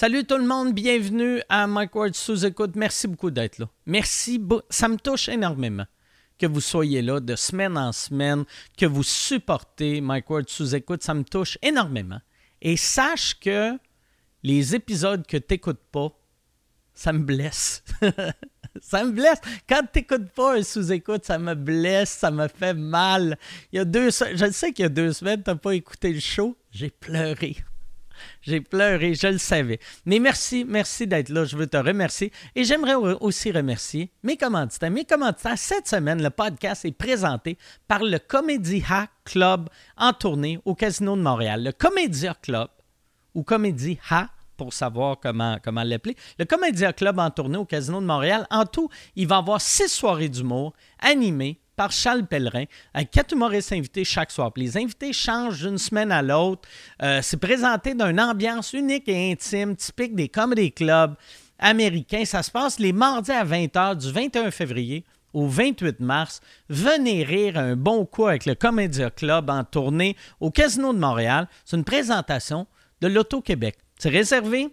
Salut tout le monde, bienvenue à Mike Ward sous écoute. Merci beaucoup d'être là. Merci, ça me touche énormément que vous soyez là de semaine en semaine, que vous supportez Mike Ward sous écoute. Ça me touche énormément. Et sache que les épisodes que tu n'écoutes pas, ça me blesse. ça me blesse. Quand tu n'écoutes pas un sous-écoute, ça me blesse, ça me fait mal. Il y a deux, je sais qu'il y a deux semaines, tu n'as pas écouté le show. J'ai pleuré. J'ai pleuré, je le savais. Mais merci, merci d'être là. Je veux te remercier. Et j'aimerais aussi remercier mes commanditaires. Mes commanditaires, cette semaine, le podcast est présenté par le Comedy Hack Club en tournée au Casino de Montréal. Le Comédia Club, ou Comédie pour savoir comment, comment l'appeler. Le Comédia Club en tournée au Casino de Montréal. En tout, il va avoir six soirées d'humour animées par Charles Pellerin, avec quatre humoristes invités chaque soir. les invités changent d'une semaine à l'autre. Euh, c'est présenté d'une ambiance unique et intime, typique des comedy clubs américains. Ça se passe les mardis à 20h du 21 février au 28 mars. Venez rire un bon coup avec le Comédia Club en tournée au Casino de Montréal. C'est une présentation de l'Auto-Québec. C'est réservé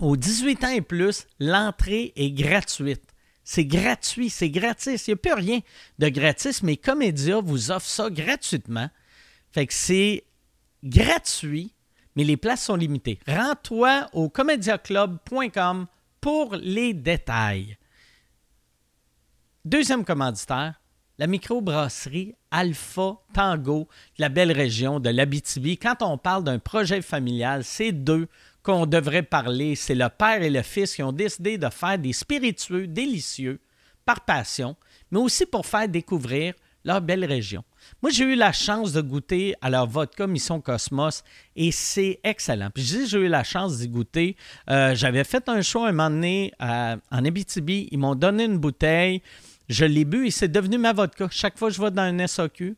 aux 18 ans et plus. L'entrée est gratuite. C'est gratuit, c'est gratis. Il n'y a plus rien de gratis, mais Comédia vous offre ça gratuitement. Fait que c'est gratuit, mais les places sont limitées. Rends-toi au comédiaclub.com pour les détails. Deuxième commanditaire, la microbrasserie Alpha Tango de la belle région de l'Abitibi. Quand on parle d'un projet familial, c'est deux qu'on devrait parler. C'est le père et le fils qui ont décidé de faire des spiritueux délicieux par passion, mais aussi pour faire découvrir leur belle région. Moi, j'ai eu la chance de goûter à leur vodka Mission Cosmos et c'est excellent. Puis je dis j'ai eu la chance d'y goûter. Euh, j'avais fait un show un moment donné en Abitibi. Ils m'ont donné une bouteille. Je l'ai bu et c'est devenu ma vodka. Chaque fois que je vais dans un SAQ,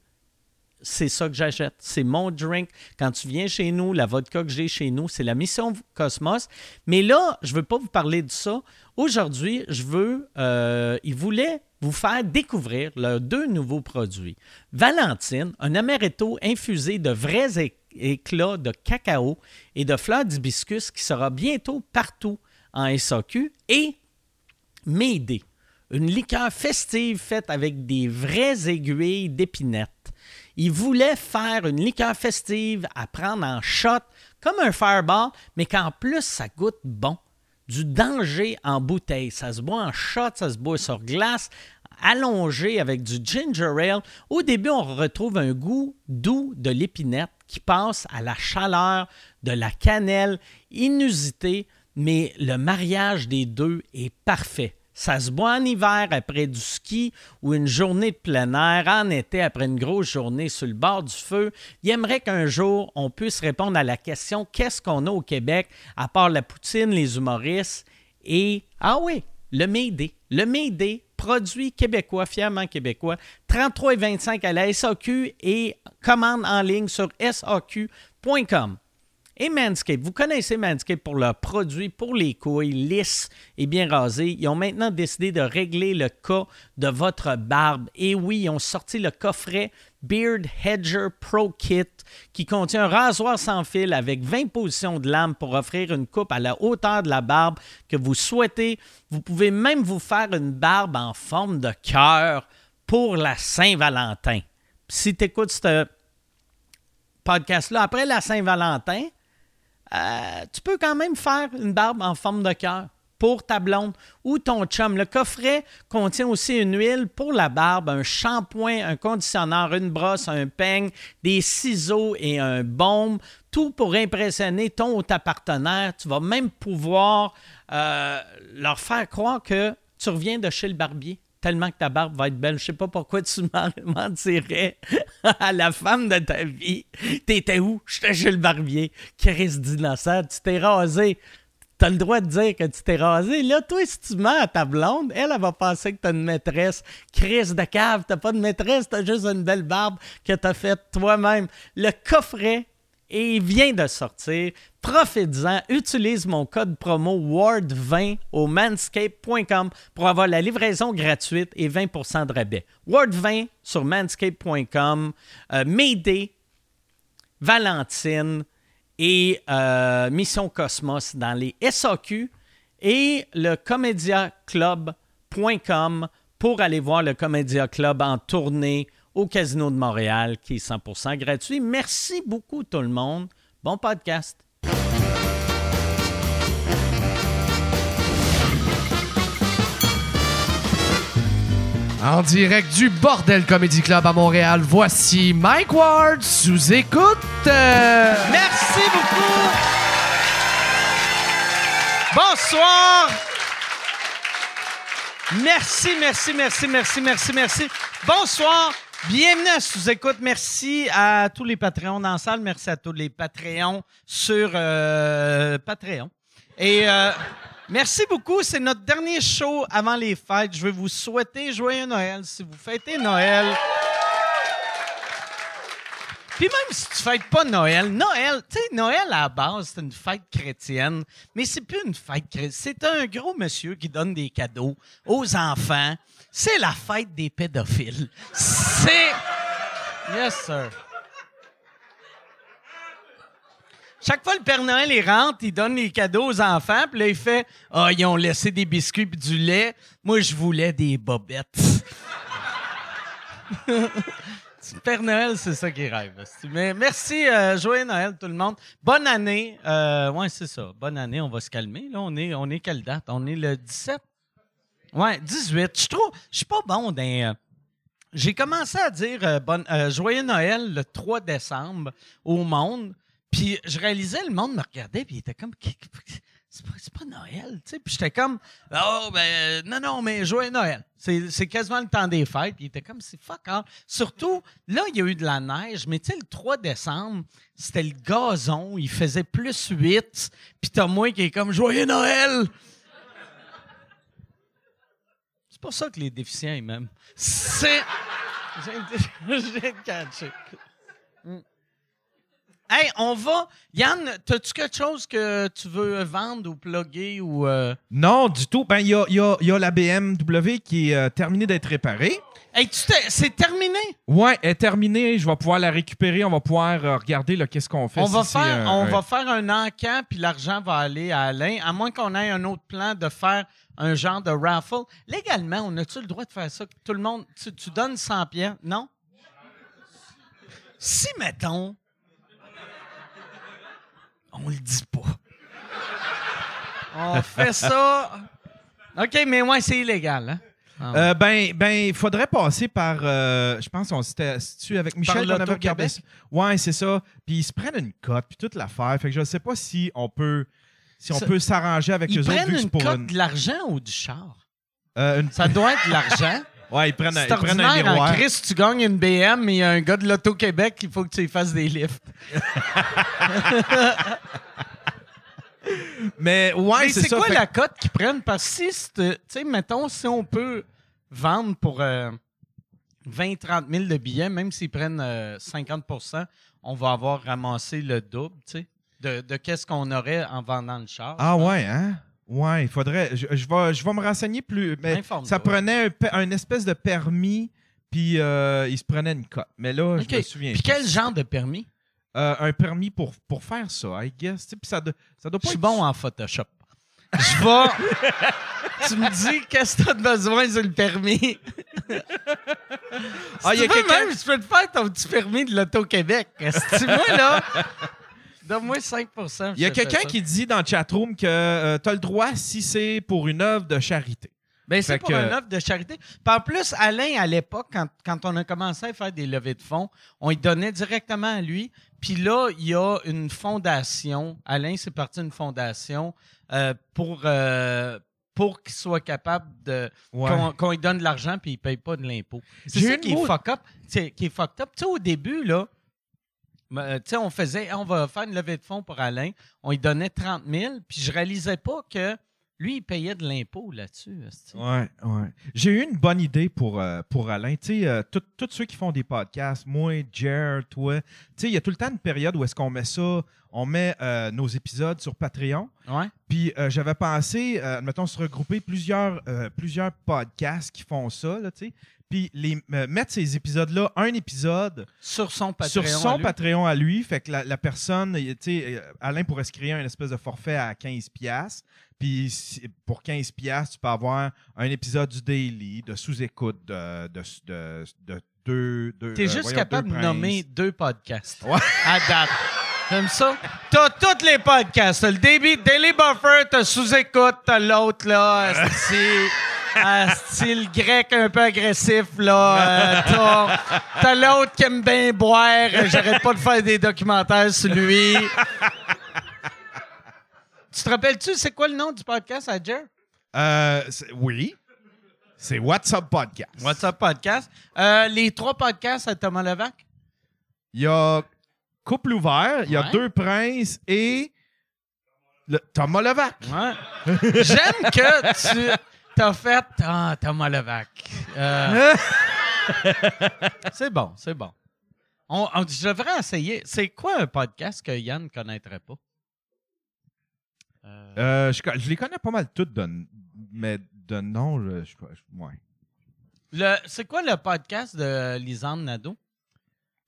c'est ça que j'achète. C'est mon drink. Quand tu viens chez nous, la vodka que j'ai chez nous, c'est la Mission Cosmos. Mais là, je ne veux pas vous parler de ça. Aujourd'hui, je veux. Euh, ils voulaient vous faire découvrir leurs deux nouveaux produits. Valentine, un amaretto infusé de vrais éclats de cacao et de fleurs d'hibiscus qui sera bientôt partout en SAQ. Et Médé, une liqueur festive faite avec des vraies aiguilles d'épinette. Il voulait faire une liqueur festive à prendre en shot, comme un fireball, mais qu'en plus, ça goûte bon. Du danger en bouteille. Ça se boit en shot, ça se boit sur glace, allongé avec du ginger ale. Au début, on retrouve un goût doux de l'épinette qui passe à la chaleur de la cannelle, inusité, mais le mariage des deux est parfait. Ça se boit en hiver après du ski ou une journée de plein air, en été après une grosse journée sur le bord du feu. Il aimerait qu'un jour, on puisse répondre à la question qu'est-ce qu'on a au Québec, à part la poutine, les humoristes et, ah oui, le Médé. Le Médé, produit québécois, fièrement québécois, 33,25 à la SAQ et commande en ligne sur saq.com. Et Manscaped, vous connaissez Manscaped pour leurs produits pour les couilles lisses et bien rasées. Ils ont maintenant décidé de régler le cas de votre barbe. Et oui, ils ont sorti le coffret Beard Hedger Pro Kit qui contient un rasoir sans fil avec 20 positions de lame pour offrir une coupe à la hauteur de la barbe que vous souhaitez. Vous pouvez même vous faire une barbe en forme de cœur pour la Saint-Valentin. Si tu écoutes ce podcast-là après la Saint-Valentin, euh, tu peux quand même faire une barbe en forme de cœur pour ta blonde ou ton chum. Le coffret contient aussi une huile pour la barbe, un shampoing, un conditionneur, une brosse, un peigne, des ciseaux et un baume. Tout pour impressionner ton ou ta partenaire. Tu vas même pouvoir euh, leur faire croire que tu reviens de chez le barbier tellement que ta barbe va être belle. Je sais pas pourquoi tu mentirais à la femme de ta vie. T'étais où? J'étais le barbier. Chris d'innocent, tu t'es rasé. T'as le droit de dire que tu t'es rasé. Là, toi, si tu mens à ta blonde, elle, elle va penser que t'as une maîtresse. Chris de cave, t'as pas de maîtresse, t'as juste une belle barbe que t'as faite toi-même. Le coffret et il vient de sortir. Profites-en, utilise mon code promo WARD20 au manscape.com pour avoir la livraison gratuite et 20% de rabais. WARD20 sur manscape.com, euh, Valentine et euh, Mission Cosmos dans les SAQ et le comédiaclub.com pour aller voir le Comédia Club en tournée au Casino de Montréal qui est 100% gratuit. Merci beaucoup tout le monde. Bon podcast. En direct du Bordel Comedy Club à Montréal, voici Mike Ward sous écoute. Merci beaucoup. Bonsoir. Merci, merci, merci, merci, merci, merci. Bonsoir. Bienvenue à Sous-Écoute. Merci à tous les Patreons dans la salle. Merci à tous les Patreons sur euh, Patreon. Et euh, merci beaucoup. C'est notre dernier show avant les fêtes. Je veux vous souhaiter joyeux Noël. Si vous fêtez Noël, puis même si tu fêtes pas Noël, Noël, tu sais, Noël à la base, c'est une fête chrétienne, mais c'est plus une fête chrétienne. C'est un gros monsieur qui donne des cadeaux aux enfants. C'est la fête des pédophiles. C'est. Yes, sir. Chaque fois le Père Noël il rentre, il donne les cadeaux aux enfants, puis là il fait Ah, ils ont laissé des biscuits et du lait. Moi, je voulais des bobettes. Père Noël, c'est ça qui rêve. Mais merci, euh, joyeux Noël tout le monde. Bonne année. Euh, ouais, c'est ça. Bonne année, on va se calmer. Là, on est, on est quelle date? On est le 17? Ouais, 18. Je trouve, je suis pas bon euh, j'ai commencé à dire joyeux Noël le 3 décembre au monde. Puis je réalisais, le monde me regardait, puis il était comme... C'est pas, Noël, tu sais. Puis j'étais comme, oh, ben, non, non, mais joyeux Noël. C'est, quasiment le temps des fêtes. Puis il était comme, c'est fuck all. Surtout, là, il y a eu de la neige, mais tu sais, le 3 décembre, c'était le gazon, il faisait plus 8. Puis t'as moi qui est comme, joyeux Noël! C'est pour ça que les déficients, ils m'aiment. C'est. J'ai catché. Mm. Hey, on va. Yann, as-tu quelque chose que tu veux vendre ou plugger ou. euh? Non, du tout. Ben, il y a, y a- y a la BMW qui est euh, terminée d'être réparée. Hey, tu t'es- c'est terminé? Ouais, elle est terminée. Je vais pouvoir la récupérer. On va pouvoir euh, regarder qu'est-ce qu'on fait. On si va, faire, on un- va faire un encamp, puis l'argent va aller à Alain, à moins qu'on ait un autre plan de faire un genre de raffle. Légalement, on a-tu le droit de faire ça? Tout le monde, tu, tu donnes 100 pièces, non? Si, mettons, on le dit pas. On fait ça. OK, mais ouais, c'est illégal, hein? Ah ouais. Euh, ben, ben, il faudrait passer par. euh, je pense qu'on s'était situé avec Michel. qu'on avait regardé. Ouais, c'est ça. Puis ils se prennent une cote, puis toute l'affaire. Fait que je sais pas si on peut, si on Ça- peut s'arranger avec Ils eux autres. prennent que c'est une pour cote une- de l'argent ou du char? euh, une- Ça doit être de l'argent. Ouais, ils prennent, ils prennent un en miroir. Chris, tu gagnes une BM, mais il y a un gars de l'Auto-Québec qu'il faut que tu lui fasses des lifts. Mais ouais, Mais c'est ça. quoi Fait- la cote qu'ils prennent? Parce que si, euh, tu sais, mettons, si on peut vendre pour euh, 20-30 000 de billets, même s'ils prennent euh, 50% on va avoir ramassé le double, tu sais, de, de qu'est-ce qu'on aurait en vendant le char. Ah ouais, hein? Ouais, il faudrait. Je, je vais, je vais me renseigner plus. Mais ça prenait un, un espèce de permis, puis euh, il se prenait une cote. Mais là, je me souviens. Puis quel genre de permis? Euh, un permis pour, pour faire ça, I guess. Tu sais, Puis ça, ça doit Je pas suis être- bon en Photoshop. Je vais. tu me dis, qu'est-ce que tu as besoin sur le permis? Ah, il y a tu veux, même, je peux te faire ton petit permis de l'Auto-Québec. Moi, là? Donne-moi 5 Il y a quelqu'un qui dit dans le chatroom que tu as le droit si c'est pour une œuvre de charité. Ben, c'est pour que- une œuvre de charité. Puis en plus, Alain, à l'époque, quand, quand on a commencé à faire des levées de fonds, on y donnait directement à lui. Puis là, il y a une fondation. Alain, c'est parti d'une fondation euh, pour, euh, pour qu'il soit capable de. Ouais. Qu'on qu'on lui donne de l'argent puis il ne paye pas de l'impôt. C'est ça qui est fuck up. Qui est fucked up. Tu sais, au début, là, euh, tu sais, on faisait, on va faire une levée de fonds pour Alain. On lui donnait 30 000, puis je réalisais pas que lui, il payait de l'impôt là-dessus. Ouais, ouais. J'ai eu une bonne idée pour, euh, pour Alain. Tu sais, euh, tous ceux qui font des podcasts, moi, Jer, toi, tu sais, il y a tout le temps une période où est-ce qu'on met ça, on met euh, nos épisodes sur Patreon. Ouais. Puis j'avais pensé, mettons, se regrouper plusieurs, plusieurs podcasts qui font ça, tu sais. Puis les, euh, mettre ces épisodes-là, un épisode, Sur son Patreon. sur son à lui. Patreon à lui. Fait que la, la personne, tu sais, euh, Alain pourrait se créer un espèce de forfait à 15$. piastres. Puis pour 15$, piastres, tu peux avoir un épisode du Daily, de sous-écoute, de, de, de, de deux. deux T'es euh, juste voyons, capable de nommer deux podcasts. Ouais. À date. J'aime ça. T'as tous les podcasts. T'as le Daily, Daily Buffer, t'as sous-écoute, t'as l'autre, là. asti- asti, le grec un peu agressif, là. Euh, t'as, l'autre qui aime bien boire. J'arrête pas de faire des documentaires sur lui. tu te rappelles-tu, c'est quoi le nom du podcast à Jer? Euh, oui. C'est What's Up Podcast. What's up, podcast? Euh, les trois podcasts à Thomas Levac? Il y a Couple ouvert, il y a Ouais. Deux Princes et le Thomas Levac. Ouais. J'aime que tu t'as fait? Ah, Thomas Levac. Euh, c'est bon, c'est bon. On, on- je devrais essayer. C'est quoi un podcast que Yann ne connaîtrait pas? Euh, Euh, je, les connais pas mal toutes, de- mais de nom, je, je, je- ouais. le- c'est quoi le podcast de Lisande Nadeau?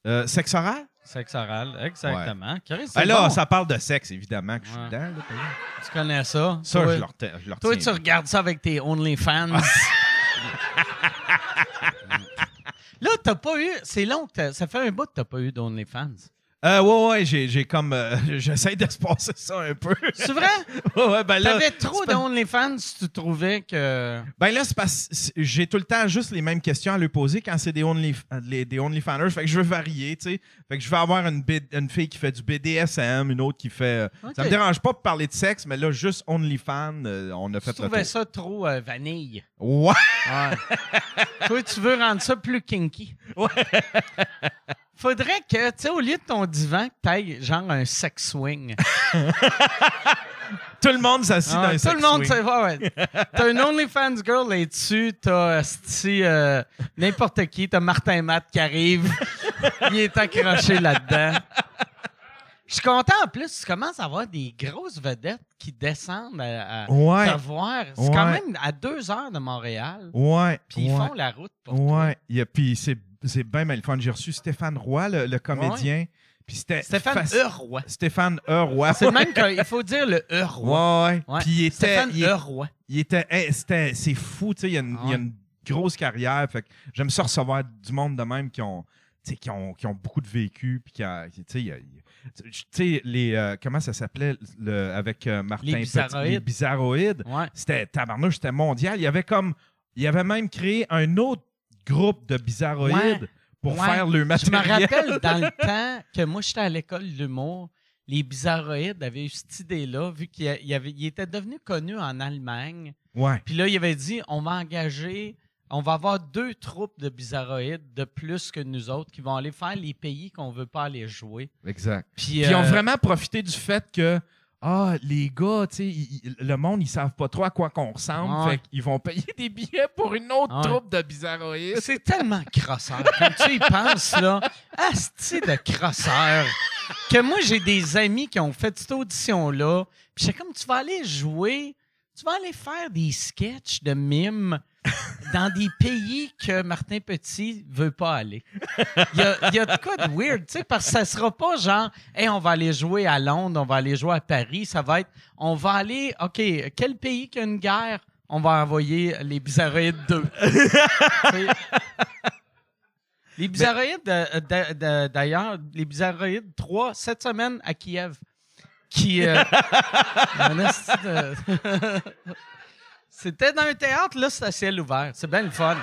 Euh, sexe oral? Sexe oral, exactement. Chris, c'est Ah, là, bon. ça parle de sexe, évidemment, que je suis Ouais. dedans. Là, Tu connais ça? ça, toi, je le retiens. je toi, tu regardes ça avec tes OnlyFans. Là, t'as pas eu. C'est long, ça fait un bout que t'as pas eu d'OnlyFans. Euh, ouais, ouais, j'ai, j'ai comme. euh, j'essaie d'espacer ça un peu. C'est vrai? ouais, ouais, ben là. T'avais trop pas- d'OnlyFans si tu trouvais que. Ben là, c'est parce que j'ai tout le temps juste les mêmes questions à lui poser quand c'est des only les- des OnlyFanners. Fait que je veux varier, tu sais. Fait que je veux avoir une, bid- une fille qui fait du BDSM, une autre qui fait. euh. Ça me dérange pas de parler de sexe, mais là, juste OnlyFans, euh, on a fait le trouvais ça trop euh, vanille. Ouais. Toi, tu veux rendre ça plus kinky. Ouais. Faudrait que, tu sais, au lieu de ton divan, que t'ailles genre un sex swing. Tout le monde s'assit Ah, dans un tout sex le monde swing. sait pas, ouais. T'as une OnlyFans girl là-dessus, t'as euh, n'importe qui, t'as Martin Matt qui arrive, il est accroché là-dedans. Je suis content en plus, tu commences à avoir des grosses vedettes qui descendent à, à Ouais. te voir. C'est quand Ouais. même à deux heures de Montréal, Ouais. puis ils ouais. font la route pour toi. Ouais. A- Puis c'est, c'est bien mal fun. J'ai reçu Stéphane Roy, le, le comédien. Puis c'était. Stéphane Euroy. Stéphane E. Roy. C'est même qu'il faut dire le Euroy. Ouais, ouais. Puis il était. Stéphane il- Euroy. Il était, hey, c'était, c'est fou, tu sais, il, y a une- Ah il y a ouais. une grosse carrière. Fait que j'aime ça recevoir du monde de même qui ont, tu sais, qui ont, qui ont beaucoup de vécu. Puis qui, tu sais, les, euh, comment ça s'appelait le, avec euh, Martin Les Petit- bizarroïdes. les bizarroïdes. Ouais. C'était tabarnouche, c'était mondial. Il y avait comme, il y avait même créé un autre groupe de bizarroïdes Ouais. pour Ouais. faire le Je me matériel. rappelle dans le temps que moi, j'étais à l'école de l'humour, les bizarroïdes avaient eu cette idée-là, vu qu'ils étaient devenus connus en Allemagne. Ouais. Puis là, il avait dit on va engager, on va avoir deux troupes de bizarroïdes de plus que nous autres qui vont aller faire les pays qu'on veut pas aller jouer. Exact. Puis, Puis ils ont euh, vraiment profité du fait que ah, les gars, tu sais, le monde, ils savent pas trop à quoi qu'on ressemble. Ouais. Fait qu'ils vont payer des billets pour une autre troupe de bizarroïdes. C'est tellement crosseur. Quand tu y penses, là, asti de crosseur. Que moi, j'ai des amis qui ont fait cette audition-là. Puis j'étais comme, tu vas aller jouer, tu vas aller faire des sketchs de mimes dans des pays que Martin Petit veut pas aller. Il y a, il y a de quoi de weird, tu sais, parce que ça sera pas genre, hey, on va aller jouer à Londres, on va aller jouer à Paris. Ça va être, on va aller, OK, quel pays qui a une guerre? On va envoyer les Bizarroïdes 2. Tu sais, les bizarroïdes, d'a- d'a- d'ailleurs, les bizarroïdes 3, cette semaine à Kiev. Qui. euh, C'était dans un théâtre, là, c'est à ciel ouvert. C'est bien le fun.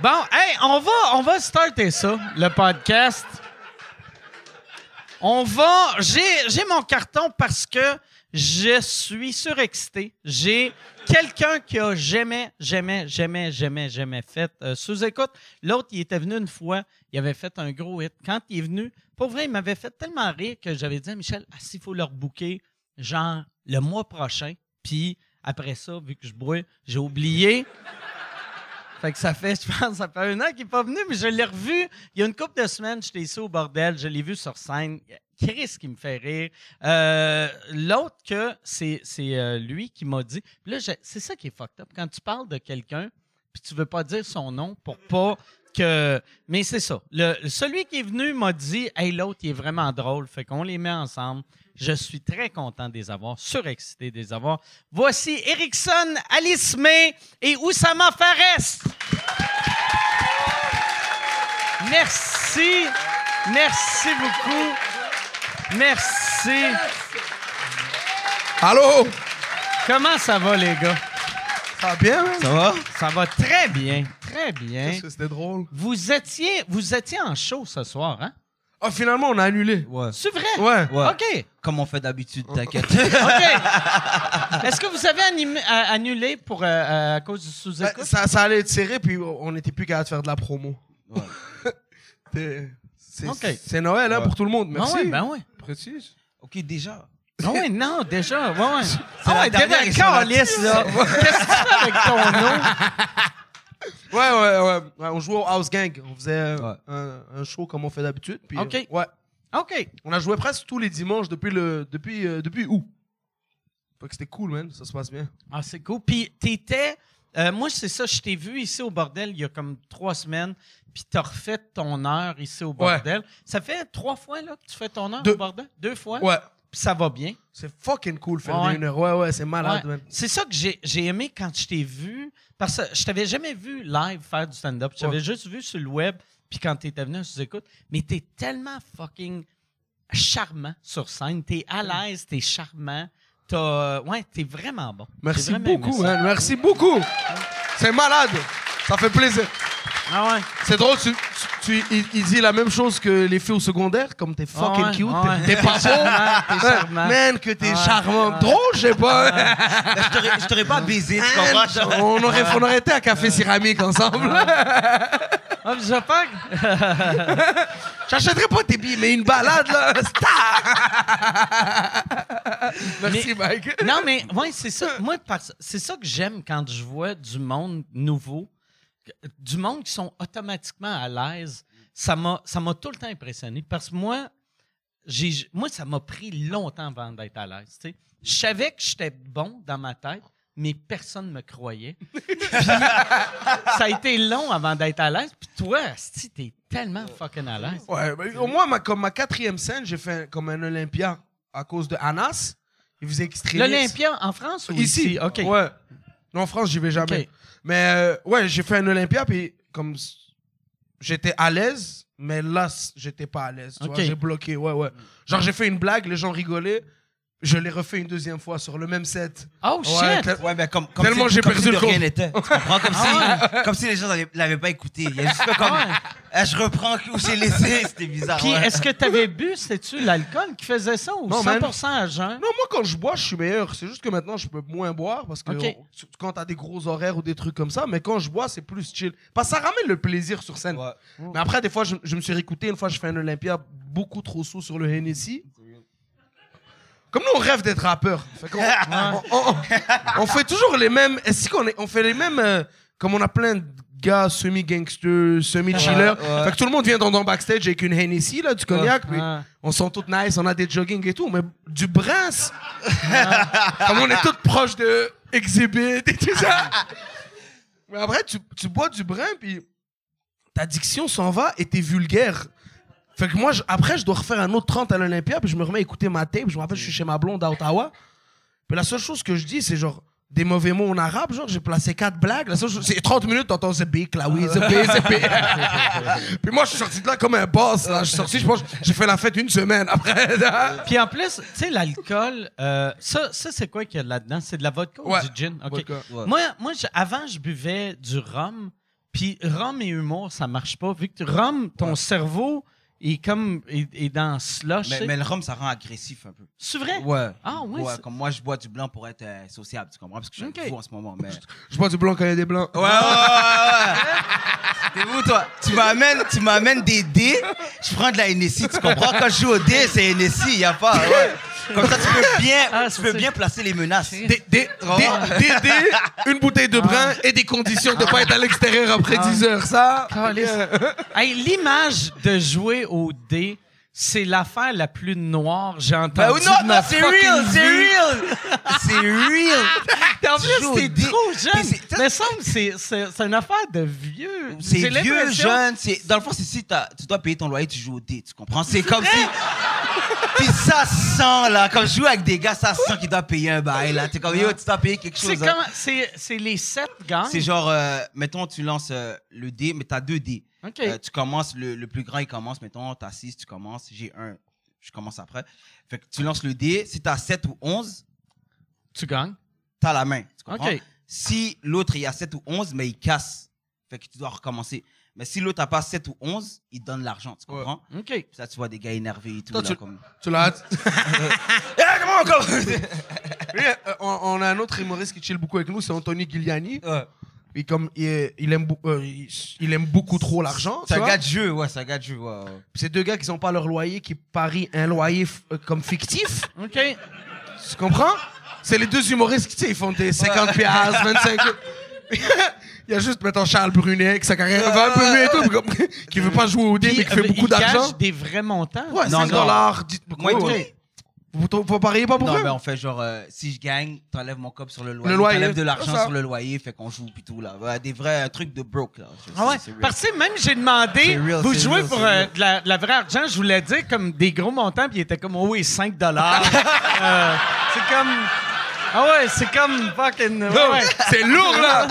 Bon, hey, on va, on va starter ça, le podcast. On va. J'ai, j'ai mon carton parce que je suis surexcité. J'ai quelqu'un qui a jamais, jamais, jamais, jamais, jamais fait euh, sous-écoute. L'autre, il était venu une fois, il avait fait un gros hit. Quand il est venu, pour vrai, il m'avait fait tellement rire que j'avais dit à Michel, ah, s'il faut leur booker, genre, le mois prochain. Puis après ça, vu que je brouille, j'ai oublié. Fait que ça fait, je pense, ça fait un an qu'il n'est pas venu, mais je l'ai revu. Il y a une couple de semaines, j'étais ici au bordel, je l'ai vu sur scène. Chris qui me fait rire. Euh, L'autre que c'est euh, lui qui m'a dit. Là, c'est ça qui est fucked up. Quand tu parles de quelqu'un, puis tu veux pas dire son nom pour pas que. Mais c'est ça. Le, celui qui est venu m'a dit Hey, l'autre, il est vraiment drôle. Fait qu'on les met ensemble. Je suis très content de les avoir, surexcité de les avoir. Voici Erickson, Alice May et Oussama Fares. Merci. Merci beaucoup. Merci. Allô? Comment ça va, les gars? Ça va bien, man? Ça va? Ça va très bien. Très bien. C'était drôle? Vous étiez, vous étiez en show ce soir, hein? Ah, finalement, on a annulé. Ouais. C'est vrai? Ouais. Ouais. OK. Comme on fait d'habitude, t'inquiète. OK. Est-ce que vous avez animé- à- annulé pour, euh, euh, à cause du Ben, sous-écoute? ça, ça allait être serré, puis on n'était plus capable de faire de la promo. Ouais. C'est Ok. c'est Noël hein, Ouais. pour tout le monde. Ah Merci. oui, ben oui. Précise? ok, déjà. Ah oui, non, déjà. Ouais, ouais. C'est Ah la ouais, la Carlis, là. Qu'est-ce que tu fais avec ton nom? Ouais, ouais, ouais, ouais. On jouait au House Gang. On faisait euh, Ouais. un, un show comme on fait d'habitude. puis, Ok. euh, ouais. OK. On a joué presque tous les dimanches depuis le depuis euh, depuis août. Fait que c'était cool, man. Ça se passe bien. Ah, c'est cool. Puis, t'étais. Euh, moi, c'est ça, je t'ai vu ici au bordel il y a comme trois semaines, puis t'as refait ton heure ici au bordel. Ça fait trois fois là, que tu fais ton heure Deux. au bordel? Deux fois? Ouais. Puis ça va bien. C'est fucking cool faire Ouais. une heure. Ouais, ouais, c'est malade, Ouais. C'est ça que j'ai aimé quand je t'ai vu, parce que je t'avais jamais vu live faire du stand-up. Je t'avais juste vu sur le web, puis quand t'étais venu, je écoute. Mais t'es tellement fucking charmant sur scène. T'es à l'aise, t'es charmant. T'as... Ouais, t'es vraiment bon. Merci vraiment beaucoup, man. Merci beaucoup. C'est malade. Ça fait plaisir. Ah ouais. C'est drôle, tu, tu, tu- il, il dit la même chose que les filles au secondaire, comme t'es fucking Ah ouais, cute, ah ouais. t'es- pas beau. T'es charmant. Man, que t'es Ah charmant. Drôle, je sais pas. Je t'aurais- je pas baisé, tu comprends? on, aurait, on aurait été à Café Céramique ensemble. Ah, que- J'achèterais pas tes billets, mais une balade, là. Star! Merci, Mais- Mike. Non, mais ouais, c'est ça. Moi, c'est ça que j'aime quand je vois du monde nouveau, du monde qui sont automatiquement à l'aise. Ça m'a, tout le temps impressionné. Parce que moi, moi, ça m'a pris longtemps avant d'être à l'aise. tu. Je savais que j'étais bon dans ma tête, mais personne ne me croyait. Puis, ça a été long avant d'être à l'aise. Puis toi, Asti, t'es tellement fucking à l'aise. Ouais, mais au moins, ma, comme ma quatrième scène, j'ai fait comme un Olympia à cause de Anas. Il faisait extrémiste. L'Olympia en France ou ici? Ici? OK. Ouais. Non, en France, j'y vais jamais. Mais euh, ouais, j'ai fait un Olympia, puis comme j'étais à l'aise, mais là, j'étais pas à l'aise. tu Ok. vois, J'ai bloqué, ouais, ouais. Genre, j'ai fait une blague, les gens rigolaient. Je l'ai refait une deuxième fois sur le même set. Oh, Ouais, shit! tel- Ouais, mais comme, comme Tellement si, j'ai comme perdu si le de rien compte. n'était. Tu comprends? Comme, Ah si, comme si les gens l'avaient- l'avaient pas écouté. Il y a juste fait comme. Ah. Ah, je reprends où j'ai laissé. C'était bizarre. Puis, ouais. est-ce que tu avais bu, c'est-tu l'alcool qui faisait ça ou Non, 100% à jeun? Non, moi, quand je bois, je suis meilleur. C'est juste que maintenant, je peux moins boire parce que Ok. on- tu- quand t'as des gros horaires ou des trucs comme ça, mais quand je bois, c'est plus chill. Parce que ça ramène le plaisir sur scène. Ouais. Mais après, des fois, je, je me suis réécouté. Une fois, je fais un Olympia beaucoup trop sous sur le Hennessy. Comme nous, on rêve d'être rappeur. Fait on, on- on- on fait toujours les mêmes. Est-ce qu'on est, on fait les mêmes. euh, comme on a plein de gars semi-gangsters, semi-chillers. Ouais, ouais. Fait que tout le monde vient dans ton backstage avec une Hennessy, là, du cognac. puis on sent tout nice, on a des jogging et tout. Mais du brince. comme on est tous proches de Exhibit et tout ça. Mais après, tu, tu bois du brin, puis ta diction s'en va et t'es vulgaire. Fait que moi, je- après, je dois refaire un autre 30 à l'Olympia, puis je me remets à écouter ma tape. Je me rappelle, je suis chez ma blonde à Ottawa. Puis la seule chose que je dis, c'est genre des mauvais mots en arabe. Genre, j'ai placé quatre blagues. La seule chose- c'est 30 minutes, t'entends Zebik, là, oui, Zebik, Zebik. puis moi, je suis sorti de là comme un boss. Là. Je suis sorti, je pense, j'ai fait la fête une semaine après. Puis en plus, tu sais, l'alcool, euh, ça, ça c'est quoi qu'il y a là-dedans? C'est de la vodka Ouais. ou du gin? OK. Vodka. Ouais. Moi, moi je- avant, je buvais du rhum. Puis rhum et humour, ça marche pas. Vu que rhum, ton cerveau est comme est, est dans slush. Mais, mais le rhum, ça rend agressif un peu. C'est vrai? Ouais. Ah, ouais, c'est- Comme moi, je bois du blanc pour être euh, sociable, tu comprends? Parce que je suis Ok. avec vous en ce moment. Mais... je bois du blanc quand il y a des blancs. Ouais, ouais, ouais, ouais. T'es où, toi? Tu m'amènes, tu m'amènes des dés, je prends de la NSI, tu comprends? Quand je joue au dé, c'est NSI, y a pas, ouais. Comme ça, tu peux bien, Ah, tu peux ça. bien placer les menaces. Des, des, des, des- des- une bouteille de brin et des conditions de pas être à l'extérieur après 10 heures. Ça? Hey, L'image de jouer au dé, c'est l'affaire la plus noire j'ai Ben entendue oui, non, non, c'est real, c'est real. C'est real. En plus, t'es trop jeune. c'est- Mais semble que c'est, c'est, c'est une affaire de vieux. C'est vieux, jeune. C'est, dans le fond, c'est si tu dois payer ton loyer, tu joues au dé, tu comprends? C'est comme si. Puis ça sent, là. Quand je joue avec des gars, ça sent qu'ils doivent payer un bail, là. T'es comme, yo, tu dois payer quelque chose. C'est, hein. comme, c'est, c'est les sept gangs. C'est genre, euh, mettons, tu lances euh, le dé, mais t'as deux dés. OK. Euh, tu commences, le, le plus grand, il commence, mettons, t'as 6, tu commences, j'ai un, je commence après. Fait que tu lances le dé, si t'as 7 ou 11, tu gagnes. t'as la main. Tu comprends? OK. Si l'autre, il a 7 ou 11, mais il casse, fait que tu dois recommencer. Mais si l'autre n'a pas 7 ou 11, il donne l'argent, tu comprends? OK. Puis ça, tu vois des gars énervés et tout. Toi, là, tu- comme... Tu l'as. Eh, comment encore? Oui, euh, on, on a un autre humoriste qui chill beaucoup avec nous, c'est Anthony Giuliani. Ouais. Et comme il, aime, euh, il, il aime beaucoup trop l'argent. C'est un gars de jeu, ouais, c'est un gars de jeu. ouais, C'est deux gars qui n'ont pas leur loyer, qui parient un loyer euh, comme fictif. OK. Tu comprends? C'est les deux humoristes qui, tu sais, ils font des 50 piastres, 25 Il y a juste, mettons, Charles Brunet, qui sa carrière va un peu mieux et tout, mais comme- qui veut pas jouer au dé, mais qui fait Puis, beaucoup il d'argent. des vrais montants. Ouais, Non, 5 non. dollars. dites- Moi, ouais, tout- ouais. Vous, vous, vous pariez pas pour Non, eux? mais on fait genre, euh, si je gagne, t'enlèves mon cop sur le loyer. Le loyer, T'enlèves de c'est l'argent ça. sur le loyer, fait qu'on joue pis tout, là. Des vrais trucs de broke, là. Ah ouais, c'est real. parce que même j'ai demandé, C'est real, vous c'est jouez real, pour c'est euh, real. de, la, de la vraie argent, je voulais dire comme des gros montants, puis il était comme, oh oui, 5 dollars. Euh, c'est comme, ah ouais, c'est comme fucking, ouais, ouais. C'est lourd, là!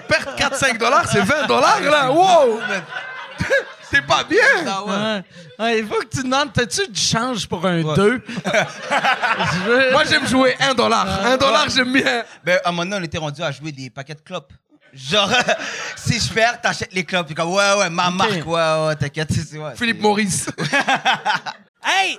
Perdre 4-5 dollars, c'est 20 dollars, là! Wow! T'es pas bien! Ah ouais. Ouais. Ouais, il faut que tu demandes, t'as-tu du change pour un Ouais. 2? Moi, j'aime jouer 1 dollar. 1 dollar, j'aime bien. Ben, à un moment donné, on était rendu à jouer des paquets de clopes. Genre, si je perds, t'achètes les clopes. Puis comme, ouais, ouais, ma marque, ouais, ouais, t'inquiète. c'est- c'est- ouais, Philippe c'est- Maurice. Hey,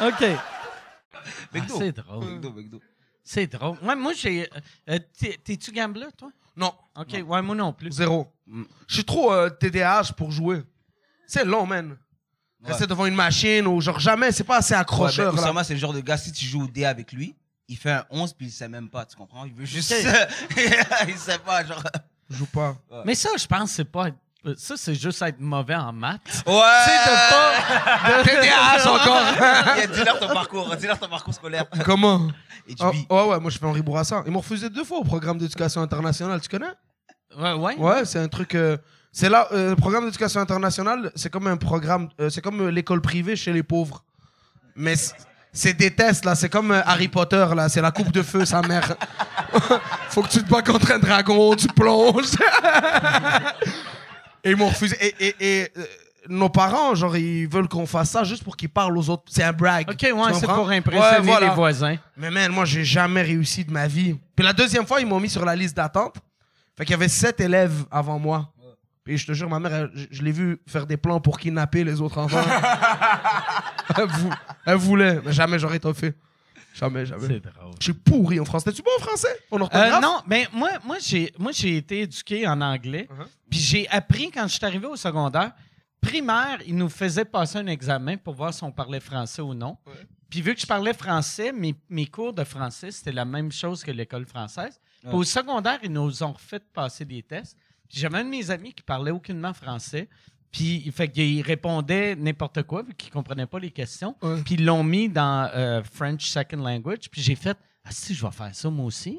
OK. McDo. Ah, c'est drôle. McDo, McDo. C'est drôle. Ouais, moi, j'ai. euh, t'es- T'es-tu gambler, toi? Non, OK, ouais, moi non plus. zéro. Je suis trop euh, TDAH pour jouer. C'est long, man. Rester devant une machine ou genre jamais, c'est pas assez Ouais, accrocheur. ben, là. Oussama, c'est le genre de gars, si tu joues au dé avec lui, il fait un 11 puis il sait même pas, tu comprends? Il veut juste. il sait pas, genre. Je joue pas. Mais ça, je pense, c'est pas. être- Ça, c'est juste être mauvais en maths. Ouais! Tu sais, de pas. de- TDAH encore. Il a dis-leur ton parcours, dis-leur ton parcours scolaire. Comment? Et Ah, tu vis. ouais, ouais, moi je fais Henri Bourassa. Ils m'ont refusé deux fois au programme d'éducation internationale, tu connais? Ouais, ouais. Ouais, c'est un truc. euh, c'est là, euh, le programme d'éducation internationale, c'est comme un programme, euh, c'est comme l'école privée chez les pauvres. Mais c'est des tests, là, c'est comme Harry Potter, là, c'est la coupe de feu, sa mère. Faut que tu te bats contre un dragon, tu plonges. et ils m'ont refusé. Et, et- et, euh, nos parents, genre, ils veulent qu'on fasse ça juste pour qu'ils parlent aux autres. C'est un brag. OK, ouais, c'est pour impressionner Ouais, voilà. les voisins. Mais man, moi, j'ai jamais réussi de ma vie. Puis la deuxième fois, ils m'ont mis sur la liste d'attente. Fait qu'il y avait sept élèves avant moi. Puis je te jure, ma mère, elle- je, je l'ai vu faire des plans pour kidnapper les autres enfants. elle, vou- elle voulait, mais jamais j'aurais été fait. Jamais, jamais. C'est drôle. Je suis pourri en français. T'es-tu bon en français? En orthographe? Euh, non, mais moi, moi j'ai moi j'ai été éduqué en anglais. Uh-huh. Puis j'ai appris quand je suis arrivé au secondaire, primaire, ils nous faisaient passer un examen pour voir si on parlait français ou non. Puis vu que je parlais français, mes, mes cours de français, c'était la même chose que l'école française. Puis au secondaire, ils nous ont fait passer des tests. Puis j'avais un de mes amis qui parlait aucunement français. Puis il fait qu'il répondait n'importe quoi, vu qu'il comprenait pas les questions. Ouais. Puis ils l'ont mis dans euh, French Second Language. Puis j'ai fait Ah, si, je vais faire ça moi aussi.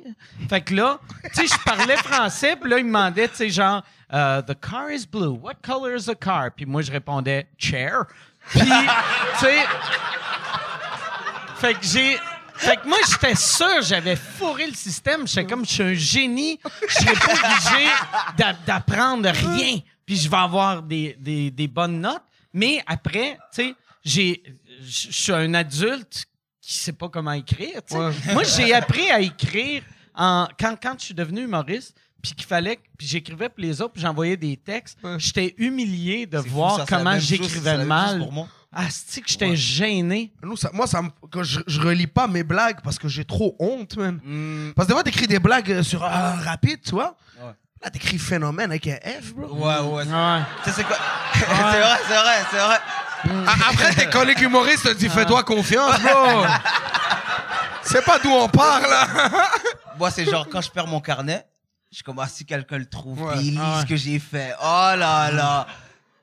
Fait que là, tu sais, je parlais français. Puis là, il me demandait, tu sais, genre, euh, The car is blue. What color is the car? Puis moi, je répondais Chair. Puis, tu sais, fait que j'ai. Fait que moi, j'étais sûr, j'avais fourré le système. J'étais comme, je suis un génie. Je serais pas obligé d'a- d'apprendre rien. Puis je vais avoir des, des, des bonnes notes. Mais après, tu sais, j'ai, je suis un adulte qui sait pas comment écrire. Ouais. Moi, j'ai appris à écrire en, quand, quand je suis devenu humoriste. Puis qu'il fallait, puis j'écrivais pour les autres, puis j'envoyais des textes. Ouais. J'étais humilié de C'est fou, voir ça, c'est comment même c'est j'écrivais même mal pour moi. Asti que j'étais gêné? Nous, ça, moi, ça me- quand je, je relis pas mes blagues parce que j'ai trop honte, man. Hmm, Parce que des fois, t'écris des blagues sur euh, rapide, tu vois. Là, t'écris phénomène avec un F, bro? Ouais, ouais. Ouais. Tu sais, c'est quoi? c'est vrai, c'est vrai, c'est vrai. A- Après, tes collègues humoristes te disent fais-toi confiance, bro. C'est pas d'où on parle, là. Moi, c'est genre, quand je perds mon carnet, je commence si quelqu'un le trouve, Ouais. il lit Ah ouais. ce que j'ai fait. Oh là là.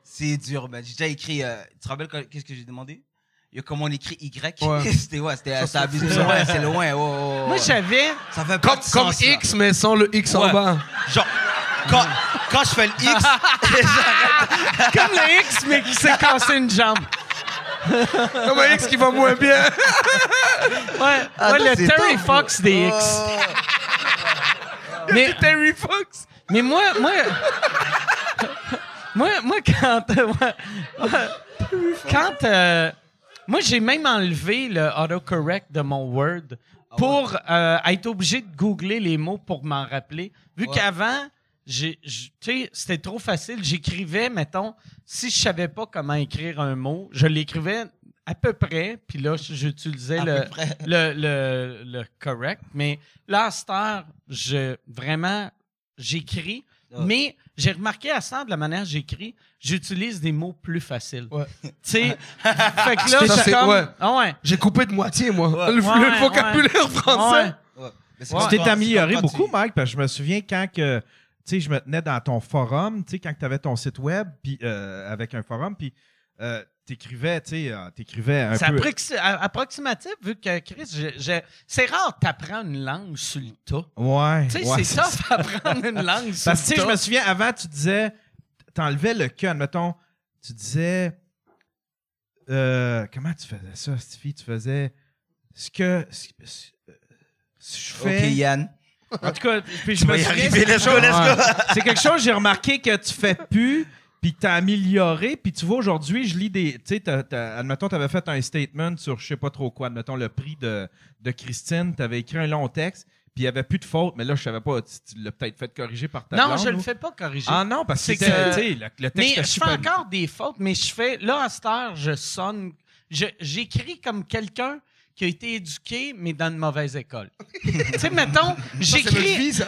C'est dur, man. J'ai déjà écrit. euh, tu te rappelles qu'est-ce que j'ai demandé? Il y a comment on écrit Y. Ouais. c'était, ouais, c'était. C'est loin, c'est loin. ouais, Moi, j'avais. Ça fait pas Comme, de comme sens, là. X, mais sans le X en bas. Genre, quand, quand je fais le X, Comme le X, mais qui s'est cassé une jambe. Comme un X qui va moins bien. Ouais, Ah ouais le Terry Fox des X. Oh. Mais, Terry Fox. mais moi, moi, moi, moi, quand, euh, ouais, ouais. quand, euh, moi, j'ai même enlevé le autocorrect de mon Word pour euh, être obligé de googler les mots pour m'en rappeler. Vu Ouais. qu'avant, j'ai, c'était trop facile. J'écrivais, mettons, si je savais pas comment écrire un mot, je l'écrivais à peu près, puis là, j'utilisais le, le, le, le correct. Mais là, à cette heure, je, vraiment, j'écris. Ouais. Mais j'ai remarqué à heure, de la manière que j'écris, j'utilise des mots plus faciles. Ouais. Tu sais, fait que là, Ça, comme... ouais. Ah ouais. J'ai coupé de moitié, moi. Ouais. Le, Ouais, le ouais, vocabulaire français. Tu t'es amélioré beaucoup, Mike, parce que je me souviens quand que, tu sais, je me tenais dans ton forum, tu sais, quand tu avais ton site web, puis euh, avec un forum, puis euh, t'écrivais, tu sais, euh, t'écrivais un C'est peu. approxi- a- approximatif, vu que Chris, je- je- c'est rare t'apprends une langue sur le tas. Ouais. Tu sais, ouais, c'est tough apprendre une langue sur Parce que, tu sais, je me souviens, avant, tu disais, t'enlevais le que, admettons, tu disais, euh, comment tu faisais ça, Stifi? Tu faisais ce que, ce, ce- ce que je Ok, fais. Yann. En tout cas, puis je me arriver, c'est let's quelque go, let's chose- go. Ouais. C'est quelque chose, j'ai remarqué que tu fais plus, puis que tu as amélioré. Puis tu vois, aujourd'hui, je lis des. Tu sais, t'as- t'as- admettons, tu avais fait un statement sur je sais pas trop quoi. Admettons, le prix de, de Christine. Tu avais écrit un long texte, puis il n'y avait plus de faute. Mais là, je savais pas. Tu, tu l'as peut-être fait corriger par ta Non, blonde, je le ou- fais pas corriger. Ah non, parce que que- tu sais, le, le texte mais je fais encore des fautes, mais je fais. Là, à cette heure, je sonne. J'écris comme quelqu'un qui a été éduqué, mais dans une mauvaise école. tu sais, mettons, j'écris. ça.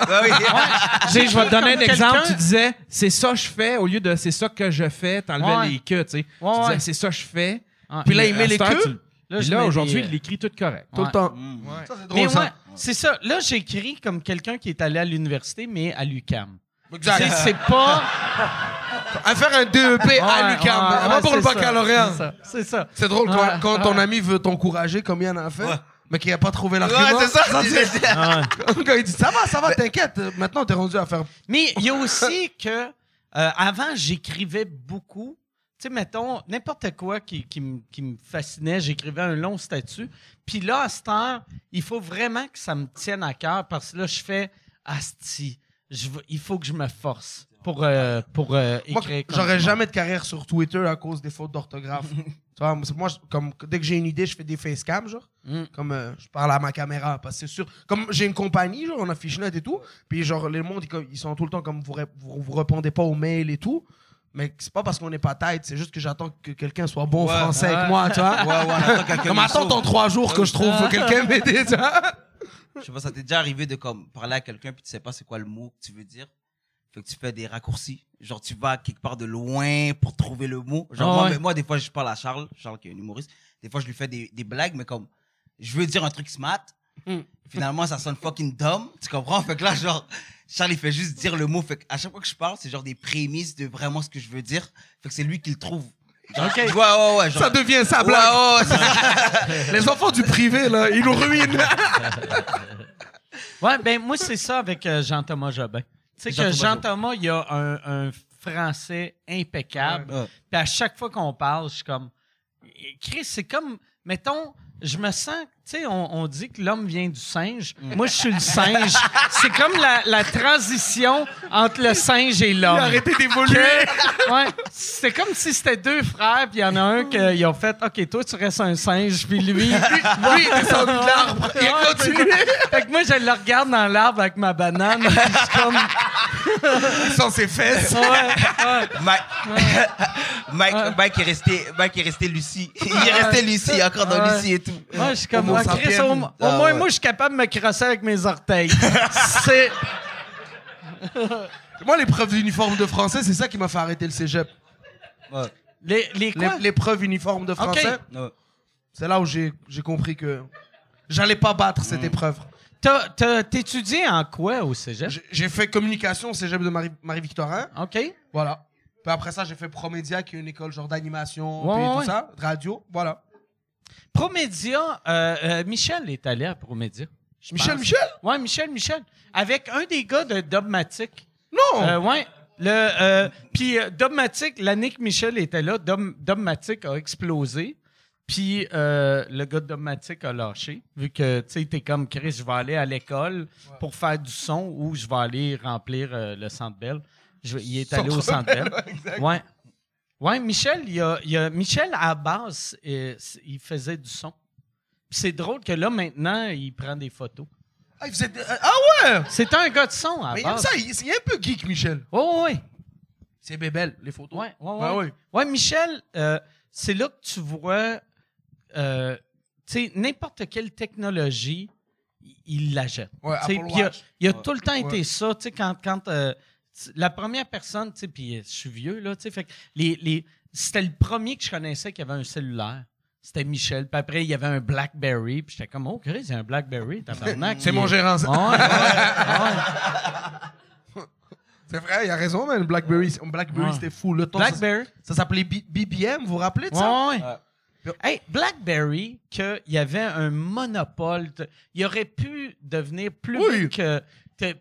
Je vais te donner un Comme exemple. Tu disais, c'est ça que je fais, au lieu de c'est ça que je fais, t'enlevais Ouais. les que, tu sais. Ouais, tu disais, c'est ça que je fais. Ah, Puis là, il met les queues. tu- Là, aujourd'hui, des- il l'écrit tout correct. Tout le temps. Mm. Ça, c'est Mais drôle, ça. ouais, c'est ça. Là, j'écris comme quelqu'un qui est allé à l'université, mais à l'UCAM. Tu Exact. sais, c'est pas. À faire un DEP à Ouais, l'UQAM. ouais, Pas ouais, pour c'est le ça, baccalauréat. C'est ça. C'est ça. C'est drôle quand, Ouais, quand ton ouais. ami veut t'encourager, comme Yann a fait, Ouais. mais qu'il n'a pas trouvé Ouais, l'argument. c'est ça. c'est- Quand il dit ça va, ça va, t'inquiète. Maintenant, t'es rendu à faire. Mais il y a aussi que euh, avant, j'écrivais beaucoup. Tu sais, mettons, n'importe quoi qui, qui me- qui me fascinait, j'écrivais un long statut. Puis là, à cette heure, il faut vraiment que ça me tienne à cœur parce que là, je fais Asti, je veux- il faut que je me force pour, euh, pour euh, écrire. j'aurais jamais de carrière sur Twitter à cause des fautes d'orthographe. tu vois, moi, je- comme, dès que j'ai une idée, je fais des facecam, genre. Mm. Comme euh, je parle à ma caméra, parce que c'est sûr. Comme j'ai une compagnie, genre, on a Fishnet et tout. Puis, genre, les mondes, ils, sont tout le temps comme vous, vous, vous répondez pas aux mails et tout. Mais c'est pas parce qu'on n'est pas tête, c'est juste que j'attends que quelqu'un soit bon Ouais, français ouais. avec moi, tu vois. Ouais, ouais, Comme attends ton trois jours que je trouve quelqu'un m'aider, tu vois. Je sais pas, ça t'est déjà arrivé de comme parler à quelqu'un puis tu sais pas c'est quoi le mot que tu veux dire? Fait que tu fais des raccourcis. Genre tu vas quelque part de loin pour trouver le mot. Genre Ah moi, ouais. mais moi, des fois je parle à Charles, Charles qui est un humoriste. Des fois je lui fais des, des blagues mais comme je veux dire un truc smart. Hmm. Finalement ça sonne fucking dumb, tu comprends? Fait que là genre Charles il fait juste dire le mot. Fait que à chaque fois que je parle c'est genre des prémices de vraiment ce que je veux dire. Fait que c'est lui qui le trouve. Genre. Ouais ouais ouais. Genre, Ça devient sa Ouais, blague. ouais, ouais, c'est ça. Les enfants du privé, là, ils nous ruinent. Ouais, ben moi, c'est ça avec euh, Jean-Thomas Jobin. Tu sais que Jean-Thomas Jean-Thomas, il a un, un français impeccable. Ouais. Puis à chaque fois qu'on parle, je suis comme. Chris, c'est comme. Mettons, je me sens. Tu sais, on, on dit que l'homme vient du singe. Moi, je suis le singe. c'est comme la, la transition entre le singe et l'homme. Arrêtez d'évoluer. Que- ouais, c'est comme si c'était deux frères, puis il y en a un qui ont fait OK, toi, tu restes un singe, puis lui. lui, il est descendu de l'arbre. Il a continué. Fait que moi, je le regarde dans l'arbre avec ma banane. puis je suis comme. Il sent ses fesses. Ouais, ouais. Mike, Mike, Mike est resté, Mike est resté Lucie. Il est resté Lucie, encore dans. Lucie et tout. Moi, je suis comme, Ah, Chris, au, au Ah, moins, ouais. moi, je suis capable de me crosser avec mes orteils. c'est. Moi, l'épreuve d'uniforme de français, c'est ça qui m'a fait arrêter le cégep. Ouais. Les, les quoi? L'é- L'épreuve uniforme de français, Ouais. c'est là où j'ai j'ai compris que j'allais pas battre cette épreuve. T'as- t'as- T'étudies en quoi au cégep? J'ai- J'ai fait communication au cégep de Marie- Marie-Victorin. OK. Voilà. Puis après ça, j'ai fait Promédia, qui est une école genre d'animation, Ouais, puis tout ouais. ça, radio. Voilà. Promédia, euh, euh, Michel est allé à Promédia. je Michel, pense. Michel? Ouais, Michel, Michel. Avec un des gars de Dogmatic. Non! Euh, ouais. Le, euh, puis euh, Dogmatic, l'année que Michel était là, Dom- Dogmatic a explosé. Puis euh, le gars de Dogmatic a lâché, vu que tu sais, t'es comme Chris, je vais aller à l'école pour faire du son ou je vais aller remplir euh, le Centre Bell. Je- il est allé au Centre Bell. Ouais. Ouais, Michel, il y a, il a- Michel, à la base, euh, il faisait du son. Puis c'est drôle que là, maintenant, il prend des photos. Ah, il faisait des- ah ouais! C'est un gars de son à la Mais il aime base. ça, il, il est un peu geek, Michel. Ouais, ouais. C'est bébelle, les photos. Ouais, ouais. Ah ouais. Ouais, Michel, euh, c'est là que tu vois, euh, tu sais, n'importe quelle technologie, il- il la jette. Ouais, Tu sais, Apple puis il a, Watch. il a tout le temps été ça, tu sais, quand, quand euh, la première personne, tu sais, puis euh, je suis vieux, là, tu sais, fait que les, les, c'était le premier que je connaissais qui avait un cellulaire. C'était Michel. Puis après, il y avait un BlackBerry. Puis j'étais comme, oh, Chris, il y a un BlackBerry, tabarnak. C'est mon gérant, ça. Ouais, ouais, ouais. C'est vrai, il a raison, man. Blackberry, Blackberry Ouais. c'était fou. Le temps, BlackBerry. ça, s'appelait BBM, vous vous rappelez de ça? Ouais, ouais. Hey, BlackBerry, qu'il y avait un monopole, il aurait pu devenir plus Oui. que.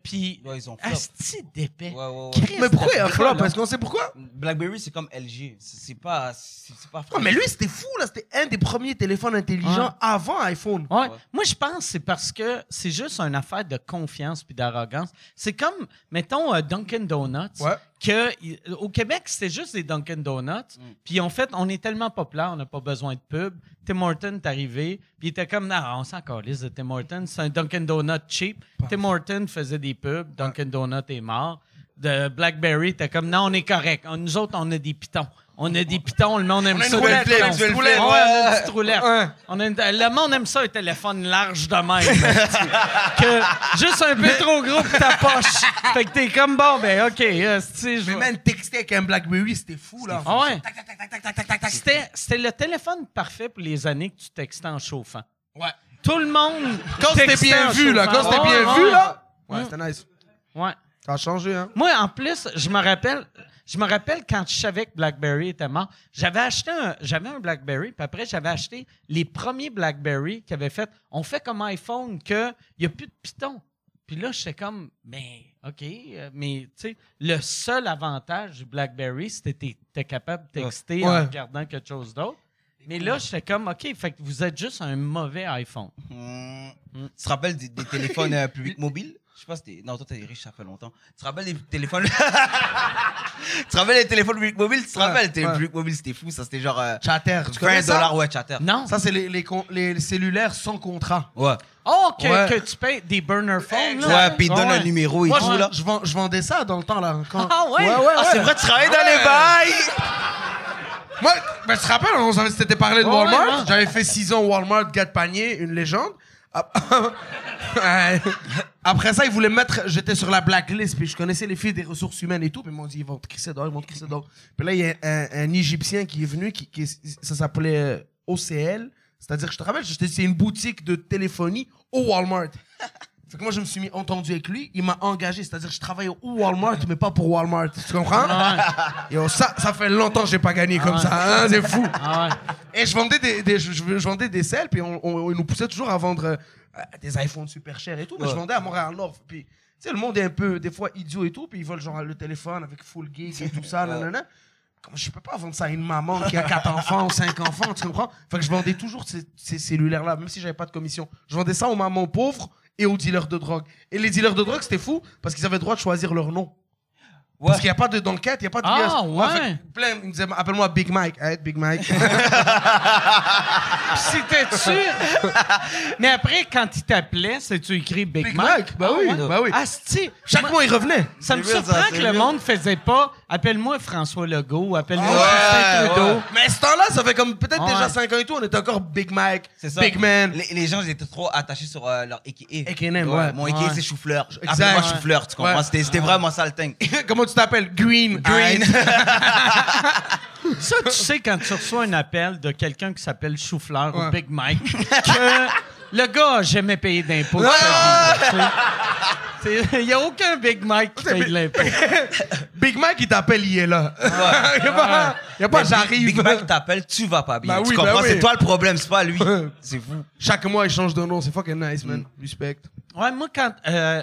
Puis, Ouais, ils ont flop. asti d'épais. Ouais, ouais, ouais. Christ Mais pourquoi il a flop? gars, là. Est-ce qu'on sait pourquoi? BlackBerry, c'est comme LG. C'est pas, c'est pas Non, mais lui, c'était fou, là. C'était un des premiers téléphones intelligents Ouais. avant iPhone. Ouais. Ouais. Moi, je pense que c'est parce que c'est juste une affaire de confiance puis d'arrogance. C'est comme, mettons, euh, Dunkin' Donuts, Ouais. Que au Québec, c'était juste des Dunkin' Donuts. Puis en fait, on est tellement populaire, on n'a pas besoin de pub. Tim Horton est arrivé, puis il était comme, non, on s'en calisse de Tim Horton, c'est un Dunkin' Donut cheap. Tim Horton faisait des pubs, Dunkin' Donut est mort. De Blackberry, était comme, non, on est correct. Nous autres, on a des pitons. On a des pitons, le monde aime On a une ça. le monde aime ça, un téléphone large de même. que juste un peu trop gros pour ta poche. Fait que t'es comme, bon, ben, OK. je Mais vais- même texter avec un Blackberry, c'était fou, là. Ah ouais. C'était c'était le téléphone parfait pour les années que tu textais en chauffant. Ouais. Tout le monde. Quand c'était bien en vu, là. Quand c'était bien Ouais, vu, là. Ouais, c'était nice. Ouais. Ça a changé, hein. Moi, en plus, je me rappelle, je me rappelle quand je savais que BlackBerry était mort, j'avais acheté un, j'avais un BlackBerry, puis après, j'avais acheté les premiers BlackBerry qui avaient fait, on fait comme iPhone, qu'il n'y a plus de Python. Puis là, j'étais comme, mais OK, euh, mais tu sais, le seul avantage du BlackBerry, c'était que tu étais capable de texter en regardant quelque chose d'autre. Mais là, j'étais comme, OK, fait que vous êtes juste un mauvais iPhone. Hmm. Tu te rappelles des, des téléphones euh, publics mobiles? Je sais pas si t'es. Non, toi, t'es riche, ça fait longtemps. Tu te rappelles des téléphones? tu te rappelles des téléphones publics mobiles? Tu te Ouais, rappelles Les ouais. publics mobiles, c'était fou. Ça, c'était genre. Euh, Chatter, tu tu connais un ça? dollar, ouais, chatter. Non? Ça, c'est les, les, con- les cellulaires sans contrat. Ouais. Oh, que, Ouais. que tu payes des burner phones, là? Ouais, puis il donne Ouais. un numéro et Moi, tout, je, là. je, vends- je vendais ça dans le temps, là. Quand- Ah ouais? Ouais, ouais, Ah, c'est vrai, tu travailles dans Ouais. les bails Moi, ben, tu te rappelles, on s'était parlé de Ouais, Walmart. ouais, ouais. J'avais fait 6 ans au Walmart, gars de panier, une légende. Ouais. Après ça, ils voulaient me mettre. J'étais sur la blacklist, puis je connaissais les filles des ressources humaines et tout. Puis ils m'ont dit, ils vont te crisser dehors, ils vont te crisser dehors. Puis là, il y a un, un Égyptien qui est venu, qui, qui ça s'appelait euh, OCL. C'est-à-dire, je te rappelle, c'est une boutique de téléphonie au Walmart. Que moi, je me suis mis entendu avec lui. Il m'a engagé. C'est-à-dire, je travaille au Walmart, mais pas pour Walmart. Tu comprends? Yo, ça, ça fait longtemps que j'ai pas gagné comme ça. hein, c'est fou. Ah ouais. Et je vendais des, des- je, vendais des selles, puis on, nous poussait toujours à vendre euh, des iPhones super chers et tout. Mais je vendais à Montréal-Nord. Puis, tu sais, le monde est un peu, des fois, idiot et tout, puis ils veulent genre le téléphone avec full gig et tout ça, nanana. Comme je peux pas vendre ça à une maman qui a quatre enfants ou cinq enfants, tu comprends? Fait que je vendais toujours ces, ces cellulaires-là, même si j'avais pas de commission. Je vendais ça aux mamans pauvres et aux dealers de drogue. Et les dealers de drogue, c'était fou, parce qu'ils avaient le droit de choisir leur nom. Parce qu'il n'y a pas de d'enquête, il n'y a pas de Ah, ouais. fait plein, il me disait, appelle-moi Big Mike. Hey, Big Mike. C'était sûr. Mais après, quand il t'appelait, c'est-tu écrit Big, Big Mike? Mike, bah Ah, oui, ouais? bah oui. Asti, Chaque moi, mois, il revenait. ça me surprend que le monde faisait pas appelle-moi François Legault, appelle-moi Ouais, Justin Trudeau. ouais. Mais ce temps-là, ça fait comme peut-être Ouais. déjà 5 ans et tout, on était encore Big Mike, C'est ça. Big Man. Les, les gens, ils étaient trop attachés sur euh, leur AKA. AKA name, ouais. Mon AKA, Ouais. c'est chou-fleur. Appelle-moi Ouais. chou-fleur, tu comprends? Ouais. C'était c'était vraiment ça le thing. Comment tu t'appelles? Green. Green. Ça, tu sais, quand tu reçois un appel de quelqu'un qui s'appelle Choufleur Ouais. ou Big Mike, que le gars jamais payé d'impôts. sais. Il n'y a aucun Big Mike qui paye de l'impôt. Big Mike, il t'appelle, il est là. il n'y a pas, il y a pas j'arrive. Big Mac t'appelle, tu vas pas bien. Bah tu oui, comprends? bah oui. C'est toi le problème, c'est pas lui. C'est vous. Chaque mois, il change de nom. C'est fucking nice, man. Respect. Ouais, moi, quand. euh,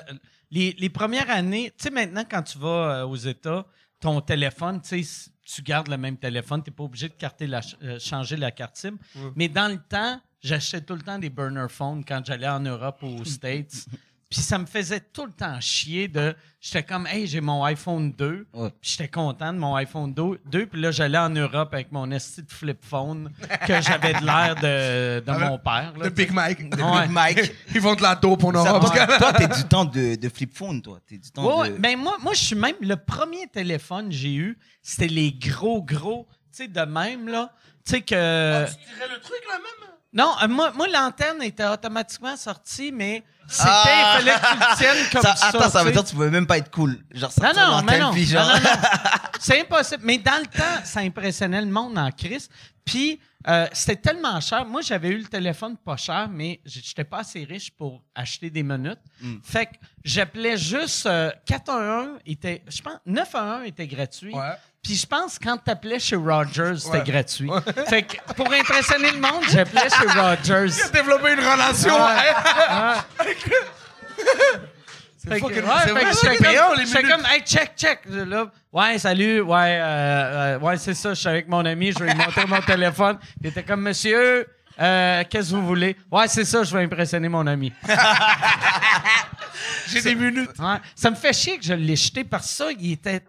les, les premières années, tu sais, maintenant, quand tu vas euh, aux États, ton téléphone, tu sais, tu gardes le même téléphone, tu n'es pas obligé de carter la, euh, changer la carte SIM. Mais dans le temps, j'achetais tout le temps des burner phones quand j'allais en Europe ou aux States. Puis ça me faisait tout le temps chier de. J'étais comme, hey, j'ai mon iPhone 2. Ouais. Puis j'étais content de mon iPhone 2. 2 puis là, j'allais en Europe avec mon esti de flip phone que j'avais de l'air de, de mon père. là, sais. Big Mike. De Ouais. Big Mike. Ils vendent de la dope en Ça, Europe. toi, toi, t'es du temps de, de flip phone, toi. T'es du temps Ouais, de. ben moi, moi je suis même. Le premier téléphone que j'ai eu, c'était les gros, gros, tu sais, de même, là. Tu sais que. Tu tirais le truc, là, même? Non, euh, moi, moi l'antenne était automatiquement sortie, mais c'était. Ah! Il fallait que tu le tiennes comme Ça- ça. attends, ça tu veut sais. dire que tu pouvais même pas être cool. Genre, Non, sortir non, mais non. puis Non, genre- non, non. C'est impossible. Mais dans le temps, ça impressionnait le monde en crise. Puis, euh, c'était tellement cher. Moi, j'avais eu le téléphone pas cher, mais j- j'étais pas assez riche pour acheter des minutes. Mm. Fait que j'appelais juste euh, 411 était, je pense, 911 était gratuit. Ouais. Puis je pense que quand t'appelais chez Rogers, c'était Ouais. gratuit. Fait que pour impressionner le monde, j'appelais chez Rogers. Il a développé une relation. Fait que, fucking- ouais, c'est fait vrai, que c'est j'étais comme, hey, check, check. Là, ouais, salut, ouais, euh, euh, ouais, c'est ça, je suis avec mon ami, je vais lui montrer mon téléphone. Il était comme, monsieur, euh, qu'est-ce que vous voulez? Ouais, c'est ça, je vais impressionner mon ami. J'ai des minutes. Ouais. Ça me fait chier que je l'ai jeté que ça, il était.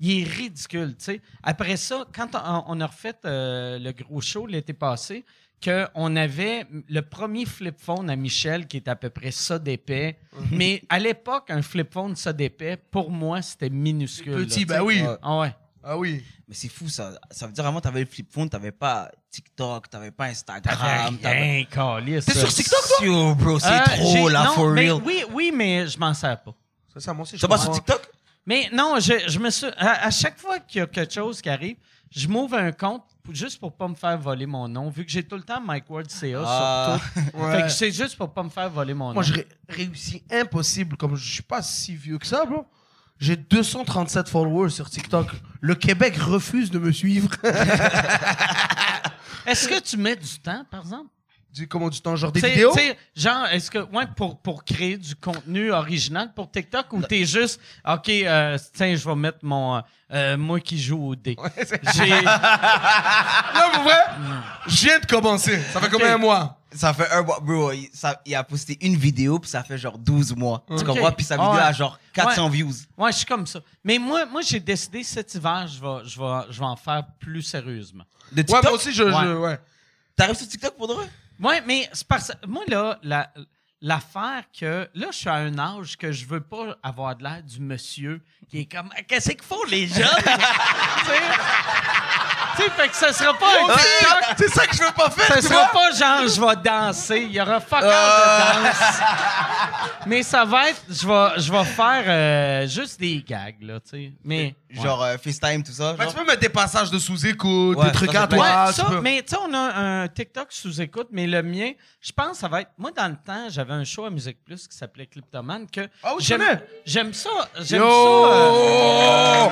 Il est ridicule, tu sais. Après ça, quand on, a refait euh, le gros show l'été passé, qu'on avait le premier flip phone à Michel qui est à peu près ça d'épais. Mais à l'époque, un flip phone ça d'épais, pour moi, c'était minuscule. Petit, là, ben oui. Ah ouais. Ah oui. Mais c'est fou, ça. Ça veut dire avant, t'avais le flip phone, t'avais pas TikTok, t'avais pas T'avais Instagram. rien. T'es sur TikTok, toi? Yo, bro, c'est Euh, trop, là, non, for mais real. Oui, oui, mais je m'en sers pas. C'est ça, moi aussi. je T'as pas sur. TikTok? Mais non, je, je me suis. À, à chaque fois qu'il y a quelque chose qui arrive, je m'ouvre un compte pour- juste pour pas me faire voler mon nom, vu que j'ai tout le temps Mike Ward CA Ah. sur tout. Ouais. Fait que c'est juste pour pas me faire voler mon Moi, nom. je ré- réussis impossible. Comme je suis pas si vieux que ça, bro. J'ai 237 followers sur TikTok. Le Québec refuse de me suivre. Est-ce que tu mets du temps, par exemple? Du, comment du temps, genre des T'sais- vidéos? t'sais, genre, est-ce que, ouais, pour, pour créer du contenu original pour TikTok ou t'es juste, OK, euh, tiens, je vais mettre mon. euh, euh, moi qui joue au dé. J'ai. Non, pour vrai, je viens de commencer. Ça fait combien de mois? Ça fait un mois, bro. Il, ça- il a posté une vidéo, puis ça fait genre 12 mois. Tu comprends? Puis sa vidéo ouais. a genre 400 views. Ouais, je suis comme ça. Mais moi, moi j'ai décidé cet hiver, je vais, je, vais, je vais en faire plus sérieusement. De Ouais, TikTok? moi aussi, je. je- ouais. T'arrives sur TikTok pour de vrai? Ouais, mais c'est parce moi, là, la- l'affaire que. Là, je suis à un âge que je veux pas avoir de l'air du monsieur qui est comme. Ah, Qu'est-ce qu'ils font, les jeunes? tu sais? Fait que ce sera pas un TikTok. C'est ça que je veux pas faire, Ce tu sera vois? pas genre je vais danser. Il y aura fuck all Ah. de danse. Mais ça va être. Je vais, je vais faire euh, juste des gags, là, tu sais. Mais. Genre euh, FaceTime, tout ça? Ben, genre? tu peux mettre des passages de sous-écoute, Ouais, des trucs ça, à c'est Ouais, toi. ça, tu peux- mais tu sais, on a un TikTok sous écoute, mais le mien, je pense que ça va être. Moi, dans le temps, j'avais un show à Musique Plus qui s'appelait Cliptoman que. Ah oui, je j'aime, connais? j'aime ça. J'aime Yo! ça. euh,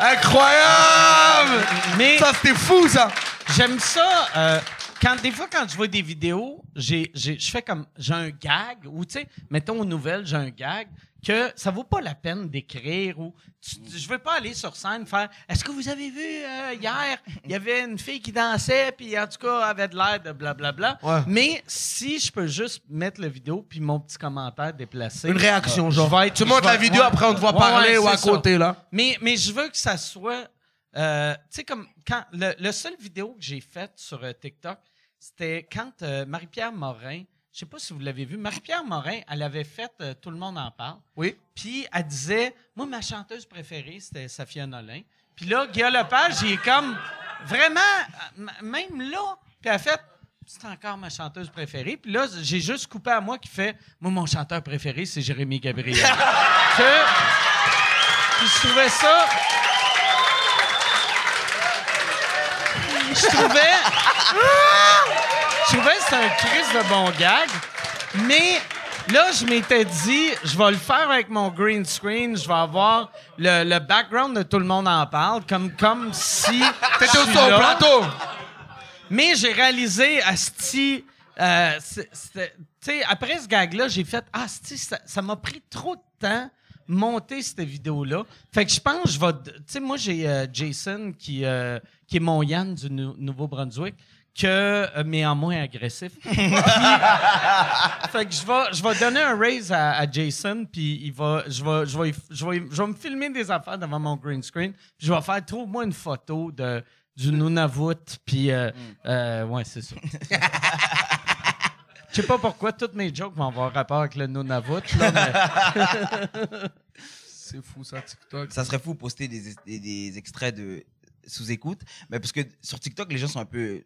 Incroyable! mais Ça, c'était fou, ça! j'aime ça. euh, quand, des fois, quand je vois des vidéos, j'ai, j'ai- je fais comme. J'ai un gag, ou tu sais, mettons aux nouvelles, j'ai un gag que ça vaut pas la peine d'écrire ou tu- tu- je veux pas aller sur scène faire est-ce que vous avez vu euh, hier il y avait une fille qui dansait puis en tout cas avait de l'air de blablabla Ouais. mais si je peux juste mettre la vidéo puis mon petit commentaire déplacé Une réaction, je genre. vais être- tu je montes vais- la vidéo, ouais. après on te voit Ouais, parler ouais, ou à c'est ça. côté, là. Mais, mais je veux que ça soit. Euh, tu sais, comme quand. Le, le seul vidéo que j'ai faite sur euh, TikTok, c'était quand euh, Marie-Pierre Morin. Je sais pas si vous l'avez vu. Marie-Pierre Morin, elle avait fait Tout le monde en parle. Oui. Puis elle disait Moi, ma chanteuse préférée, c'était Safia Nolin. Puis là, Guillaume Lepage, il est comme. Vraiment, même là. Puis elle a fait C'est encore ma chanteuse préférée. Puis là, j'ai juste coupé à moi qui fait Moi, mon chanteur préféré, c'est Jérémy Gabriel. que. Puis je trouvais ça. Je trouvais. Je trouvais que c'était un crise de bon gag. Mais là, je m'étais dit, je vais le faire avec mon green screen. Je vais avoir le, le background de tout le monde en parle, comme, comme si. T'étais au là. plateau. Mais j'ai réalisé, Asti, euh, après ce gag-là, j'ai fait, ah, Asti, ça ça m'a pris trop de temps monter cette vidéo-là. Fait que je pense que je vais, tu sais, moi, j'ai euh, Jason qui, euh, qui est mon Yann du Nou- Nouveau-Brunswick, que, euh, mais en moins agressif. Puis, fait que je vais, je vais donner un raise à, à Jason, puis il va, je vais, je vais, je vais, je vais me filmer des affaires devant mon green screen, puis je vais faire trouve-moi une photo de du Nunavut, puis euh, euh, ouais, c'est ça. Je sais pas pourquoi toutes mes jokes vont avoir rapport avec le Nunavut, là, mais C'est fou, ça, TikTok. Ça serait fou de poster des, des, des extraits de sous-écoute. Mais parce que sur TikTok, les gens sont un peu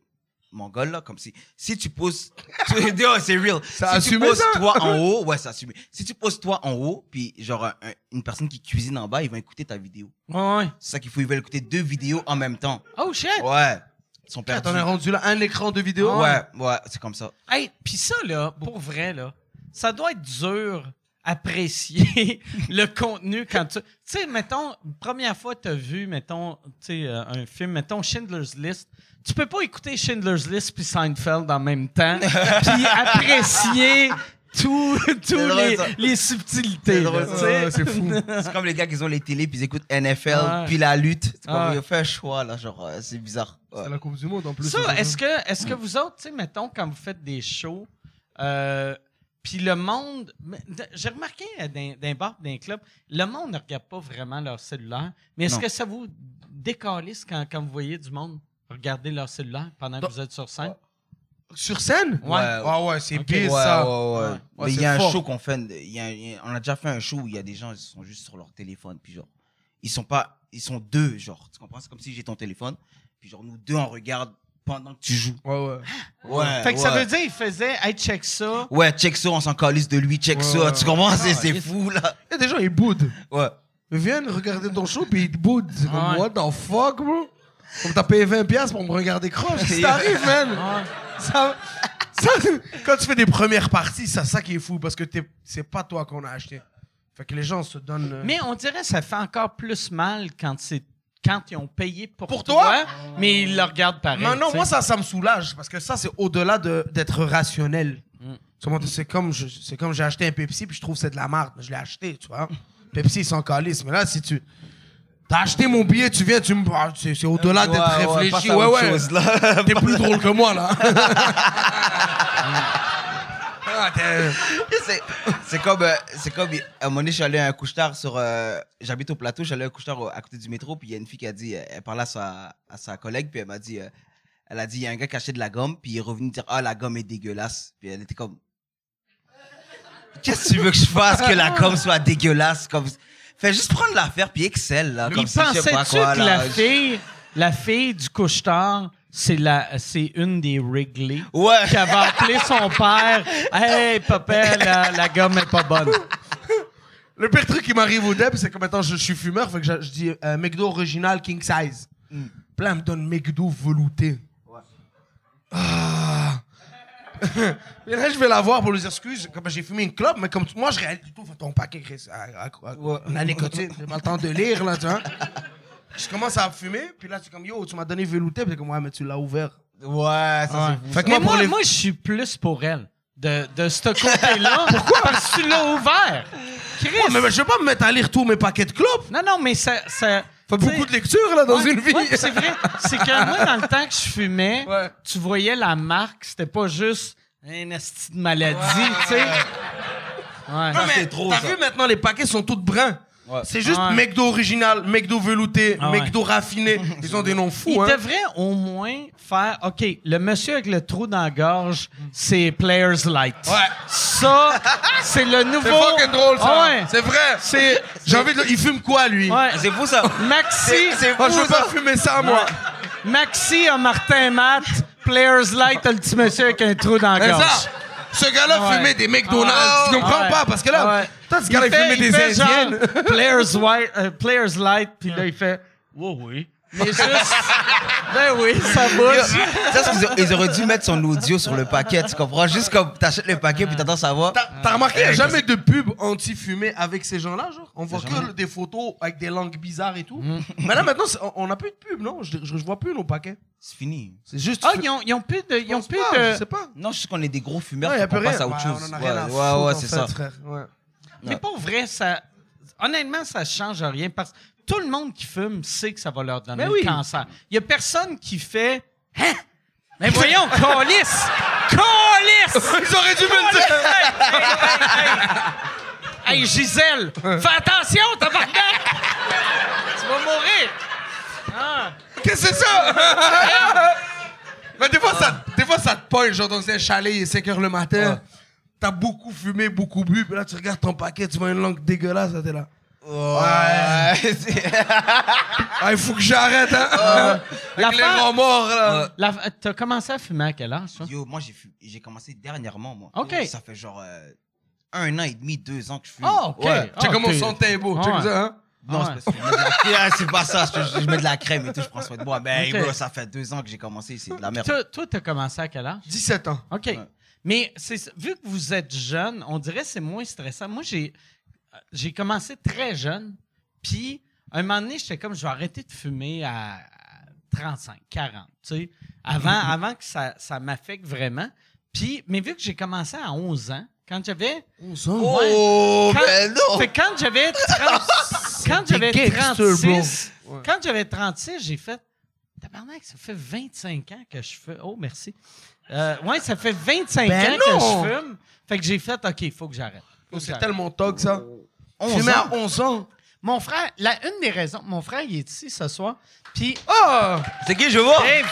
mongols, là, comme si. Si tu poses. tu- Non, c'est real. Ça si tu poses ça? toi en haut, ouais, c'est assumé. Si tu poses toi en haut, puis genre un- un- une personne qui cuisine en bas, ils vont écouter ta vidéo. ouais, ouais. C'est ça qu'il faut, ils veulent écouter deux vidéos en même temps. Oh shit! Ouais. Ils sont perdus. T'en es rendu là, un écran de vidéo? Ouais, ouais, c'est comme ça. Hey, puis ça là, pour vrai là, ça doit être dur apprécier le contenu quand tu tu sais mettons première fois que tu as vu mettons tu sais euh, un film mettons Schindler's List tu peux pas écouter Schindler's List puis Seinfeld en même temps puis apprécier tous les, les subtilités C'est fou. C'est comme les gars qui ont les télés, puis ils écoutent NFL, Ouais. puis la lutte. C'est comme, Ouais. ils ont fait un choix, là, genre, euh, c'est bizarre. Ouais. C'est la Coupe du Monde, en plus. Ça, est-ce que, est-ce que vous autres, tu sais, mettons, quand vous faites des shows, euh, puis le monde. J'ai remarqué euh, bars, dans les clubs, le monde ne regarde pas vraiment leur cellulaire. Mais est-ce Non. que ça vous décalisse quand, quand vous voyez du monde regarder leur cellulaire pendant que Non. vous êtes sur scène? Sur scène? Ouais. Ah ouais, c'est Ok. pire, Ouais, ça. ouais, ouais. Ouais. Ouais, Mais il c'est y a un fort. show qu'on fait, il y a- il y a- on a déjà fait un show où il y a des gens, ils sont juste sur leur téléphone, puis genre, ils sont pas, ils sont deux, genre, tu comprends? C'est comme si j'ai ton téléphone, puis genre, nous deux, on regarde pendant que tu joues. Ouais, ouais. Ouais. fait que ça veut dire qu'il faisait, hey, check ça. Ouais, check ça, on s'en calisse de lui, check Ouais, ça, ouais. tu comprends? C'est, c'est Ah, fou, là. Il y a des gens, ils boudent. Ouais. Ils viennent regarder ton show, puis ils te boudent. C'est comme, Ouais. what the fuck, bro? Comme t'as payé 20$ piastres pour me regarder croche. Ça t'arrive, man. Ça, ça, quand tu fais des premières parties, c'est ça qui est fou, parce que t'es- c'est pas toi qu'on a acheté. Fait que les gens se donnent. euh, Mais on dirait que ça fait encore plus mal quand c'est quand ils ont payé pour, Pour toi? mais ils le regardent pareil. Mais non, sais. moi, ça, ça me soulage, parce que ça, c'est au-delà de- d'être rationnel. Mm. C'est comme, je- c'est comme j'ai acheté un Pepsi, puis je trouve que c'est de la merde, mais je l'ai acheté, tu vois. Pepsi, ils sont calices. Mais là, si tu. T'as acheté mon billet, tu viens, tu me. ah, C'est c'est au-delà d'être Ouais, ouais, réfléchi. Ouais, ouais. chose, là. T'es plus drôle que moi, là. Ah, t'es- c'est, comme, euh, c'est comme, à un moment donné, je suis allé à un couche-tard sur, euh, j'habite au plateau, j'allais à un couche-tard au- à côté du métro, puis il y a une fille qui a dit, euh, elle parlait à sa, à sa collègue, puis elle m'a dit, euh, elle a dit, il y a un gars qui a acheté de la gomme, puis il est revenu dire, ah, la gomme est dégueulasse. Puis elle était comme, qu'est-ce que tu veux que je fasse que la gomme soit dégueulasse? Comme, fais juste prendre l'affaire, puis excelle, là. Comme Il si je sais pas pensait-tu quoi, que là. la fille, la fille du couche-tard, c'est la, c'est une des Wrigley Ouais. qui avait appelé son père. Hey, papa, la, la gomme est pas bonne. Le pire truc qui m'arrive au deb, c'est que maintenant je, je suis fumeur, fait que je, je dis euh, McDo original king size. Mm. Puis là, elle me donne McDo velouté. Ah. Et là, je vais la voir pour lui dire excuse, comme j'ai fumé une clope, mais comme moi, je réalise tout ton paquet, Chris. à- à- à- La nicotine, j'ai pas le temps de lire, là, tu vois. Je commence à fumer, puis là, tu es comme yo, tu m'as donné velouté, puis comme ouais, mais tu l'as ouvert. Ouais, ça, c'est. Fait que moi, pour moi, les. moi, je suis plus pour elle. De, de ce côté-là. Pourquoi? Parce que tu l'as ouvert. Chris. Ouais, mais, mais je vais pas me mettre à lire tous mes paquets de clopes. Non, non, mais ça. ça sais- beaucoup de lectures, là, dans Ouais, une vie. ouais, c'est vrai. C'est que moi, dans le temps que je fumais, Ouais. tu voyais la marque, c'était pas juste un asti de maladie, tu sais. Ouais. Non, mais c'est trop, T'as vu maintenant, les paquets sont tous bruns. Ouais. C'est juste Ouais. McDo original, McDo velouté, Ah ouais. McDo raffiné. Ils ont des noms fous, Il hein. devrait au moins faire. OK, le monsieur avec le trou dans la gorge, c'est Players Light. Ouais. Ça, c'est le nouveau. C'est fucking drôle, ça. Ah ouais. C'est vrai. C'est. J'ai envie de... Il fume quoi, lui? Ouais. C'est fou ça. Maxi. Ah, je veux pas fumer ça, moi. Maxi a Martin Matt. Players Light a le petit monsieur avec un trou dans la C'est gorge. ça. Ce gars-là Ouais. fumait des McDonald's. Tu comprends Ouais. pas? Parce que là, toi, ce gars-là, il, fait- fumait des Indiennes. Players, white, euh, players Light, puis là, il fait. Oui, oui. Mais juste. ben oui, ça bouge. Ça, c'est qu'ils auraient- ils auraient dû mettre son audio sur le paquet, tu comprends? Juste comme t'achètes le paquet puis t'attends savoir. T'as t'as remarqué, il n'y a jamais de pub anti-fumée avec ces gens-là, genre? On voit que des photos avec des langues bizarres et tout. Mais là, maintenant, c'est- on- on n'a plus de pub, non? Je, je, je vois plus nos paquets. C'est fini. C'est juste... Ah, ils ont, ils ont plus de. Ils ont plus pas, de. Je sais pas. Non, je sais qu'on est des gros fumeurs, Ouais, y a faut plus qu'on rien. passe à autre Ouais, chose. on en a Ouais, rien à ouais, foutre, ouais, en c'est fait, ça. frère. Ouais. Mais pas vrai, ça. Honnêtement, ça change rien parce que tout le monde qui fume sait que ça va leur donner le oui. cancer. Il y a personne qui fait. Hein? Mais voyons, Calice! Calice! Ils auraient dû me le dire! Hey, Gisèle, fais attention, tabarnak! tu vas mourir! Ah. Qu'est-ce que c'est ça? Mais des fois, ça, des fois, ça te pointe, genre dans un chalet, il est 5 heures le matin. T'as beaucoup fumé, beaucoup bu, puis là, tu regardes ton paquet, tu vois une langue dégueulasse, t'es là. Ouais. il faut que j'arrête, hein? Avec les L'affaire- remords, là. La- T'as commencé à fumer à quel âge, toi? Yo, moi, j'ai fu- j'ai commencé dernièrement, moi. OK. Ça fait genre euh, un an et demi, deux ans que je fume. Ah, OK. Ouais. Check comment son teint est beau. Check ouais. ça, hein? Non, Ah c'est parce que pas ça. Je, je mets de la crème et tout, je prends soin de moi. Ben, bro, ça fait deux ans que j'ai commencé, c'est de la merde. Toi, t'as commencé à quel âge? 17 ans. OK. Mais c'est vu que vous êtes jeune, on dirait que c'est moins stressant. Moi, j'ai j'ai commencé très jeune, puis un moment donné, j'étais comme, je vais arrêter de fumer à 35, 40, tu sais, avant, avant que ça, ça m'affecte vraiment. Puis, mais vu que j'ai commencé à 11 ans, quand j'avais... Oh, Quand- ben non! Fait que quand j'avais 30 quand j'avais des gangsters, 36, bro. Ouais. quand j'avais 36, j'ai fait tabarnak, ça fait 25 ans que je fais Oh merci. Euh, ouais, ça fait 25 Ben ans que je fume. Fait que j'ai fait OK, il faut que j'arrête. C'est tellement tog, ça. 11 Fumer ans. à 11 ans. Mon frère, la une des raisons, mon frère il est ici ce soir. Puis Oh! C'est qui, je vois? Dave,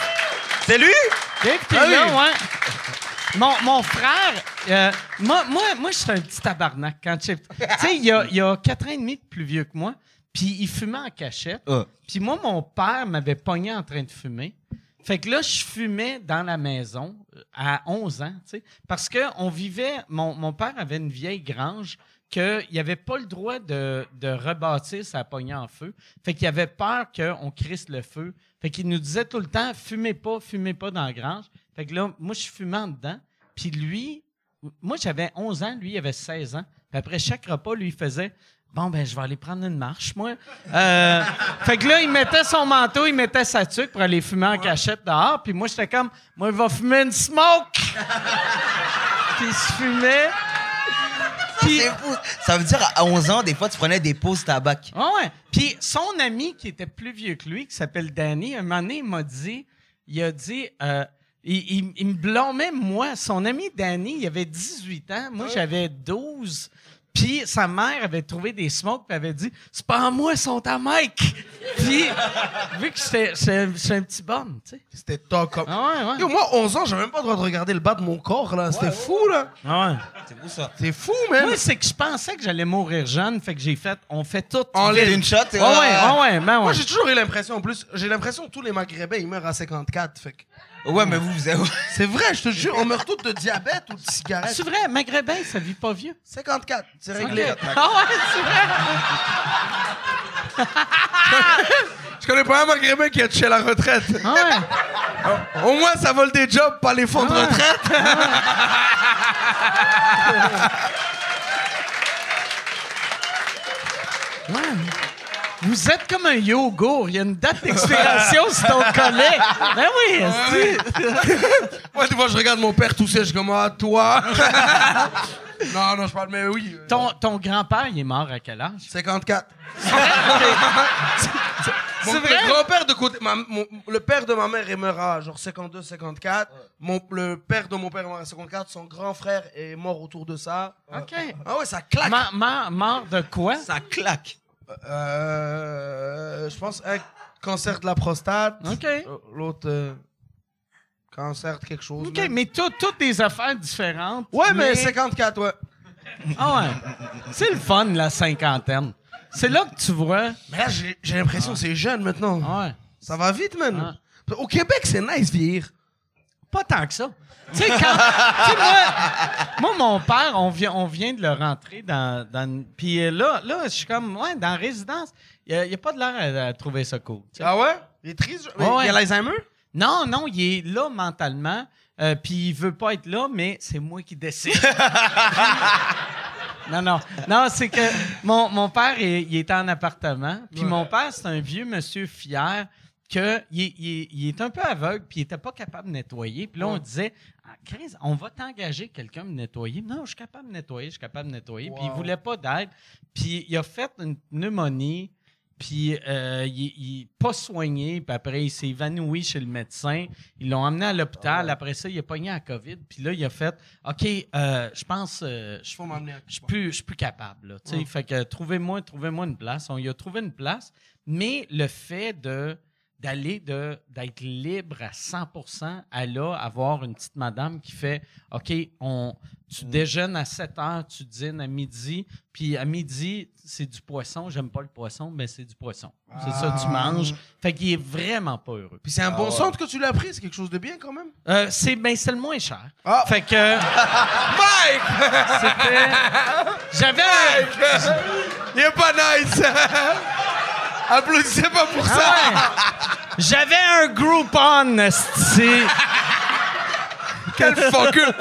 C'est lui? Dave t'es Ah là, oui. ouais. Mon, mon frère, euh, moi, moi, moi, j'étais un petit tabarnak quand. Tu sais, il y a, il y a 4 ans et demi de plus vieux que moi, puis il fumait en cachette. Ah. Puis moi, mon père m'avait pogné en train de fumer. Fait que là, je fumais dans la maison euh, à 11 ans, tu sais, parce qu'on vivait, mon, mon père avait une vieille grange qu'il n'avait pas le droit de, de rebâtir sa poignée en feu. Fait qu'il avait peur qu'on crisse le feu. Fait qu'il nous disait tout le temps, fumez pas, fumez pas dans la grange. Fait que là, moi, je fumais en dedans. Puis lui, moi, j'avais 11 ans, lui, il avait 16 ans. Puis après chaque repas, lui, il faisait Bon, ben, je vais aller prendre une marche, moi. Euh, fait que là, il mettait son manteau, il mettait sa tuque pour aller fumer en cachette dehors. Puis moi, j'étais comme Moi, il va fumer une smoke. puis il se fumait. Puis- C'est fou. Ça veut dire, à 11 ans, des fois, tu prenais des pauses tabac. Ah ouais. Puis son ami qui était plus vieux que lui, qui s'appelle Danny, un moment donné, il m'a dit, il a dit, euh, il, il- il me blâmait, moi. Son ami Danny, il avait 18 ans, moi j'avais 12. Puis sa mère avait trouvé des smokes, puis avait dit, c'est pas à moi, ils sont à Mike. puis vu que j'étais j'étais- j'étais un petit bum, tu sais. C'était tog comme. Ah ouais, ouais. Yo, moi, 11 ans, j'avais même pas le droit de regarder le bas de mon corps, là. C'était fou, là. Ah ouais. C'est fou, ça. C'est fou, man. Moi, c'est que je pensais que j'allais mourir jeune, fait que j'ai fait, on fait tout. Ligne. Une shot, c'est Ah ouais, ah ouais, ben ouais. Moi, j'ai toujours eu l'impression, en plus, j'ai l'impression que tous les Maghrébins, ils meurent à 54. Fait que Ouais, mais vous, vous avez. c'est vrai, je te jure, on meurt tous de diabète ou de cigarette. C'est vrai, maghrébin, ça vit pas vieux. 54, c'est réglé. Ah ouais, c'est vrai. Je connais pas un Maghrébin qui a touché la retraite. Ah ouais. Au moins, ça vole des jobs, pas les fonds de Ah ouais. retraite. Ouais. Vous êtes comme un yogourt. Il y a une date d'expiration sur ton collet. Ben oui, esti. Moi, des fois, je regarde mon père tousser, je suis comme, ah, toi? Non, non, je parle, mais oui. euh, Ton, ton grand-père, il est mort à quel âge? 54. Mon, C'est vrai? Le grand-père de côté. ma- mon- le père de ma mère est mort à genre 52, 54. Mon, le père de mon père est mort à 54. Son grand frère est mort autour de ça. OK. Ah ouais, ça claque. Ma- ma- mort de quoi? Ça claque. Euh, je pense un cancer de la prostate. OK. L'autre, euh, cancer de quelque chose. OK, mais tout- toutes des affaires différentes. Ouais, mais 54, ouais. Ah ouais. C'est le fun, la cinquantaine. C'est là que tu vois. Mais là, j'ai j'ai l'impression que c'est jeune maintenant. Ah ouais. Ça va vite, man. Au Québec, c'est nice vieillir. Pas tant que ça. Tu sais, quand. moi, moi, mon père, on vient, on vient de le rentrer dans. dans Puis là, là, je suis comme, ouais, dans la résidence, il n'y a, pas de l'air à, à trouver ça cool. Ah ouais? Il est triste. mais Ouais, ouais. Il a l'Alzheimer? Non, non, il est là mentalement. euh, puis il veut pas être là, mais c'est moi qui décide. non, non. Non, c'est que mon, mon père, il, il est en appartement. Puis mon père, c'est un vieux monsieur fier que il, est- il un peu aveugle, puis il était pas capable de nettoyer. Puis là, on disait, ah, Chris, on va t'engager quelqu'un de nettoyer. Non, je suis capable de nettoyer, je suis capable de nettoyer. Puis il voulait pas d'aide. Puis il a fait une pneumonie. Puis euh, il, il est pas soigné, puis après il s'est évanoui chez le médecin. Ils l'ont emmené à l'hôpital. Après ça, il a pogné la COVID. Puis là, il a fait OK, euh, je pense, euh, je à suis plus, capable. Là, tu sais. Fait que trouvez-moi, trouvez-moi une place. On lui a trouvé une place, mais le fait de d'aller de d'être libre à 100% à là avoir une petite madame qui fait OK, on tu déjeunes à 7 heures, tu dînes à midi, puis à midi, c'est du poisson, j'aime pas le poisson, mais c'est du poisson. C'est ça que tu manges. Fait qu'il est vraiment pas heureux. Puis c'est un bon centre que tu l'as pris, c'est quelque chose de bien quand même? Euh, c'est ben c'est le moins cher. Ah. Fait que Mike! c'était j'avais un- Il est pas nice! Applaudissez pas pour ça! Ah ouais. J'avais un Groupon, esti. Quel fucker!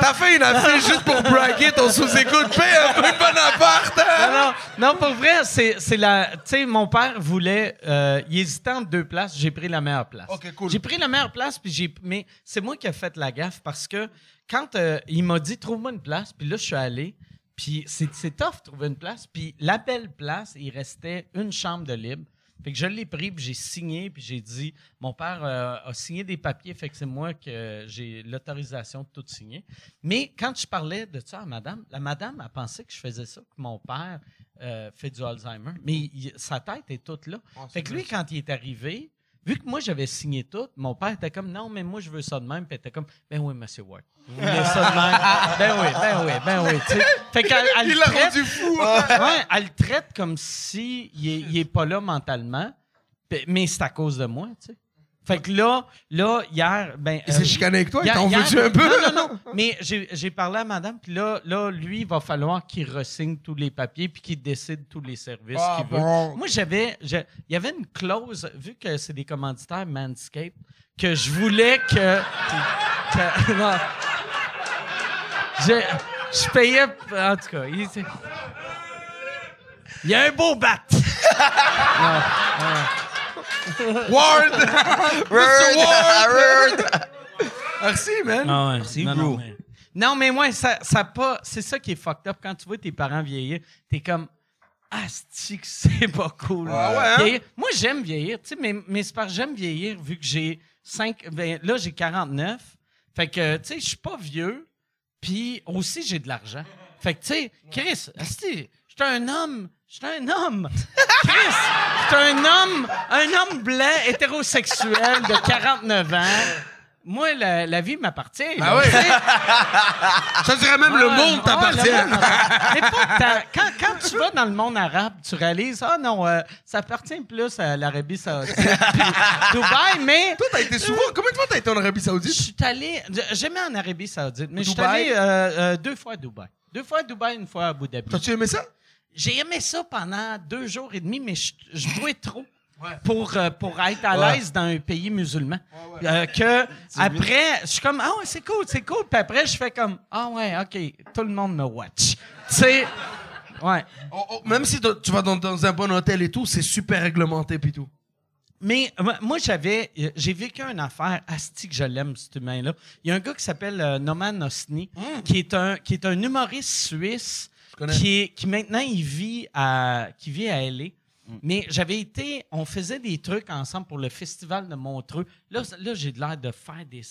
T'as fait une affiche juste pour braguer ton sous-écoute. Paye un peu de bon appart! hein? Non, non, non, pour vrai, c'est c'est la. Tu sais, mon père voulait. euh, il hésitait entre deux places. J'ai pris la meilleure place. Ok, cool. J'ai pris la meilleure place, puis j'ai. Mais c'est moi qui ai fait la gaffe parce que quand euh, il m'a dit trouve-moi une place, puis là, je suis allé. Puis c'est tough de trouver une place. Puis la belle place, il restait une chambre de libre. Fait que je l'ai pris, puis j'ai signé, puis j'ai dit, mon père euh, a signé des papiers, fait que c'est moi que j'ai l'autorisation de tout signer. Mais quand je parlais de ça à madame, la madame a pensé que je faisais ça, que mon père euh, fait du Alzheimer. Mais il- sa tête est toute là. fait que lui, quand il est arrivé, vu que moi j'avais signé tout, mon père était comme, non, mais moi je veux ça de même. Puis elle était comme, ben oui, monsieur Ward. Vous voulez ça de même? ben oui, ben oui, ben oui. tu sais. Fait qu'elle elle Il traite- rendu fou! Ouais, elle le traite comme si il est, il est pas là mentalement, mais c'est à cause de moi, tu sais. Fait que là, là hier, ben. Il euh, s'est chicané avec toi, il t'en un peu? Non, non, non. Mais j'ai parlé à madame, puis là, là, lui, il va falloir qu'il ressigne tous les papiers puis qu'il décide tous les services Ah, qu'il veut. bon. Moi, j'avais. Il y avait une clause, vu que c'est des commanditaires Manscaped, que je voulais que. que- non. Je, je payais. En tout cas, il, il y a un beau bat. Ward! Mr. Ward! Word! Merci, man! Ah ouais, Merci, non, bro. Non, mais, non, mais moi, ça, ça pas. C'est ça qui est fucked up. Quand tu vois tes parents vieillir, t'es comme. Asti que c'est pas cool. Ah ouais, hein? Moi, j'aime vieillir, tu sais, mais, mais c'est parce que j'aime vieillir vu que j'ai 5. Ben, là, j'ai 49. Fait que, tu sais, je suis pas vieux. Puis aussi, j'ai de l'argent. Fait que, tu sais, Chris, asti, je suis un homme. Je suis un homme. Chris, je suis un homme, un homme blanc, hétérosexuel de 49 ans. Moi, la, la vie m'appartient. Ah oui. tu sais. Ça dirait même le monde t'appartient. le monde m'appartient. Mais pas tant. quand, quand tu vas dans le monde arabe, tu réalises, ah non, euh, ça appartient plus à l'Arabie Saoudite. puis Dubaï, mais. Toi, t'as été souvent. Combien de fois t'as été en Arabie Je Saoudite? suis allé. J'aimais en Arabie Saoudite, mais je suis Dubaï? allé euh, euh, deux fois à Dubaï. Deux fois à Dubaï, une fois à Abu Dhabi. T'as-tu aimé ça? J'ai aimé ça pendant deux jours et demi, mais je, je jouais trop. Pour, euh, pour être à l'aise dans un pays musulman. Euh, que après, je suis comme, ah ouais, c'est cool, c'est cool. Puis après, je fais comme, ah ouais, OK, tout le monde me watch. Tu sais, ouais. Oh, oh, même si tu vas dans, dans un bon hôtel et tout, c'est super réglementé pis tout. Mais moi, j'avais, euh, j'ai vécu une affaire, asti que je l'aime, cet humain-là. Il y a un gars qui s'appelle euh, Noman Osni, qui, est un, qui est un humoriste suisse, connais? qui, maintenant, il vit à, qui vit à L.A. Mais j'avais été, on faisait des trucs ensemble pour le festival de Montreux. Là, là j'ai de l'air de faire des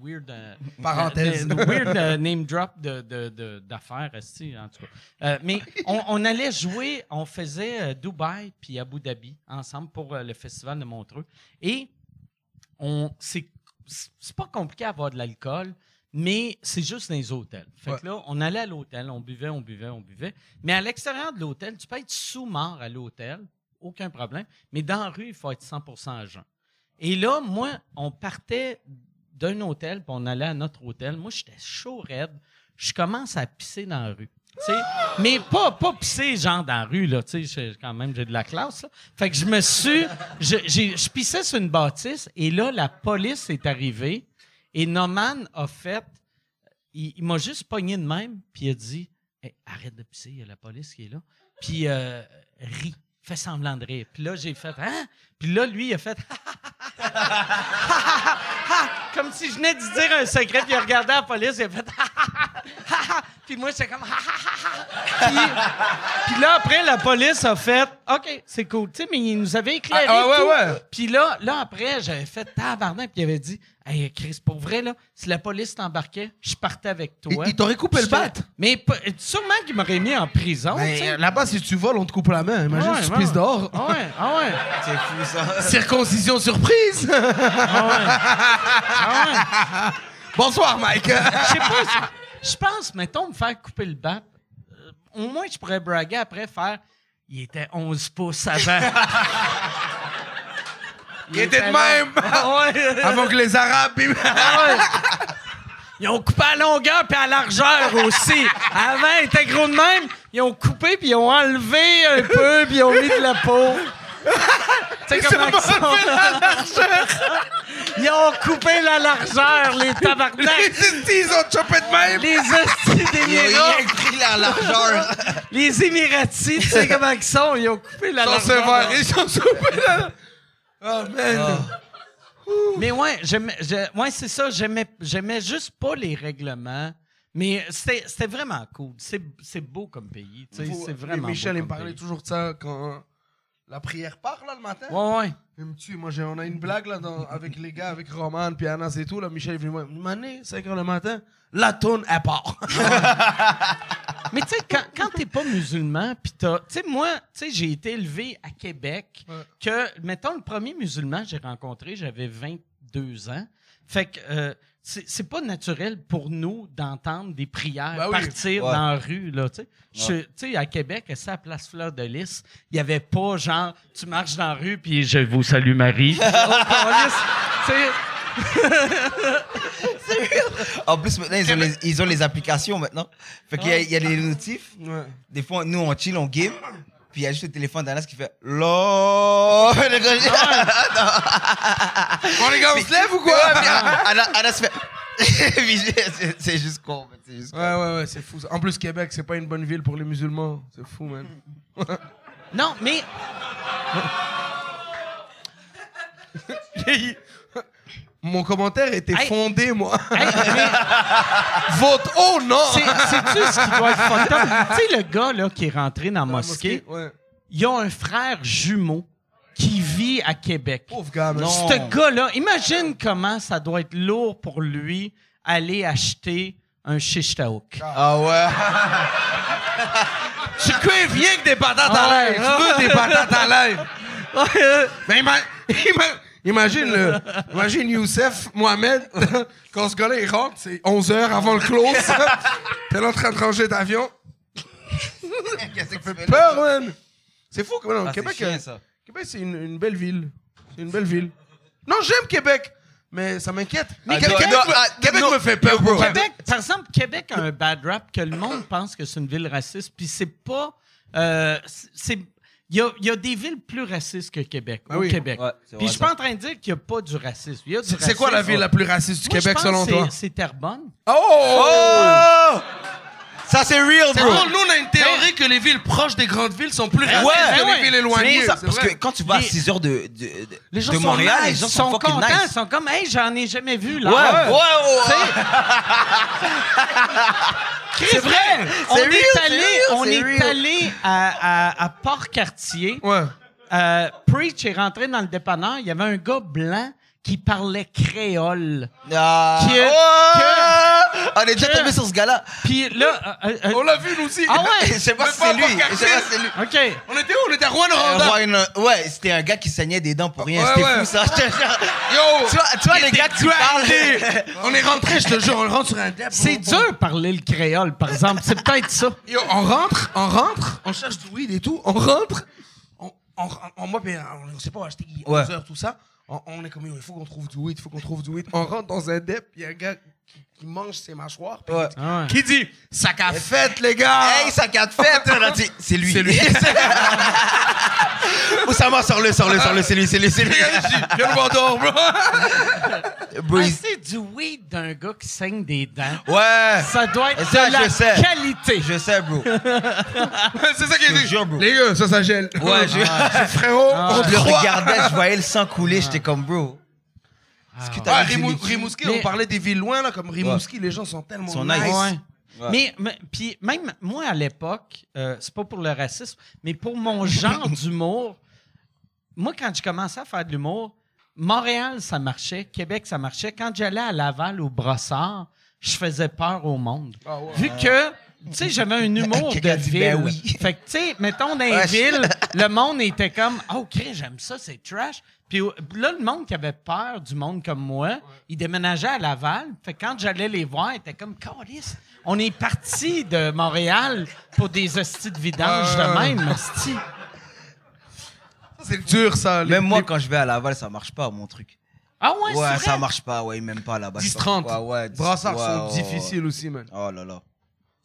weird, euh, Parenthèse. de- de weird euh, name drop de, de- de- d'affaires, en tout cas. Euh, mais on, on allait jouer, on faisait euh, Dubaï puis Abu Dhabi ensemble pour euh, le festival de Montreux. Et on, c'est pas compliqué à avoir de l'alcool, mais c'est juste dans les hôtels. Fait que là, on allait à l'hôtel, on buvait, on buvait, on buvait. Mais à l'extérieur de l'hôtel, tu peux être sous-mort à l'hôtel, aucun problème. Mais dans la rue, il faut être 100 à jeun. Et là, moi, on partait d'un hôtel, puis on allait à notre hôtel. Moi, j'étais chaud raide. Je commence à pisser dans la rue. tu sais. Mais pas, pas pisser genre dans la rue, là. Tu sais, quand même, j'ai de la classe, là. Fait que je me suis. Je, je pissais sur une bâtisse, et là, la police est arrivée, et Norman a fait. Il, m'a juste pogné de même, puis il a dit Hey, Arrête de pisser, il y a la police qui est là. Puis euh, rit, fait semblant de rire. Puis là, j'ai fait Hein? Puis là, lui, il a fait Comme si je venais de dire un secret, puis il a regardé la police, il a fait Puis moi, j'étais comme puis, puis là, après, la police a fait OK, c'est cool. Tu sais, mais il nous avait éclairé. Ah, ah, ouais, tout. ouais. Puis là, là, après, j'avais fait tabarnak, puis il avait dit Hey, Chris, pour vrai, là, si la police t'embarquait, je partais avec toi. Il- il t'aurait coupé le bat. Mais sûrement qu'il m'aurait mis en prison. Ben, là-bas, si tu voles, on te coupe la main. Imagine Ouais, si tu pisses dehors. Ah ouais, ah ouais, ça. Circoncision surprise. ah ouais. Ah ouais. Bonsoir, Mike. Je sais pas. Je pense, mettons, me faire couper le bat. euh, au moins, je pourrais braguer après, faire. Il était 11 pouces avant. Il était de même. Ah ouais. Avant que les Arabes. Ah ouais. Ils ont coupé à longueur puis à largeur aussi. Avant, il était gros de même. Ils ont coupé puis ils ont enlevé un peu puis ils ont mis de la peau. Tu sais comment ils ont coupé la largeur, les Les tabarnak. estis, ils ont chopé de même. Les hosties Ils ont rien pris la largeur. Les Émiratis, tu sais comment ils sont? Ils ont coupé la Ils sont largeur. sévères. Ils sont soupés là. Oh, man. Mais ouais, j'aimais, ouais, c'est ça. J'aimais, j'aimais juste pas les règlements. Mais c'était, c'était vraiment cool. C'est, c'est beau comme pays. tu sais, Faut- c'est vraiment Michel, beau il me comme parlait pays. toujours de ça quand la prière part, là, le matin? Ouais, ouais. Il me tue. Moi, j'ai- on a une blague là, dans- avec les gars, avec Roman, puis Anas et tout. Là, Michel est venu me dire Mané, 5 h le matin, la tourne, elle part. Mais tu sais, quand, quand t'es pas musulman, pis t'as. Tu sais, moi, tu sais, j'ai été élevé à Québec, Ouais. que, mettons, le premier musulman que j'ai rencontré, j'avais 22 ans. Fait que. euh, c'est c'est pas naturel pour nous d'entendre des prières Ben oui. partir Ouais. dans la rue, là, tu sais. Sais, à Québec, à sa place Fleur de Lys, il y avait pas genre, tu marches dans la rue, puis je vous salue Marie. Oh, câlisse. Tu sais, En plus, maintenant, ils ont, les, ils ont les applications maintenant. Fait qu'il y, y a les notifs. Ouais. Des fois, nous, on chill, on game. Puis il y a juste le téléphone d'Anas qui fait LOL. Bon, les gars, on se lève ou quoi? Ouais, puis Anas Anas fait. C'est- juste con. mais C'est juste con. Ouais, ouais, ouais, c'est fou. ça. En plus, Québec, c'est pas une bonne ville pour les musulmans. C'est fou, man. non, mais Mon commentaire était Hey. fondé, moi. hey, mais Vote oh non C'est- Sais-tu ce qui doit être fucked up? Tu sais, le gars là, qui est rentré dans la mosquée, Ouais. il a un frère jumeau qui vit à Québec. Pauvre gars, man. Ce gars-là, imagine comment ça doit être lourd pour lui aller acheter un shish taouk. Ah ouais. Tu cuis rien que des patates à Ouais. l'air. Tu veux des patates à l'air. Mais ima- ima- imagine, le, imagine Youssef Mohamed, quand ce gars-là il rentre, c'est 11 heures avant le close. T'es là en train de ranger d'avion. Qu'est-ce que tu fais là? Peur, man. C'est fou, quand même. Ah, c'est Québec, chiant, euh, ça. Québec c'est une, une belle ville. C'est une belle ville. Non, j'aime Québec, mais ça m'inquiète. Ah, Québec, me- ah, Québec non. me fait peur, bro. Québec, par exemple, Québec a un bad rap que le monde pense que c'est une ville raciste, puis c'est pas. euh, c'est il y a, il y a des villes plus racistes que Québec, Ah au oui. Québec. Ouais, puis je suis pas en train de dire qu'il n'y a pas du racisme. Il y a du C'est quoi la ville la plus raciste du Moi, je Québec pense selon toi? c'est- C'est Terrebonne. Oh! Ça, c'est real, bro. nous, on a une théorie que les villes proches des grandes villes sont plus racistes Ouais, que ouais. les villes éloignées. Ça, parce vrai. que quand tu vas à Les- 6 heures de, de, de, Les gens de sont Montréal, nice, les gens sont, sont fucking contents, nice. ils sont comme, hey, j'en ai jamais vu là. Ouais, ouais, ouais. C'est vrai. On est allé, real, on est allé à, à, à Port-Cartier. Ouais. Euh, Preach est rentré dans le dépanneur. Il y avait un gars blanc qui parlait créole. Ah, Que- ouais. On est déjà que- tombé sur ce gars-là. Puis là, euh, euh, On l'a vu, nous aussi. Ah ouais? Je sais pas si c'est lui. Je sais pas si c'est lui. OK. On était où? On était à Rouen Euh, Rwanda. Ryan, euh, ouais, c'était un gars qui saignait des dents pour rien. Ouais, C'était ouais. fou, ça. Yo! Tu vois, tu vois les gars qui grindé. parlent. On est rentré, je te jure, on rentre sur un. C'est on- dur parler le créole, par exemple. C'est peut-être ça. Yo, on rentre, on rentre, on cherche du weed et tout, on rentre, on, on, on, moi, ben, on sait pas acheter 11 Ouais. heures, tout ça. On, est comme, il faut qu'on trouve du weed, il faut qu'on trouve du weed. On rentre dans un dep, il y a un gars qui, mange ses mâchoires. Ouais. Ah ouais. Qui dit, sac à fête, les gars! Hey. On a dit, C'est lui. C'est lui. Oussama, sors-le, sors-le, sors-le. C'est lui, c'est lui, c'est lui. Nous voir dehors, bro! Ah, c'est du weed d'un gars qui saigne des dents. Ouais. Ça doit être Ça, de la je sais. qualité. Je sais, bro. C'est ça qu'il Je dit. jure, bro. Les gars, ça, ça gèle. Ouais, je, Frérot, on je le regardais, je voyais le sang couler. J'étais comme, bro. Ah, Rimou-? Rimouski, Mais- on parlait des villes loin, là, comme Rimouski, les gens sont tellement Ils sont nice. nice. Ouais. Ouais. Mais, mais- puis même moi à l'époque, euh, c'est pas pour le racisme, mais pour mon genre d'humour, moi quand je commençais à faire de l'humour, Montréal ça marchait, Québec ça marchait. Quand j'allais à Laval ou Brossard, je faisais peur au monde. Ah ouais. Vu que tu sais, j'avais un humour de dit, ville. ben oui. Fait que, tu sais, mettons, dans les je- villes, le monde était comme, oh, ok, j'aime ça, c'est trash. Puis là, le monde qui avait peur du monde comme moi, il déménageait à Laval. Fait que quand j'allais les voir, ils étaient comme, Câlisse, on est parti de Montréal pour des hosties de vidange de Ouais. même, hostie. Ça, C'est dur, ça. les- Même moi, quand je vais à Laval, ça marche pas, mon truc. Ah ouais, Ouais, c'est ça vrai? marche pas, ouais, même pas là-bas. 10-30. Ouais, ouais. 10 Brassards ouais, sont difficiles aussi, man. Oh là là.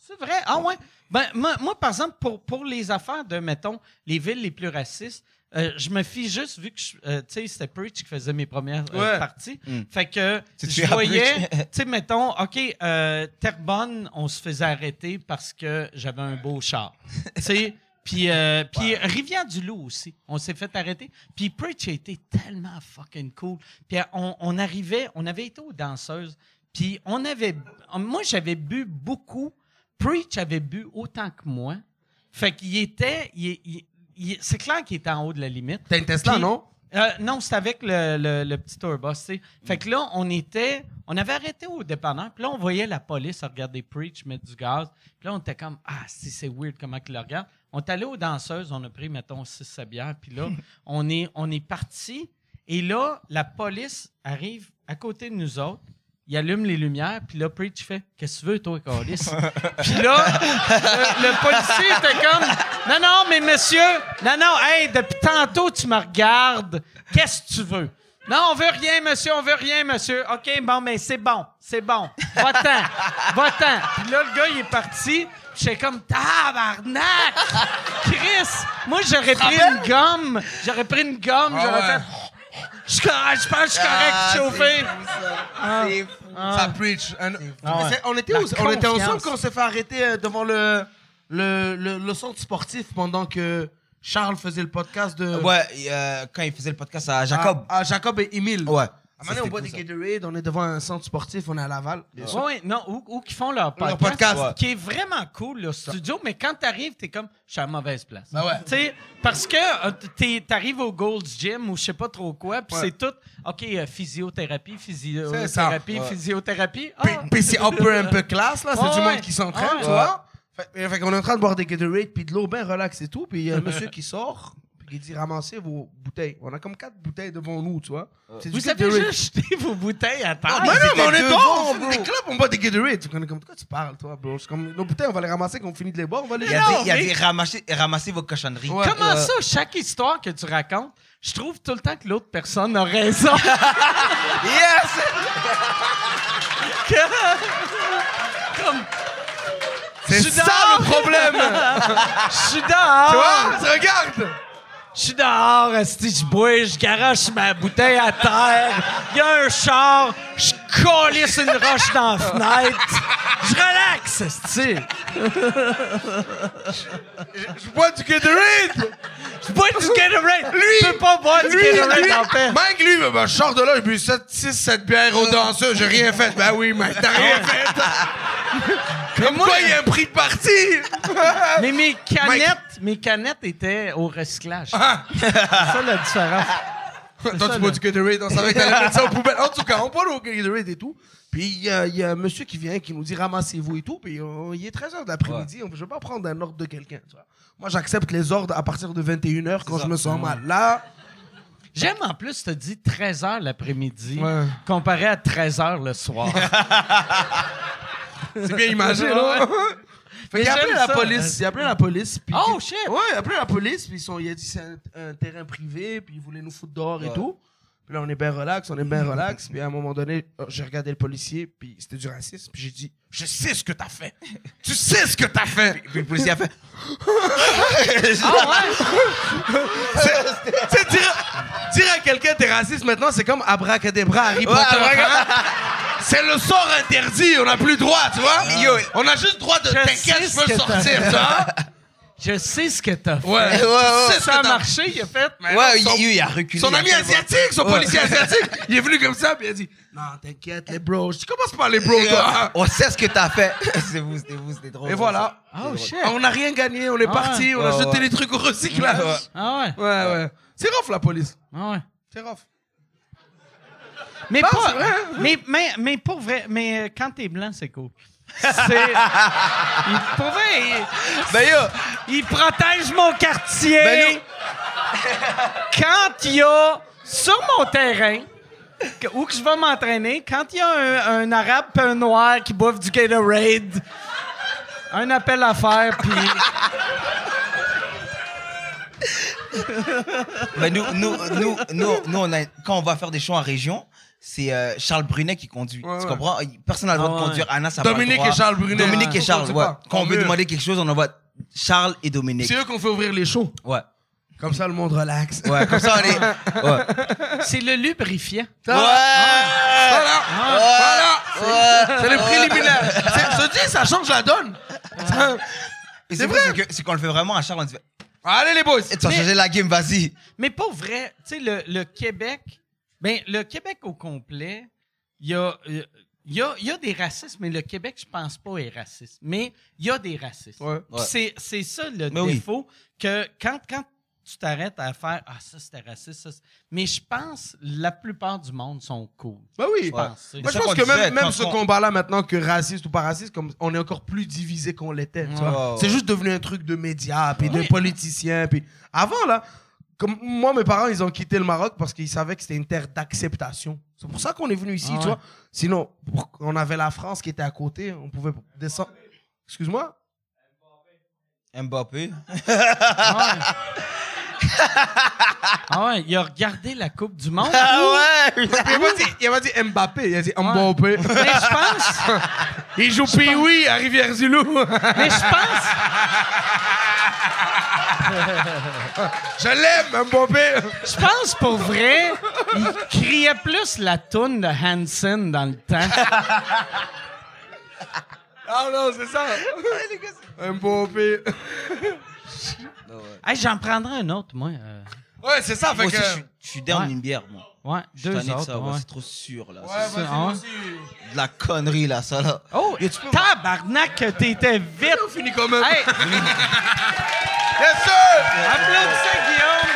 C'est vrai? Ah ouais? Ben, moi, moi, par exemple, pour, pour les affaires de, mettons, les villes les plus racistes, euh, je me fie juste, vu que, euh, tu sais, c'était Preach qui faisait mes premières euh, Ouais. parties. Mm. Fait que je voyais, tu sais, mettons, OK, euh, Terrebonne, on se faisait arrêter parce que j'avais un beau char. tu sais, puis, euh, puis Rivière-du-Loup aussi, on s'est fait arrêter. Puis Preach a été tellement fucking cool. Puis on, on arrivait, on avait été aux danseuses, puis on avait, moi j'avais bu beaucoup. Preach avait bu autant que moi. Fait qu'il était, il- il- il- c'est clair qu'il était en haut de la limite. T'as une Tesla, Puis- non? Euh, non, c'était avec le, le, le petit tourbus, tu sais. Fait que là, on était... On avait arrêté au dépanneur, puis là, on voyait la police regarder Preach mettre du gaz. Puis là, on était comme, ah, si c'est weird comment ils le regardent. On est allé aux danseuses, on a pris, mettons, 6-7 bières, puis là, on est, on est parti. Et là, la police arrive à côté de nous autres. Il allume les lumières, puis là, Preach fait Qu'est-ce que tu veux, toi, Carlis? puis là, le, le policier était comme Non, non, mais monsieur, non, non, hey, depuis tantôt, tu me regardes. Qu'est-ce que tu veux? Non, on veut rien, monsieur, on veut rien, monsieur. OK, bon, mais c'est bon, c'est bon. Va-t'en, va-t'en. Puis là, le gars, il est parti. J'étais comme Tabarnak! Chris! Moi, j'aurais pris une gomme. J'aurais pris une gomme, Ah j'aurais ouais. fait. Je suis correct, je pense que je suis correct, Ah, chauffé. c'est fou, ça. C'est fou. Ça preach. Un- Ah ouais. C'est- On était La où? On était confiance. ensemble quand on s'est fait arrêter euh, devant le, le, le, le centre sportif pendant que Charles faisait le podcast de. Ouais, et, euh, quand il faisait le podcast à Jacob. À, à Jacob et Emile. Ouais. À un moment donné, on boit des Gatorade, on est devant un centre sportif, on est à Laval. bien sûr. Oui, non, ou, ou qui font leur podcast. podcast. Ouais. Qui est vraiment cool, le studio, mais quand t'arrives, t'es comme, je suis à la mauvaise place. Ben ouais. Tu sais, parce que euh, t'es- t'arrives au Gold's Gym ou je sais pas trop quoi, puis Ouais. c'est tout, OK, euh, physiothérapie, physiothérapie, Ouais. physiothérapie. Ah, Puis, c'est upper un peu classe, là. C'est Ouais, du monde qui s'entraîne, Ouais. tu vois. Fait, fait qu'on est en train de boire des Gatorade puis de l'eau bien relax et tout. Puis il y a un monsieur qui sort puis qui dit ramassez vos bouteilles. On a comme quatre bouteilles devant nous, tu vois. C'est du vous avez Gatorade. juste jeté vos bouteilles à terre. Mais non, mais on est devant, dehors, on bro. fait des clubs, on boit des Gatorade. Comme, de quoi tu parles, toi, bro? C'est comme, nos bouteilles, on va les ramasser quand on finit de les boire, on va les Il y a Non, des, il y a mais- des ramasser, ramasser vos cochonneries. Ouais. Comment Euh, ça, chaque histoire que tu racontes, je trouve tout le temps que l'autre personne a raison. Yes! Comme, C'est Je suis ça dehors. le problème! je suis dehors. tu vois? Regarde! Je suis dehors, esti, je bois, je garoche ma bouteille à terre. Il y a un char, je colisse une roche dans la fenêtre. Je relaxe, esti. Je bois du Gatorade! Je bois du Gatorade. Lui- Tu peux pas boire du Gatorade lui, en paix. Mike, lui, ben, ben, je sors de là, j'ai bu 6, 7 bières aux danseuses, j'ai rien fait. Ben oui, Mike, t'as rien fait. Comme quoi, il y a un prix de parti. Mais mes canettes, mes canettes étaient au recyclage. Ah. C'est ça la différence. Toi, ça, tu bois du Gatorade, on savait que t'allais mettre ça aux poubelles. En tout cas, on parle au Gatorade et tout. Puis il y, a- il y a un monsieur qui vient qui nous dit ramassez-vous et tout. Puis il est 13h de l'après-midi. Je ne vais pas prendre un ordre de quelqu'un. Moi, j'accepte les ordres à partir de 21h quand je me sens mal. Là, J'aime en plus, tu dit 13h l'après-midi, Ouais. comparé à 13h le soir. c'est bien imagé, là. Fait qu'il a appelé la police. Il a appelé la police. Puis Oh, shit! Ouais, il a appelé la police. Puis ils sont, il a dit c'est un, un terrain privé. Puis ils voulaient nous foutre dehors et Ouais. tout. Puis là, on est bien relax, on est bien relax. Puis à un moment donné, euh, j'ai regardé le policier. Puis c'était du racisme. Puis j'ai dit Je sais ce que t'as fait. tu sais ce que t'as fait. Puis le policier a fait. Tu sais, dire, dire à quelqu'un t'es raciste maintenant, c'est comme abracadabra, Harry Potter. abracadabra. C'est le sort interdit, on n'a plus le droit, tu vois? Yo. On a juste le droit de Je t'inquiète, sais je ce peux que t'as sortir, fait. tu vois? Je sais ce que t'as fait. Ouais, Ouais, ouais, C'est Ça a marché, il a fait. Ouais, son- il, il a reculé. Son ami asiatique, son Ouais. policier asiatique, il est venu comme ça, puis il a dit Non, t'inquiète, les bros. Je dis Commence par les bros, toi. On sait ce que t'as fait. c'est vous, c'était vous, c'était drôle. Et voilà. Oh shit. On n'a rien gagné, on est Ah parti, on a ouais, jeté ouais. les trucs au recyclage. Ouais. Ah ouais. Ouais, ouais. C'est rough, la police. Ah ouais. C'est rough. Mais, Non, pas, vrai. hein? mais, mais, mais pour vrai, mais euh, quand t'es blanc, c'est cool. C'est. il, pour vrai, il, Ben yo, il protège mon quartier. Ben quand il y a sur mon terrain, que- où que je vais m'entraîner, quand il y a un, un arabe et un noir qui boivent du Gatorade, un appel à faire, puis. ben nous, nous, nous, nous, nous, on a, quand on va faire des shows en région, c'est euh, Charles Brunet qui conduit. Ouais, tu ouais. comprends? Personne n'a le droit Ah de ouais. conduire. Anna, ça le Dominique droit. et Charles Brunet. Dominique Ah. et Charles, ouais. Quand on veut mieux. demander quelque chose, on envoie Charles et Dominique. C'est eux qu'on fait ouvrir les shows. Ouais. Comme ça, le monde relaxe. Ouais, comme ça, on est. Ouais. C'est le lubrifiant. Ça, Voilà. Voilà. C'est le préliminaire. Te dis, ça change la donne. C'est vrai. c'est qu'on le fait vraiment à Charles, on dit Allez, les boys. Eh, Tu vas Mais- changer la game, vas-y. Mais pas vrai, tu sais, le, le Québec, ben, le Québec au complet, il y a, euh, il y, a, il y a des racistes, mais le Québec, je pense pas, est raciste. Mais il y a des racistes. Ouais. C'est, c'est ça le Mais oui. défaut, que quand, quand tu t'arrêtes à faire « Ah, ça, c'était raciste, ça, Mais je pense la plupart du monde sont cool. Bah oui. Je pense. Moi, je pense que disait, même, même ce combat-là, maintenant, que raciste ou pas raciste, comme on est encore plus divisé qu'on l'était. C'est juste devenu un truc de médias, puis de politiciens. Puis avant, là, comme moi, mes parents, ils ont quitté le Maroc parce qu'ils savaient que c'était une terre d'acceptation. C'est pour ça qu'on est venu ici, Ah tu ouais. vois. Sinon, pour- on avait la France qui était à côté, on pouvait descendre. Excuse-moi? Mbappé. Ah ouais. Ah ouais, il a regardé la Coupe du Monde. Ah ouais! Il a pas dit, il a pas dit Mbappé, il a dit Mbappé. Mais je pense... Il joue Pee-Wee à Rivière-du-Loup. Mais je pense... Je l'aime, Mbappé. Je pense pour vrai, il criait plus la toune de Hanson dans le temps. Ah non, c'est ça. Mbappé. Hey, J'en prendrai un autre, moi. euh. Ouais, c'est ça. Fait Moi aussi, que... je suis- je suis down Ouais. une bière, moi. Ouais, Je suis deux tanné de autres. ça, ouais, ouais. c'est trop sûr, là. Ouais, C'est vas-y, moi aussi. de la connerie, là, ça, là. Oh, Yo, tu peux- tabarnak, que t'étais vite. On finit quand même. Hey, Yes, sir! applaudissez Guillaume.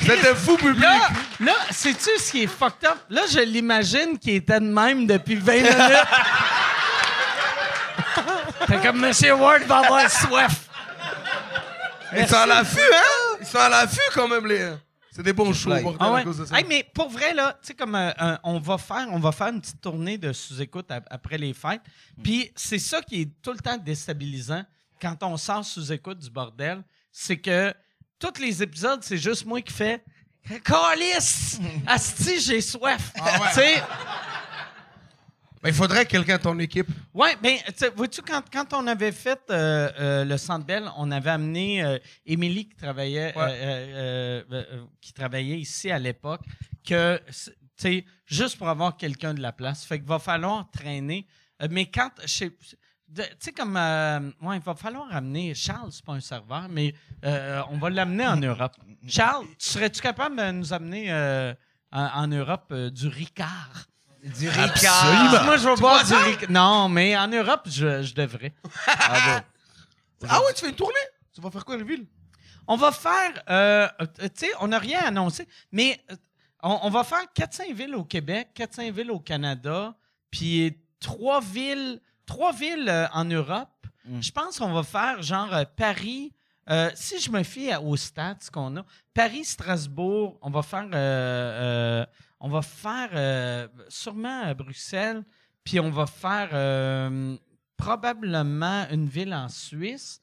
C'était fou public. Là, là sais-tu ce qui est fucked up? Là, je l'imagine qu'il était de même depuis 20 minutes. T'es comme Monsieur Ward va avoir soif. Ils sont à l'affût, hein? Ils sont à l'affût quand même, les. C'est des bons shows, bordel, Ah à ouais. cause de ça. Hey, mais pour vrai, là, tu sais, comme euh, on, va faire, on va faire une petite tournée de sous-écoute ap- après les fêtes. Puis c'est ça qui est tout le temps déstabilisant quand on sort sous-écoute du bordel. C'est que tous les épisodes, c'est juste moi qui fais Calice! Asti, j'ai soif! Sais, Ben, il faudrait quelqu'un de ton équipe. Ouais, ben, tu sais, vois-tu, quand, quand on avait fait euh, euh, le Centre Bell, on avait amené euh, Émilie qui travaillait, Ouais. euh, qui travaillait ici à l'époque, que, c'est- tu sais, juste pour avoir quelqu'un de la place. Fait qu'il va falloir traîner. Mais quand. je sais- Tu sais, comme. euh, ouais, il va falloir amener. Charles, c'est pas un serveur, mais euh, on va l'amener en Europe. Charles, tu serais-tu capable de nous amener euh, en, en Europe euh, du Ricard? Du Ah, Moi, je vais boire du Ricard. Non, mais en Europe, je, je devrais. Ah Ah ouais, tu fais une tournée? Tu vas faire quoi, la ville? On va faire, euh, tu sais, on n'a rien annoncé, mais on, on va faire 4-5 villes au Québec, 4-5 villes au Canada, puis trois villes, trois villes euh, en Europe. Mm. Je pense qu'on va faire genre euh, Paris. euh, si je me fie à- aux stats qu'on a, Paris, Strasbourg, on va faire, on va faire sûrement à Bruxelles, puis on va faire probablement une ville en Suisse.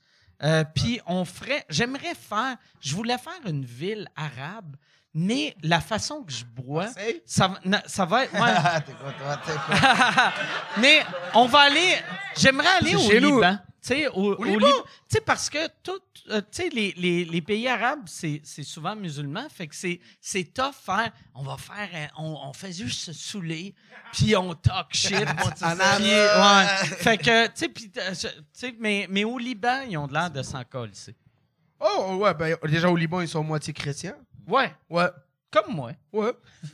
Puis on ferait, j'aimerais faire, je voulais faire une ville arabe, mais la façon que je bois, ça, na- ça va être. ouais. Mais on va aller. J'aimerais aller au. Liban. Tu sais, au, au Liban? Lib- Tu sais, parce que tout, euh, tu sais, les, les, les pays arabes, c'est c'est souvent musulman. Fait que c'est c'est tough faire. On va faire. On, on fait juste se saouler, puis on talk shit. Puis, ouais. Fait que, tu sais, puis, euh, tu sais, mais, mais au Liban, ils ont de l'air de s'en coller. Oh, ouais, ben déjà au Liban, ils sont moitié chrétiens. Ouais, Ouais. comme moi. Ouais.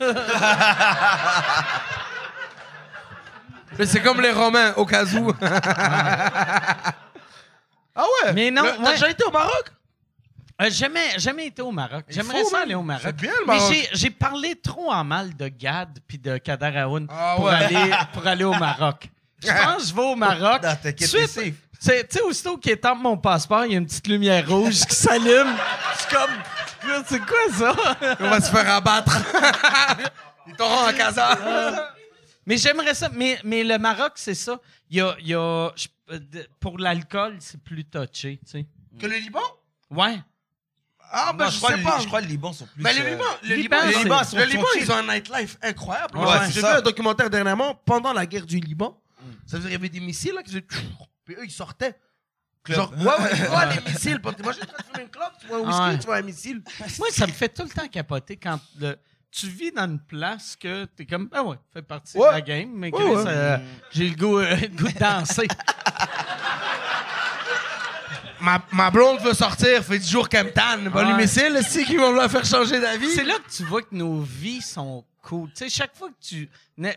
Mais c'est comme les Romains, au cas où. ah ouais? Mais non, Le- T'as ouais. déjà été au Maroc? Euh, jamais, jamais été au Maroc. Il J'aimerais faut, ça man. aller au Maroc. C'est bien, le Mais Maroc. j'ai- j'ai parlé trop en mal de Gad puis de Kader Aoun Ah pour, ouais. aller, pour aller au Maroc. Je pense que je vais au Maroc. Non, t'inquiète, Suite- t'es safe. C'est- Tu sais, aussitôt qu'il étampe mon passeport, il y a une petite lumière rouge qui s'allume. Je suis comme, c'est quoi ça? On va se faire abattre. Ils t'auront en casa. mais j'aimerais ça. Mais, mais le Maroc, c'est ça. Il y a, il y a- pour l'alcool, c'est plus touché, tu sais. Que le Liban? Ouais. Ah, ben Non, je, je, crois sais le, pas. je crois le Liban sont plus. Mais le euh, Liban, le Liban, Liban, c'est- le Liban, sont- le sont Liban, chill. ils ont un nightlife incroyable. Ouais, c'est J'ai vu un documentaire dernièrement pendant la guerre du Liban. Ça veut dire qu'il y avait des missiles là qui faisaient Puis eux, ils sortaient. Genre, ouais, ouais, tu vois les missiles. Moi, j'étais en train de fumer une clope, tu vois un whisky, Ouais. tu vois un missile. Moi, ça me fait tout le temps capoter quand le- tu vis dans une place que t'es comme, ben ouais, fait partie Ouais. de la game, mais Ouais, ouais. euh, j'ai le goût, euh, le goût de danser. Ma, ma blonde veut sortir, fait 10 jours qu'elle me tanne. Ouais. les missiles, c'est qui vont la faire changer d'avis. C'est là que tu vois que nos vies sont cool. Tu sais, chaque fois que tu,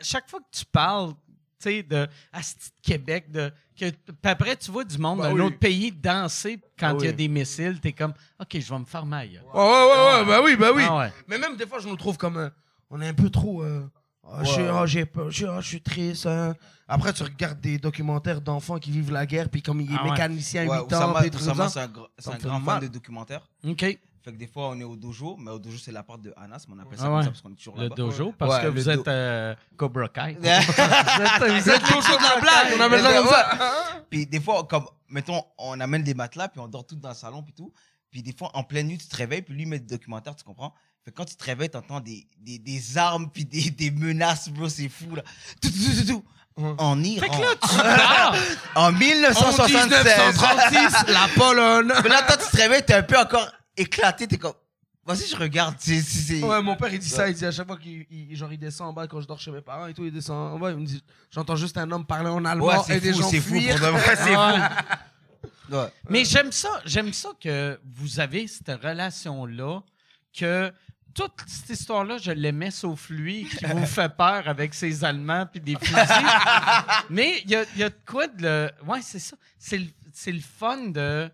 chaque fois que tu parles, tu sais, de Asti de Québec, de, que, puis après, tu vois du monde d'un oui. autre pays danser quand Bah il y a oui. des missiles, t'es comme, OK, je vais me faire ma gueule. Ouais, ouais, ouais, ouais, bah oui, bah oui. Ah ouais. Mais même des fois, je nous trouve comme. euh, on est un peu trop. euh, Ah, je suis- ah, j'ai peur, je suis- ah, je suis triste. hein. Après, tu regardes des documentaires d'enfants qui vivent la guerre, puis comme il est Ah ouais. mécanicien à 8 Ouais, ans, des c'est un, gr- un grand fan de documentaires. OK. Fait que des fois, on est au dojo, mais au dojo, c'est la porte de Anas, mais on appelle ça Ah comme ouais. ça parce qu'on est toujours Le là-bas. dojo, parce Ouais, que le vous do- êtes euh, Cobra Kai. Vous êtes, vous êtes le dojo de la blague, on appelle ça comme ça. Puis des fois, comme, mettons, on amène des matelas, puis on dort tout dans le salon, puis tout. Puis des fois, en pleine nuit, tu te réveilles, puis lui, il met des documentaires, tu comprends? Fait que quand tu te réveilles, t'entends des, des, des armes, puis des, des menaces, bro, c'est fou, là. Tout, tout, tout, tout. En Iran. Fait que là, tu pars. en En 1976. 1936, la Pologne. Mais là, toi, tu te réveilles, t'es un peu encore éclaté, t'es comme, vas-y, je regarde, c'est, c'est, c'est- Ouais, mon père, il dit ça. Il dit à chaque fois qu'il il- genre, il descend en bas quand je dors chez mes parents et tout, il descend en bas. Il me dit J'entends juste un homme parler en allemand Ouais, et c'est des fou, gens c'est fou, pour de vrai, c'est fou. Ouais. Mais j'aime ça, j'aime ça que vous avez cette relation-là, que toute cette histoire-là, je l'aimais sauf lui, qui vous fait peur avec ses Allemands puis des fusils. Mais il y a, il y a de quoi de le. Ouais, c'est ça. C'est le, c'est le fun de.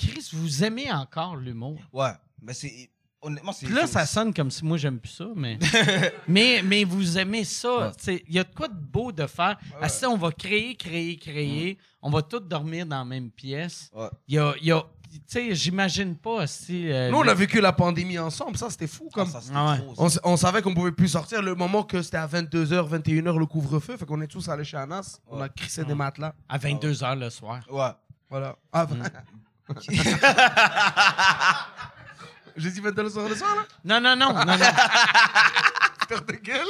Chris, vous aimez encore l'humour? Ouais. Mais c'est, honnêtement, c'est. Puis là, ça sonne comme si moi, j'aime plus ça, mais. mais, mais vous aimez ça. Ouais. C'est- Il y a de quoi de beau de faire. Ah, ça, on va créer, créer, créer. On va tous dormir dans la même pièce. Ouais. Il y a. il y a- tu sais, j'imagine pas si. euh, Nous, on a vécu la pandémie ensemble. Ça, c'était fou. Ah, Comme... ça, c'était Ah ouais. trop, ça. on, s- on savait qu'on pouvait plus sortir le moment que c'était à 22h, 21h le couvre-feu. Fait qu'on est tous allés chez Anas. On a crissé des matelas. à 22 h le soir. Ouais. Voilà. Ah, Mm. J'ai dit 22h le soir, le soir, là? Non, non, non, non, non. Père de gueule.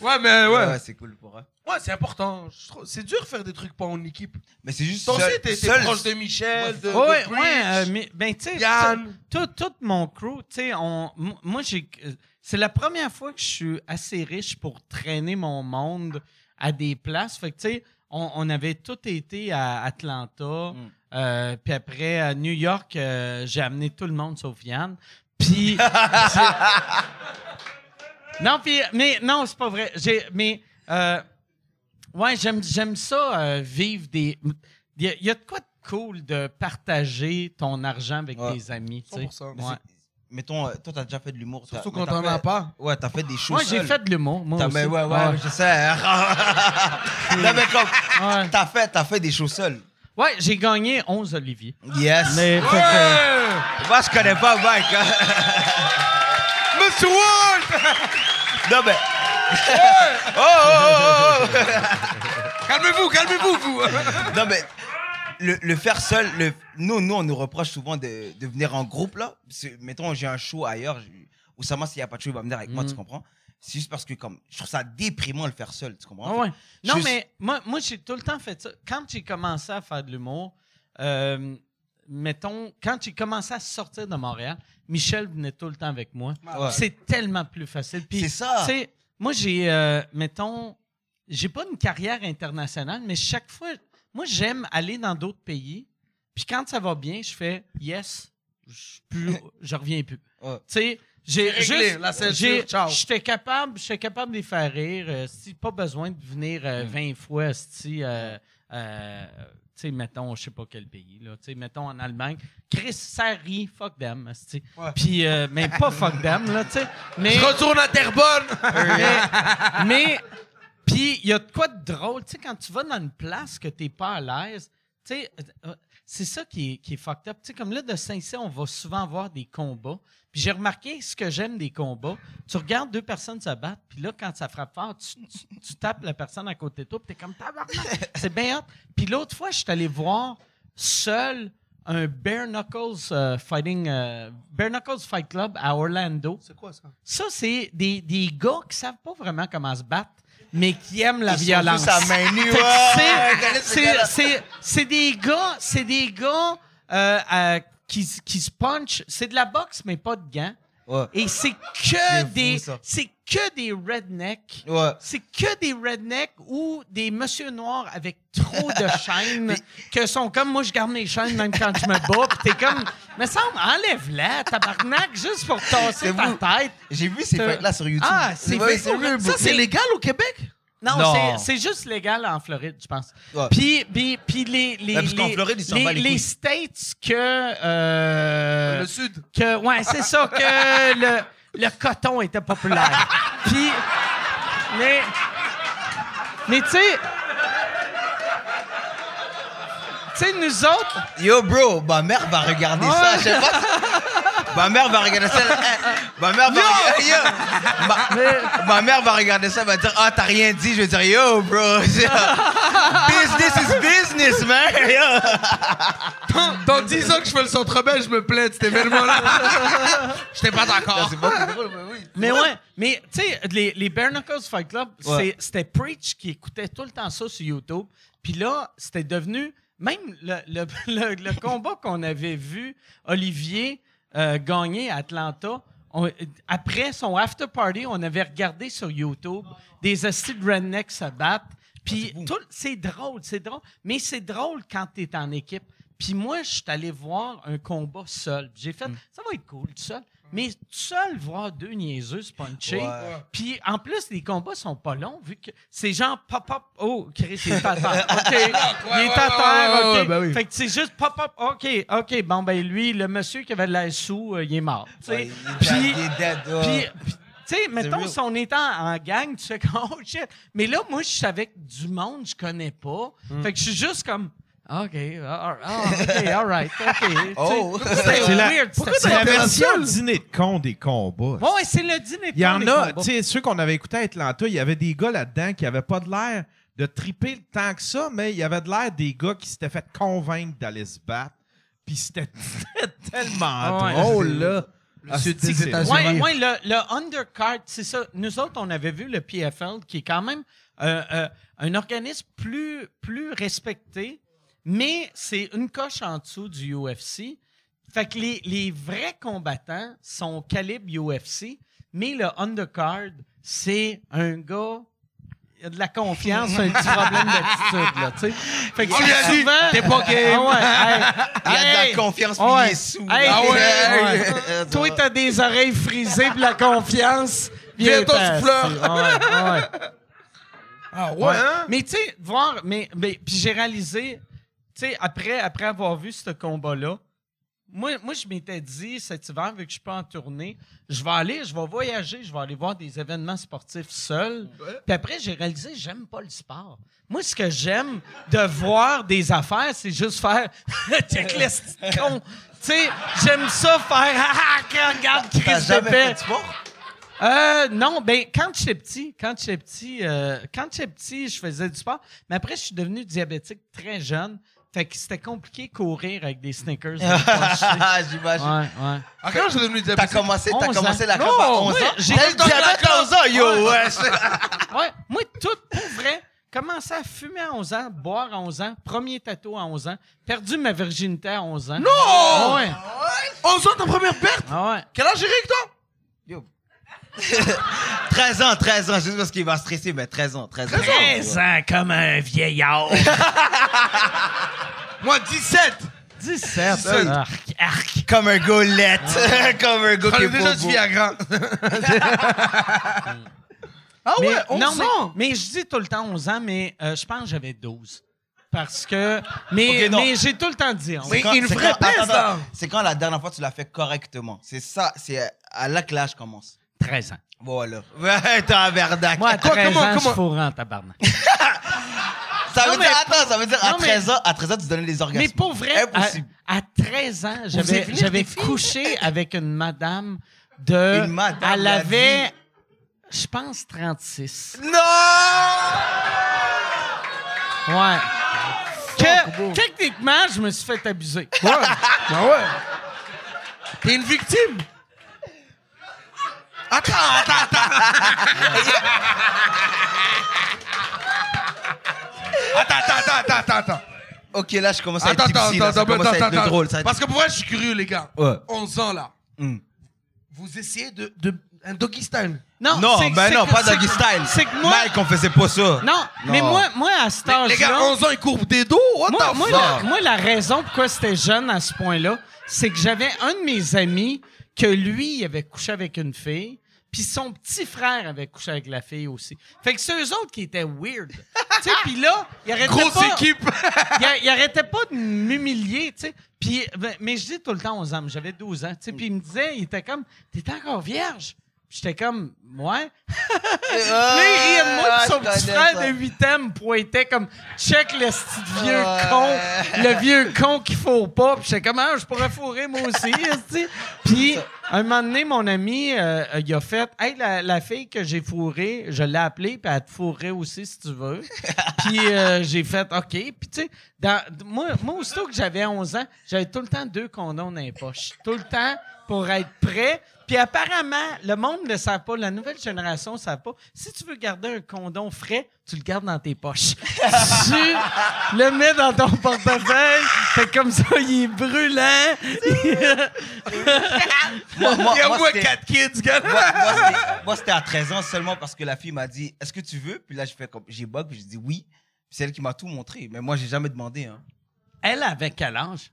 Ouais, mais Ouais, ouais. ouais, c'est cool pour eux. Ouais, c'est important. Je trouve- C'est dur de faire des trucs pas en équipe. Mais c'est juste. Toi aussi, seul- t'es t'es seul- proche de Michel, de, de Ouais, Preach. ouais, euh, mais ben tu sais, Yann. tout, tout mon crew, tu sais, on, m- moi j'ai, euh, c'est la première fois que je suis assez riche pour traîner mon monde à des places. Fait que, tu sais, on, on avait tout été à Atlanta. Mm. Euh, puis après, à New York, euh, j'ai amené tout le monde sauf Yann. Puis. non, puis. Mais non, c'est pas vrai. J'ai, mais. euh, ouais, j'aime, j'aime ça, euh, vivre des. Il y, a- il y a de quoi de cool de partager ton argent avec Ouais. des amis, tu sais. 100%. Mais Ouais. Mettons, toi, t'as déjà fait de l'humour. Surtout quand t'en as fait- pas. Ouais, t'as fait des shows Moi, j'ai fait de l'humour, moi aussi. mais ouais, ouais, je sais. non, mais comme, Ouais. t'as fait, t'as fait des shows seul. Ouais, j'ai gagné 11 Olivier. Yes. Mais, fait que- Moi, je connais pas Mike. hein. Monsieur Walt! non, mais. oh, oh, oh, oh. Calmez-vous, calmez-vous, vous! Non, mais le, le faire seul, le, nous, nous, on nous reproche souvent de, de venir en groupe, là. Mettons, j'ai un show ailleurs, Oussama, s'il n'y a pas de show, il va venir avec moi, Mm. tu comprends? C'est juste parce que, comme, je trouve ça déprimant de le faire seul, tu comprends? Ah ouais. Non, Juste- mais moi, moi j'ai tout le temps fait ça. Quand j'ai commencé à faire de l'humour, euh, mettons, quand j'ai commencé à sortir de Montréal, Michel venait tout le temps avec moi. Ouais. C'est tellement plus facile. Puis, C'est ça. moi, j'ai, euh, mettons, j'ai pas une carrière internationale, mais chaque fois, moi, j'aime aller dans d'autres pays. Puis quand ça va bien, je fais yes, je plus, je reviens plus. Ouais. Tu sais, j'ai juste, la ceinture, j'étais capable, j'étais capable de les faire rire. euh, si pas besoin de venir euh, Mm. 20 fois, si, euh, euh, tu sais, mettons, je sais pas quel pays, là, tu sais, mettons en Allemagne. Chris, ça rit, fuck them, esti. Ouais. Puis, euh, mais pas fuck them, là, tu sais. Mais, Je retourne à Terrebonne! mais, mais puis il y a de quoi de drôle, tu sais, quand tu vas dans une place que t'es pas à l'aise, tu sais, euh, c'est ça qui est, qui est fucked up. Tu sais, comme là, de Saint-Cyr, on va souvent avoir des combats. Puis j'ai remarqué ce que j'aime des combats. Tu regardes deux personnes se battre, puis là, quand ça frappe fort, tu, tu- tu tapes la personne à côté de toi, puis t'es comme tabarnak. C'est bien hot. Puis l'autre fois, je suis allé voir seul un Bare Knuckles euh, Fighting euh, Bare Knuckles Fight Club à Orlando. C'est quoi ça? Ça, c'est des, des gars qui savent pas vraiment comment se battre, mais qui aiment la Ils sont violence. à main nue, c'est- des gars, c'est des gars euh, euh, qui, qui se punchent. C'est de la boxe, mais pas de gants. Ouais. Et c'est que des, c'est que des rednecks. Ouais. C'est que des rednecks ou des monsieur noirs avec trop de chaînes que sont comme moi, je garde mes chaînes même quand je me bats. Puis t'es comme, mais ça, enlève-la, tabarnak, juste pour tasser ta vous. tête. J'ai vu ces fights-là sur YouTube. Ah, c'est Ouais, ça, c'est- légal au Québec? Non, Non. c'est- juste légal en Floride, je pense. Ouais. Puis, puis, puis les, les, parce qu'en les- Floride, ils les- les. States que... euh, Le Sud. que ouais, c'est ça, que le, le coton était populaire. Puis, mais, mais tu sais, tu sais, nous autres, Yo, bro, ma mère va regarder ça. Je sais pas. Ma mère va regarder ça. Ma mère va regarder. Yo! Ma, ma mère va regarder ça. Elle va dire Ah, t'as rien dit. Je vais dire Yo, bro. business is business, man. Yo. Dans 10 ans que je fais le centre belge, je me plains de cet événement-là. J'étais pas d'accord. Mais oui. mais ouais, mais tu sais, les, les Bare Knuckles Fight Club, Ouais. c'était Preach qui écoutait tout le temps ça sur YouTube. Puis là, c'était devenu, même le, le, le- le combat qu'on avait vu Olivier euh, gagner à Atlanta, on- après son after party, on avait regardé sur YouTube des de rednecks se battre. Puis tout- c'est drôle, c'est drôle. Mais c'est drôle quand tu es en équipe. Puis moi, je suis allé voir un combat seul. J'ai fait, ça va être cool, tout seul. Mais tout seul, voir deux niaiseux se puncher. Puis en plus, les combats sont pas longs, vu que c'est genre pop-up. Oh, Chris, il est à terre. OK. il est à terre. OK. ben oui. Fait que c'est juste pop-up. OK. OK. Bon, ben lui, le monsieur qui avait de l'air sous, euh, il est mort. Puis- tu sais, mettons, si on est en, en gang, tu fais comme, oh shit. Mais là, moi, je suis avec du monde je connais pas. Hmm. Fait que je suis juste comme, OK, ah, ah, OK, all right, OK. Oh. C'est la- weird? C'est la version seul. dîner de con des combats? Ouais, c'est le dîner de Il y en con, a, combats. tu sais, ceux qu'on avait écoutés à Atlanta, il y avait des gars là-dedans qui avaient pas de l'air de triper le temps que ça, mais il y avait de l'air des gars qui s'étaient fait convaincre d'aller se battre. Puis c'était tellement Ah ouais. drôle, là. Le c'est- États-Unis. Ouais, ouais, le, le undercard, c'est ça. Nous autres, on avait vu le PFL, qui est quand même euh, euh, un organisme plus, plus respecté, mais c'est une coche en dessous du UFC. Fait que les, les vrais combattants sont calibre UFC, mais le undercard, c'est un gars il y a de la confiance, un petit problème d'attitude, là, tu sais. Fait que On lui a dit, souvent... t'es pas game. Ah ouais, Il y a de hey, la confiance, ouais. puis il est sous. Hey, Ah ouais, ouais. Toi, t'as des oreilles frisées pis la confiance. T'as- tu pleures. Ouais, ouais. Ah ouais, hein? Mais tu sais, voir, mais, mais puis j'ai réalisé, tu sais, après, après avoir vu ce combat-là, moi, moi je m'étais dit cet hiver, vu que je suis pas en tournée, je vais aller, je vais voyager, je vais aller voir des événements sportifs seul. Puis après, j'ai réalisé, j'aime pas le sport. Moi, ce que j'aime de voir des affaires, c'est juste faire check cons. Tu sais, j'aime ça faire ah, ah, regarde Chris de sport? Euh, non, ben quand j'étais petit, quand j'étais petit, euh, quand j'étais petit, je faisais du sport. Mais après, je suis devenu diabétique très jeune. Fait que c'était compliqué courir avec des sneakers. dans sais. J'imagine. ouais, ouais. À quand j'ai devenu T'as commencé, t'as 11 commencé la Non, clope à 11 moi, ans? j'ai- T'as le diabète à 11 ans, yo! Ouais, Ouais, moi, tout, pour vrai, commencé à fumer à 11 ans, boire à 11 ans, premier tatou à 11 ans, perdu ma virginité à 11 ans. Non! Ah ouais. 11 ans, ta première perte? Ah ouais. Quel âge Eric, toi? Yo. 13 ans, 13 ans, juste parce qu'il va stresser, mais 13 ans, 13 ans. 13 ans comme un vieillard. Moi, 17. 17. Seul. Arc, arc. Comme un golette. Comme un gars On est déjà du. Viagra. ah Mais, ouais, 11 non, mais, ans. mais je dis tout le temps 11 ans, mais euh, je pense que j'avais 12. Parce que. Mais, Ok, non. mais j'ai tout le temps dit 11. Mais Quand- une c'est vraie attends. C'est quand la dernière fois tu l'as fait correctement. C'est ça, c'est à là que l'âge commence. 13 ans. Voilà. Ouais, t'es un verdac. Moi, à Quoi, 13 comment- ans, je comment- suis fourré en tabarnak. ça veut Non, dire, mais- attends, ça veut dire à Non, mais- 13 ans, à 13 ans, tu donnais les orgasmes. Mais pour vrai, à, Impossible. à 13 ans, j'avais, couché avec une madame de. Une madame Elle avait, je pense, 36. Non! Ouais. Que, techniquement, je me suis fait abuser. Ouais. bah ouais. T'es une victime. Attends, attends, attends. attends, attends, attends, attends, attends. Ok, là, je commence à être Attends, attends, tipsy, là, ça attends, commence à être drôle. ça Parce que pour vrai, je suis curieux, les gars. Ouais. 11 ans, là. Hmm. Vous essayez de, de un doggy style. Non, Non, c'est- ben c'est non, que- pas c'est doggy style. C'est que moi. Mike, on faisait pas ça. Non, mais Non. moi, moi, à cet âge-là. Les gars, 11 ans, ils courbent des dos. What moi, the moi, fuck? la, moi, la raison pourquoi c'était jeune à ce point-là, c'est que j'avais un de mes amis que lui, il avait couché avec une fille, puis son petit frère avait couché avec la fille aussi. Fait que c'est eux autres qui étaient weird. tu sais, puis là, il arrêtait Grosse pas... équipe. il, a- il arrêtait pas de m'humilier, tu sais. Puis, ben, mais je dis tout le temps aux hommes, j'avais 12 ans, tu sais, puis il me disait, il était comme, t'es encore vierge? J'étais comme, ouais. Là, il riait de moi, Ah, puis son petit frère de 8 ans me pointait comme check le petit vieux con, le vieux con qu'il faut pas. Puis j'étais comme, ah, je pourrais fourrer moi aussi. Puis, un moment donné, mon ami, euh, il a fait, hey, la, la fille que j'ai fourrée, je l'ai appelée, puis elle te fourrait aussi si tu veux. puis euh, j'ai fait, OK. Puis tu sais, dans- moi, moi, aussitôt que j'avais 11 ans, j'avais tout le temps deux condoms dans les poches. Tout le temps pour être prêt. Puis apparemment, le monde ne le sait pas, la nouvelle génération ne sait pas. Si tu veux garder un condom frais, tu le gardes dans tes poches. tu le mets dans ton portefeuille, fait comme ça, il est brûlant. Moi, moi, Il y a moi, 4 kids, gars. moi, moi, c'était- à 13 ans seulement parce que la fille m'a dit Est-ce que tu veux? Puis là, je fais comme j'ai bug, puis j'ai dit oui. C'est elle qui m'a tout montré. Mais moi, j'ai jamais demandé. Hein. Elle avait quel âge?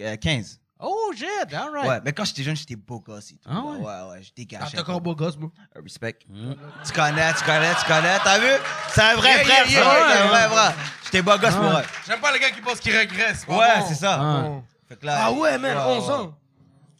Euh, 15. Oh, shit, all right. Ouais, mais quand j'étais jeune, j'étais beau gosse et tout. Ah ouais? ouais, ouais, j'étais Ah, caché. t'es encore beau gosse, bro. Euh, Respect. Tu connais, tu connais, tu connais. T'as vu? C'est un vrai Yeah, frère, yeah, ça. yeah, c'est un vrai frère. J'étais beau gosse pour Ouais. eux. J'aime pas les gars qui pensent qu'ils régressent. Ouais, bon. c'est ça. Ah. Bon. Fait que là, Ah ouais, man, ouais, 11 ouais. ans.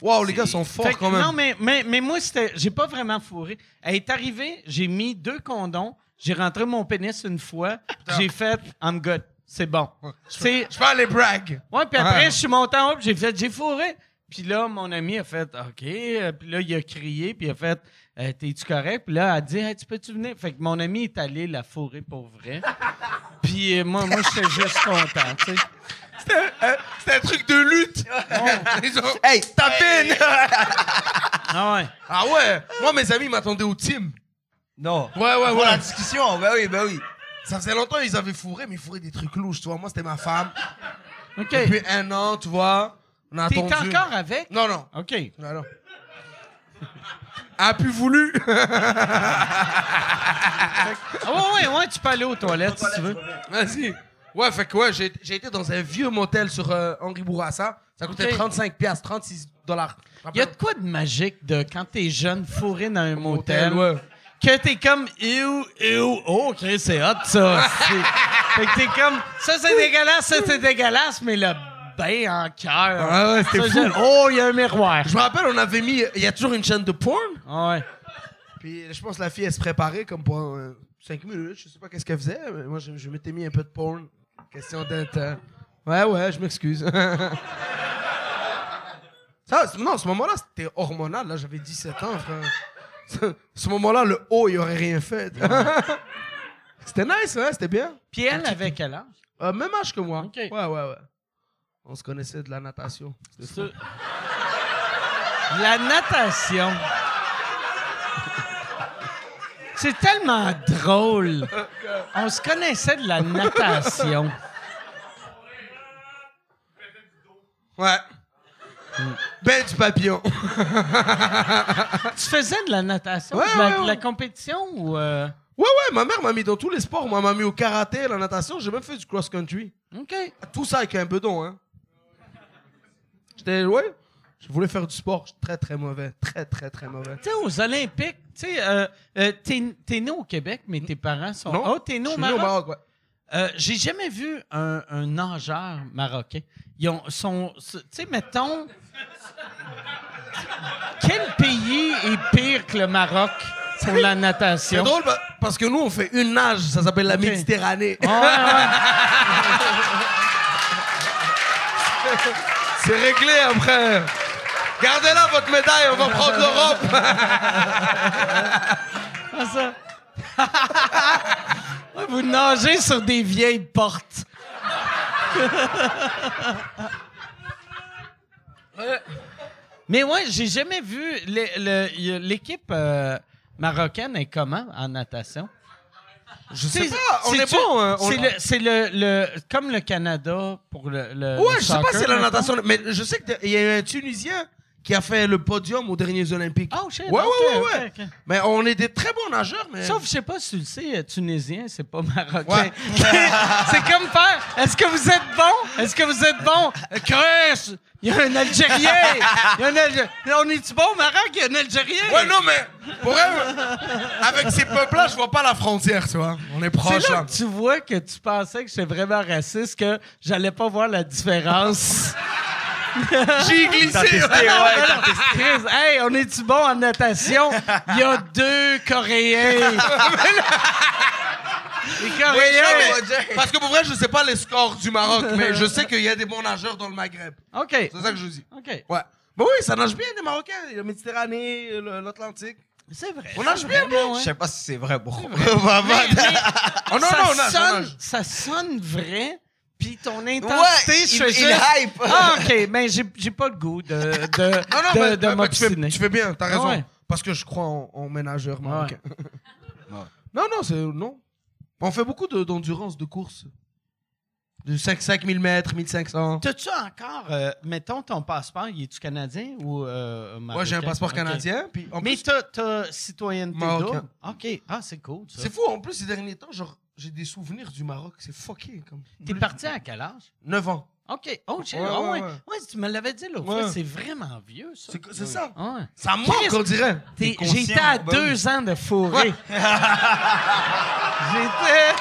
Wow, les gars sont forts Fait quand même. Non, mais, mais, mais moi. J'ai pas vraiment fourré. Elle est arrivée, j'ai mis deux condoms, j'ai rentré mon pénis une fois, j'ai fait I'm good. C'est bon. Tu sais, Je parle les brag. ouais, puis après, Ouais. je suis monté en haut, j'ai fait j'ai fourré. Puis là, mon ami a fait OK. Euh, Puis là, il a crié, puis il a fait Euh, T'es-tu correct? Puis là, elle a dit Hey, Tu peux-tu venir? Fait que mon ami est allé la fourrer pour vrai. puis euh, moi, moi j'étais juste content, tu sais. C'était un- truc de lutte. Hey, tapine Ah ouais. Ah ouais. Moi, mes amis m'attendaient au team. Non. Ouais, ouais, Pour la ouais. discussion, bah oui, bah oui. Ça faisait longtemps ils avaient fourré, mais ils fourraient des trucs louches, tu vois. Moi, c'était ma femme. OK. Depuis un an, tu vois. On a T'es attendu. encore avec? Non, non. OK. Non, non. a plus voulu. Ah ouais, ouais, ouais, tu peux aller aux toilettes si tu veux. Vas-y. Ouais, fait que ouais, j'ai j'ai été dans un vieux motel sur euh, Henri Bourassa. Ça coûtait Ok. 35 piastres, 36 dollars. Il y a de quoi de magique de quand t'es jeune, fourré dans un motel, ouais. Que t'es comme ew, ew, oh, Chris, c'est hot ça. C'est- fait que t'es comme, ça c'est dégueulasse, ça c'est dégueulasse, mais le bain en cœur. Ah ouais, c'était fou. Oh, il y a un miroir. Je me rappelle, on avait mis. Il y a toujours une chaîne de porn? Ah ouais. Puis je pense que la fille, elle se préparait comme pour 5 minutes. Je sais pas qu'est-ce qu'elle faisait. Mais moi, je, je m'étais mis un peu de porn. Question d'un temps. Ouais, ouais, je m'excuse. Ça, non, ce moment-là, c'était hormonal. Là, j'avais 17 ans, frère. Ce, ce moment-là, le haut, il aurait rien fait. c'était nice, hein? C'était bien? Puis elle avait quel âge? Euh, même âge que moi. Ouais, ouais, ouais. On se connaissait de la natation. Fou. La natation. C'est tellement drôle. On se connaissait de la natation. Ouais. Ben du papillon. Tu faisais de la natation? Ouais, de la, ouais, compétition ou. euh, Ouais, ouais, ma mère m'a mis dans tous les sports. Moi, m'a mis au karaté, la natation. J'ai même fait du cross-country. OK. Tout ça avec un bedon, hein. J'étais, ouais. Je voulais faire du sport. J'étais très, très mauvais. Très, très, très mauvais. Tu sais, aux Olympiques, tu sais, euh, euh, t'es, né au Québec, mais tes parents sont. Non. Oh, t'es né au suis né Maroc? au Maroc, ouais. Euh, j'ai jamais vu un, un nageur marocain. Ils ont, sont, tu sais, mettons, quel pays est pire que le Maroc pour la C'est natation? drôle pa- parce que nous, on fait une nage. Ça s'appelle la. Méditerranée. Ouais, ouais. C'est réglé après. Gardez là votre médaille. On va prendre l'Europe. Ah, Vous nagez sur des vieilles portes. Mais ouais, j'ai jamais vu l'équipe euh, marocaine est comment en natation? Je C'est- sais pas. On est bon. hein, C'est le, le, comme le Canada pour le. le Ouais, le je sais pas si c'est la natation, mais je sais qu'il y a un Tunisien qui a fait le podium aux derniers Olympiques. Oh shit. Ouais, ok, ouais, ouais, ouais. Mais on est des très bons nageurs, mais. Sauf, je sais pas si tu le sais, euh, tunisien, c'est pas marocain. Ouais. c'est comme faire. Est-ce que vous êtes bon? Est-ce que vous êtes bon? Euh, Chris! Il y a un Algérien! Il y a un Algérien. On est-tu bon au Maroc? Il y a un Algérien! Ouais, non, mais pour elle, avec ces peuples-là, je vois pas la frontière, tu vois. On est C'est proche, là que tu vois que tu pensais que j'étais vraiment raciste, que j'allais pas voir la différence. J'ai glissé. Hey, on est-tu bon en natation? Il y a deux Coréens. Les Coréens. mais- parce que pour vrai, je sais pas les scores du Maroc, mais je sais qu'il y a des bons nageurs dans le Maghreb. OK. C'est ça que je dis. OK. Ouais. Ben oui, ça nage bien, les Marocains. La Méditerranée, l'Atlantique. C'est vrai. On nage bien, vrai, ouais. Je sais pas si c'est vrai, bro. Mais- mais non, ça, non, on nage, on sonne, nage. ça sonne vrai, puis ton intensité, Ouais, je il- hype. Ah, OK, mais j'ai j'ai pas le goût de, de, Non, non, de, mais, de mais- tu, fais, tu fais bien, t'as raison. Ouais. Parce que je crois en, marocains. Ouais. Non, non, c'est. Non. On fait beaucoup de- d'endurance, de, course. De 5 5000 mètres, 1500. T'as-tu encore, euh, mettons, ton passeport, il est-tu canadien ou euh? Moi, j'ai un passeport canadien. Puis en Mais t'as, t'as citoyenneté double? OK. Ah, c'est cool, ça. c'est fou. En plus, ces derniers temps, genre, j'ai des souvenirs du Maroc. C'est fucké. Comme... T'es parti à quel âge? 9 ans. OK. Oh. Ouais, Ah ouais, ouais, ouais. tu me l'avais dit l'autre Ouais. fois, c'est vraiment vieux, ça. C'est c'est ça. Ouais. Ça manque, on dirait. T'es- J'étais à ben deux ans de fourré. j'étais.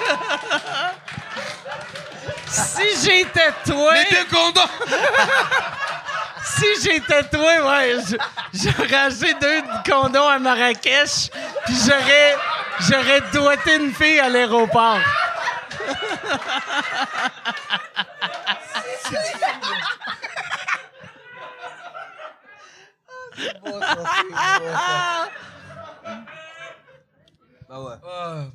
si j'étais toi. Les deux condoms. Si j'étais toi, ouais, j'aurais acheté deux condoms à Marrakech, puis j'aurais. J'aurais doigté une fille à l'aéroport. Bah ouais. Euh,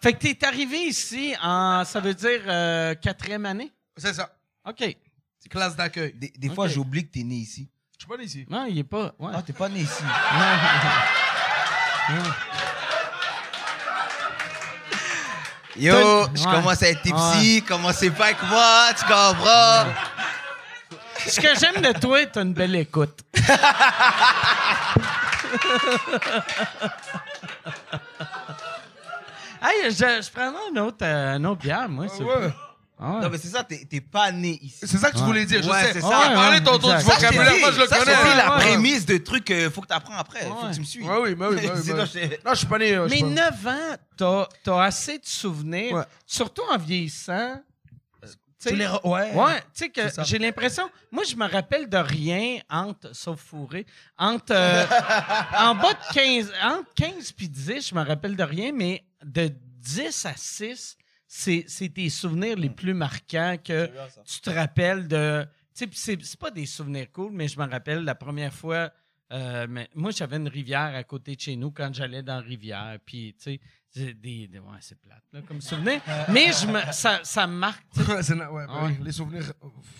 Fait que t'es arrivé ici en. Ça veut dire euh, quatrième année? c'est ça. OK. C'est classe d'accueil. Des, des fois, Ok. j'oublie que t'es né ici. Je suis pas ici. Non, il est pas. Ouais. Ah, t'es pas né ici. Yo, je Ouais. commence à être tipsy, commencez pas avec moi, tu comprends? Ce que j'aime de toi, t'as une belle écoute. Hey, je, je prendrais un autre, euh, un autre bière, moi. s'il vous plaît. Ouais? Ah ouais. Non, mais c'est ça, t'es t'es pas né ici. C'est ça que tu voulais dire, je Ouais, sais. c'est ça. ça. On a parlé Ouais, tantôt du exact. Ça, je t'ai vocabulaire, dit, moi je le ça, connais. c'était la prémisse de trucs qu'il faut que t'apprennes après. Faut que tu me suives. Ouais, oui, bah oui, oui, Sinon, bah je- Non, je suis pas né. euh, je Mais pas- 9 ans, t'as t'as assez de souvenirs, Ouais. surtout en vieillissant. euh, tu les re- Ouais. Ouais, tu sais que C'est j'ai l'impression. Moi, je me rappelle de rien entre, sauf fourré, entre. euh, en bas de 15, entre 15 puis 10, je me rappelle de rien, mais de 10 à 6, c'est c'est tes souvenirs les plus marquants que tu te rappelles de. Tu sais, c'est c'est pas des souvenirs cool, mais je me rappelle la première fois. euh, mais moi, j'avais une rivière à côté de chez nous quand j'allais dans la rivière. Puis, tu sais, c'est des, des- ouais, c'est plate, là, comme souvenir. Mais je me, ça, ça me marque. tu ouais, bah Ah ouais. oui, les souvenirs.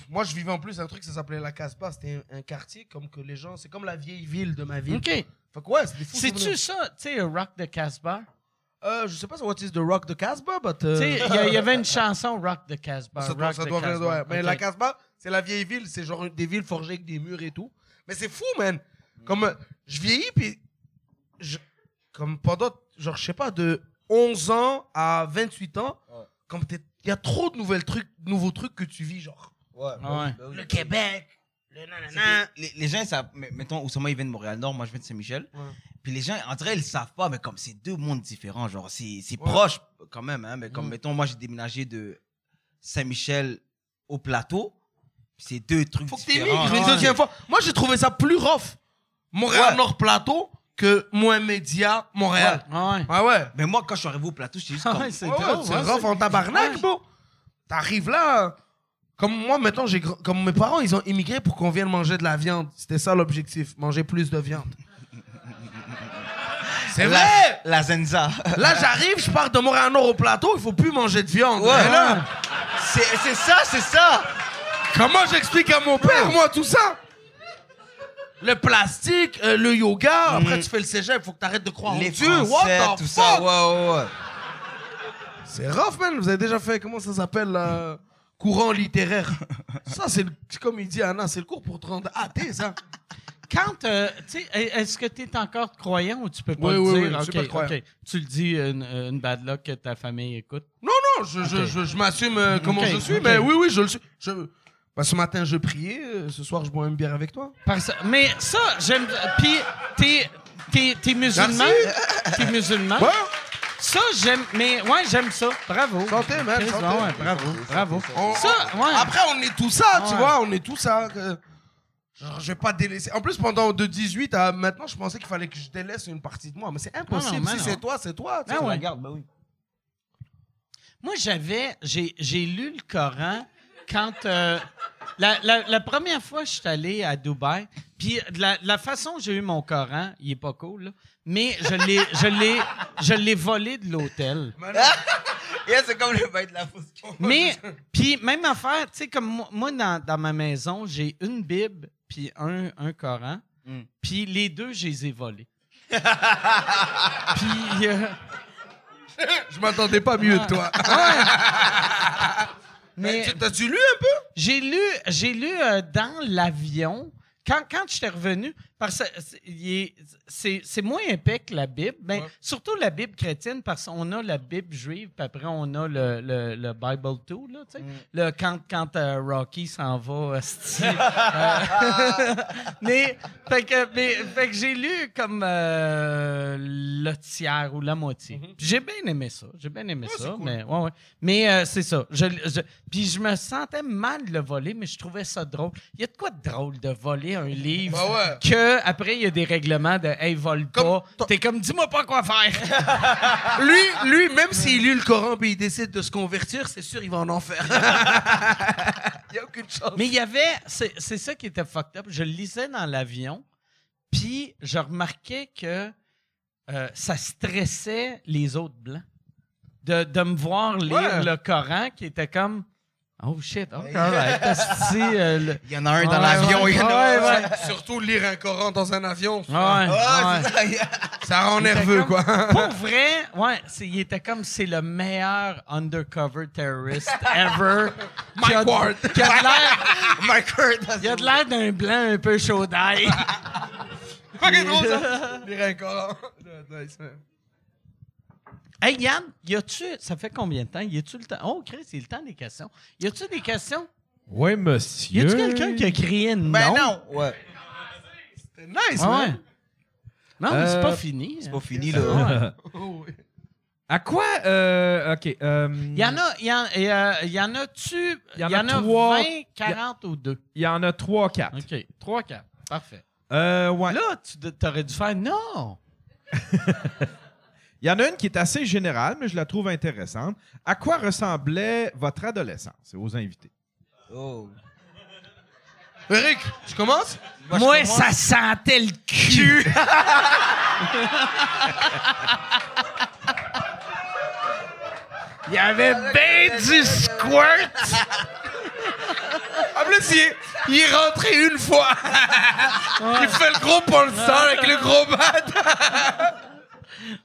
Moi, je vivais en plus un truc, ça s'appelait la Casbah. C'était un, un quartier comme que les gens. C'est comme la vieille ville de ma ville. OK. Fait que ouais, c'est des fous C'est-tu souvenirs. ça, tu sais, Rock de Casbah? Euh, je sais pas what is the rock de Casbah, but. Tu euh, sais, il y avait une chanson Rock de Casbah. ça doit, Rock ça de doit venir, ouais. Mais la Casbah, c'est la vieille ville. C'est genre des villes forgées avec des murs et tout. Mais c'est fou, man. Comme euh, je vieillis, puis. je- Comme pendant, genre, je sais pas, de 11 ans à 28 ans, comme il y a trop de nouvelles trucs, nouveaux trucs que tu vis, genre. Ouais. Ah ouais. bah. Le Québec, le nanana. Les, les gens, ça, mettons, Oussama, ils viennent de Montréal-Nord, moi, je viens de Saint-Michel. Ouais. Puis les gens, en vrai, ils savent pas, mais comme c'est deux mondes différents, genre, c'est Ouais. proche quand même, hein. Mais comme, Mm. mettons, moi, j'ai déménagé de Saint-Michel au plateau. c'est deux trucs Faut que différents. une deuxième fois. Moi, j'ai trouvé ça plus rough. Montréal-Nord-Plateau que moins média Montréal. Ah ouais. Ah ouais. Mais moi, quand je suis arrivé au plateau, j'étais juste Ah comme. ouais, c'est Ouais, rough en tabarnak, bro. T'arrives là. Comme moi, mettons, j'ai comme mes parents, ils ont immigré pour qu'on vienne manger de la viande. C'était ça l'objectif, manger plus de viande. C'est la, vrai! la Zenza. Là, j'arrive, je pars de Montréal-Nord au plateau, il faut plus manger de viande. Ouais. Mais là, C'est c'est ça, c'est ça. comment j'explique à mon père, moi, tout ça? Le plastique, euh, le yoga, après tu fais le cégep, faut que t'arrêtes de croire en Les Dieu. Français, What the tout fuck? ça. Ouais, ouais, ouais. C'est rough, man. Vous avez déjà fait, comment ça s'appelle, là? Courant littéraire. ça, c'est comme il dit Anna, c'est le cours pour te rendre athée, ça. Quand, euh, tu sais, est-ce que tu es encore croyant ou tu peux pas Oui, le oui, dire? oui, je suis Ok, pas de croyant. ok. Tu le dis, une, une bad luck que ta famille écoute? Non, non, je, je, je, je m'assume euh, comment je suis, mais oui, oui, je le suis. Bah, ce matin, je priais. euh, ce soir, je bois une bière avec toi. Parce- mais ça, j'aime. Puis, t'es, t'es, t'es musulman? T'es musulman? Ouais. Ça, j'aime. Mais ouais, j'aime ça. Bravo. Santé, man, Chris, santé. ouais, ouais, bravo, bravo. On- Ça, ouais. Après, on est tout ça, tu Ouais. vois, on est tout ça. que- Genre, je vais pas délaisser. En plus, pendant de 18 à maintenant, je pensais qu'il fallait que je délaisse une partie de moi. Mais c'est impossible. mais si non. c'est toi, c'est toi. tu Ah sais. ouais. Regarde, bah oui. Moi, j'avais. J'ai, j'ai lu le Coran quand. euh, la, la- la première fois que je suis allé à Dubaï, puis de la, la façon que j'ai eu mon Coran, il est pas cool, là, mais je l'ai, je l'ai, je l'ai volé de l'hôtel. Yeah, c'est comme le bail de la fausse. Mais, puis même affaire, tu sais, comme moi, moi, dans, dans ma maison, j'ai une Bible puis un, un Coran, Mm. puis les deux, je les ai volés. puis, euh, Je m'attendais pas mieux de toi. mais Tu- T'as-tu lu un peu? j'ai lu, j'ai lu euh, dans l'avion, quand, quand j'étais revenu, parce que c'est- moins épais que la Bible, mais Ouais. surtout la Bible chrétienne, parce qu'on a la Bible juive, puis après on a le, le, le Bible 2, là, tu sais. Mm. Le, quand quand euh, Rocky s'en va, esti, euh, mais, fait que, mais, fait que j'ai lu comme euh, le tiers ou la moitié. Mm-hmm. J'ai bien aimé ça, j'ai bien aimé ça, mais, ouais, ouais. mais euh, c'est ça. Je, je- puis je me sentais mal de le voler, mais je trouvais ça drôle. Il y a de quoi de drôle de voler un livre Bah ouais. Que après il y a des règlements de hey vole Comme pas. T'es comme dis-moi pas quoi faire. Lui, lui, même s'il lit le Coran et il décide de se convertir, c'est sûr, il va en enfer. Il n'y a aucune chance. mais il y avait c'est c'est ça qui était fucked up. Je le lisais dans l'avion, puis je remarquais que euh, ça stressait les autres blancs de, de me voir lire Ouais. le Coran qui était comme oh shit, ok, alright, esti, euh, le- Il y en a un dans Ouais, l'avion, ouais, il y en a ouais, un. ouais. Surtout lire un Coran dans un avion, Ouais, Ouais, ouais. c'est ça. ça rend Il nerveux, comme- quoi. Pour vrai, ouais, c'est- il était comme c'est le meilleur undercover terrorist ever. Mike Ward. Il a de l'air d'un blanc un peu chaud d'ail. Fucking drôle, ça. Les reins incorants. Nice, man. Hey Yann, y a-tu. Ça fait combien de temps? Y a-tu le temps? Oh, Chris, c'est le temps des questions. Y a-tu des questions? Oui, Y monsieur. a-tu quelqu'un qui a crié non? Ben non! Ouais, C'était nice, Ah ouais. Non, mais c'est Euh, pas fini. c'est hein. pas fini, Ah là. ouais. Oh, oui. À quoi? Euh, OK. euh, Il y en a, il y en, euh, il y en a-tu, y en a, trois- 20, 40 ou 2? Il y en a trois, quatre. OK, 3, 4. Parfait. Euh, ouais. Là, tu aurais dû faire non. Il y en a une qui est assez générale, mais je la trouve intéressante. À quoi ressemblait votre adolescence? C'est aux invités? Oh. Eric, tu commences? Moi, Moi, je commence. ça sentait le cul. Il y avait ben du squirt. En plus, il est, il est rentré une fois. il fait le gros pornstar avec le gros bat.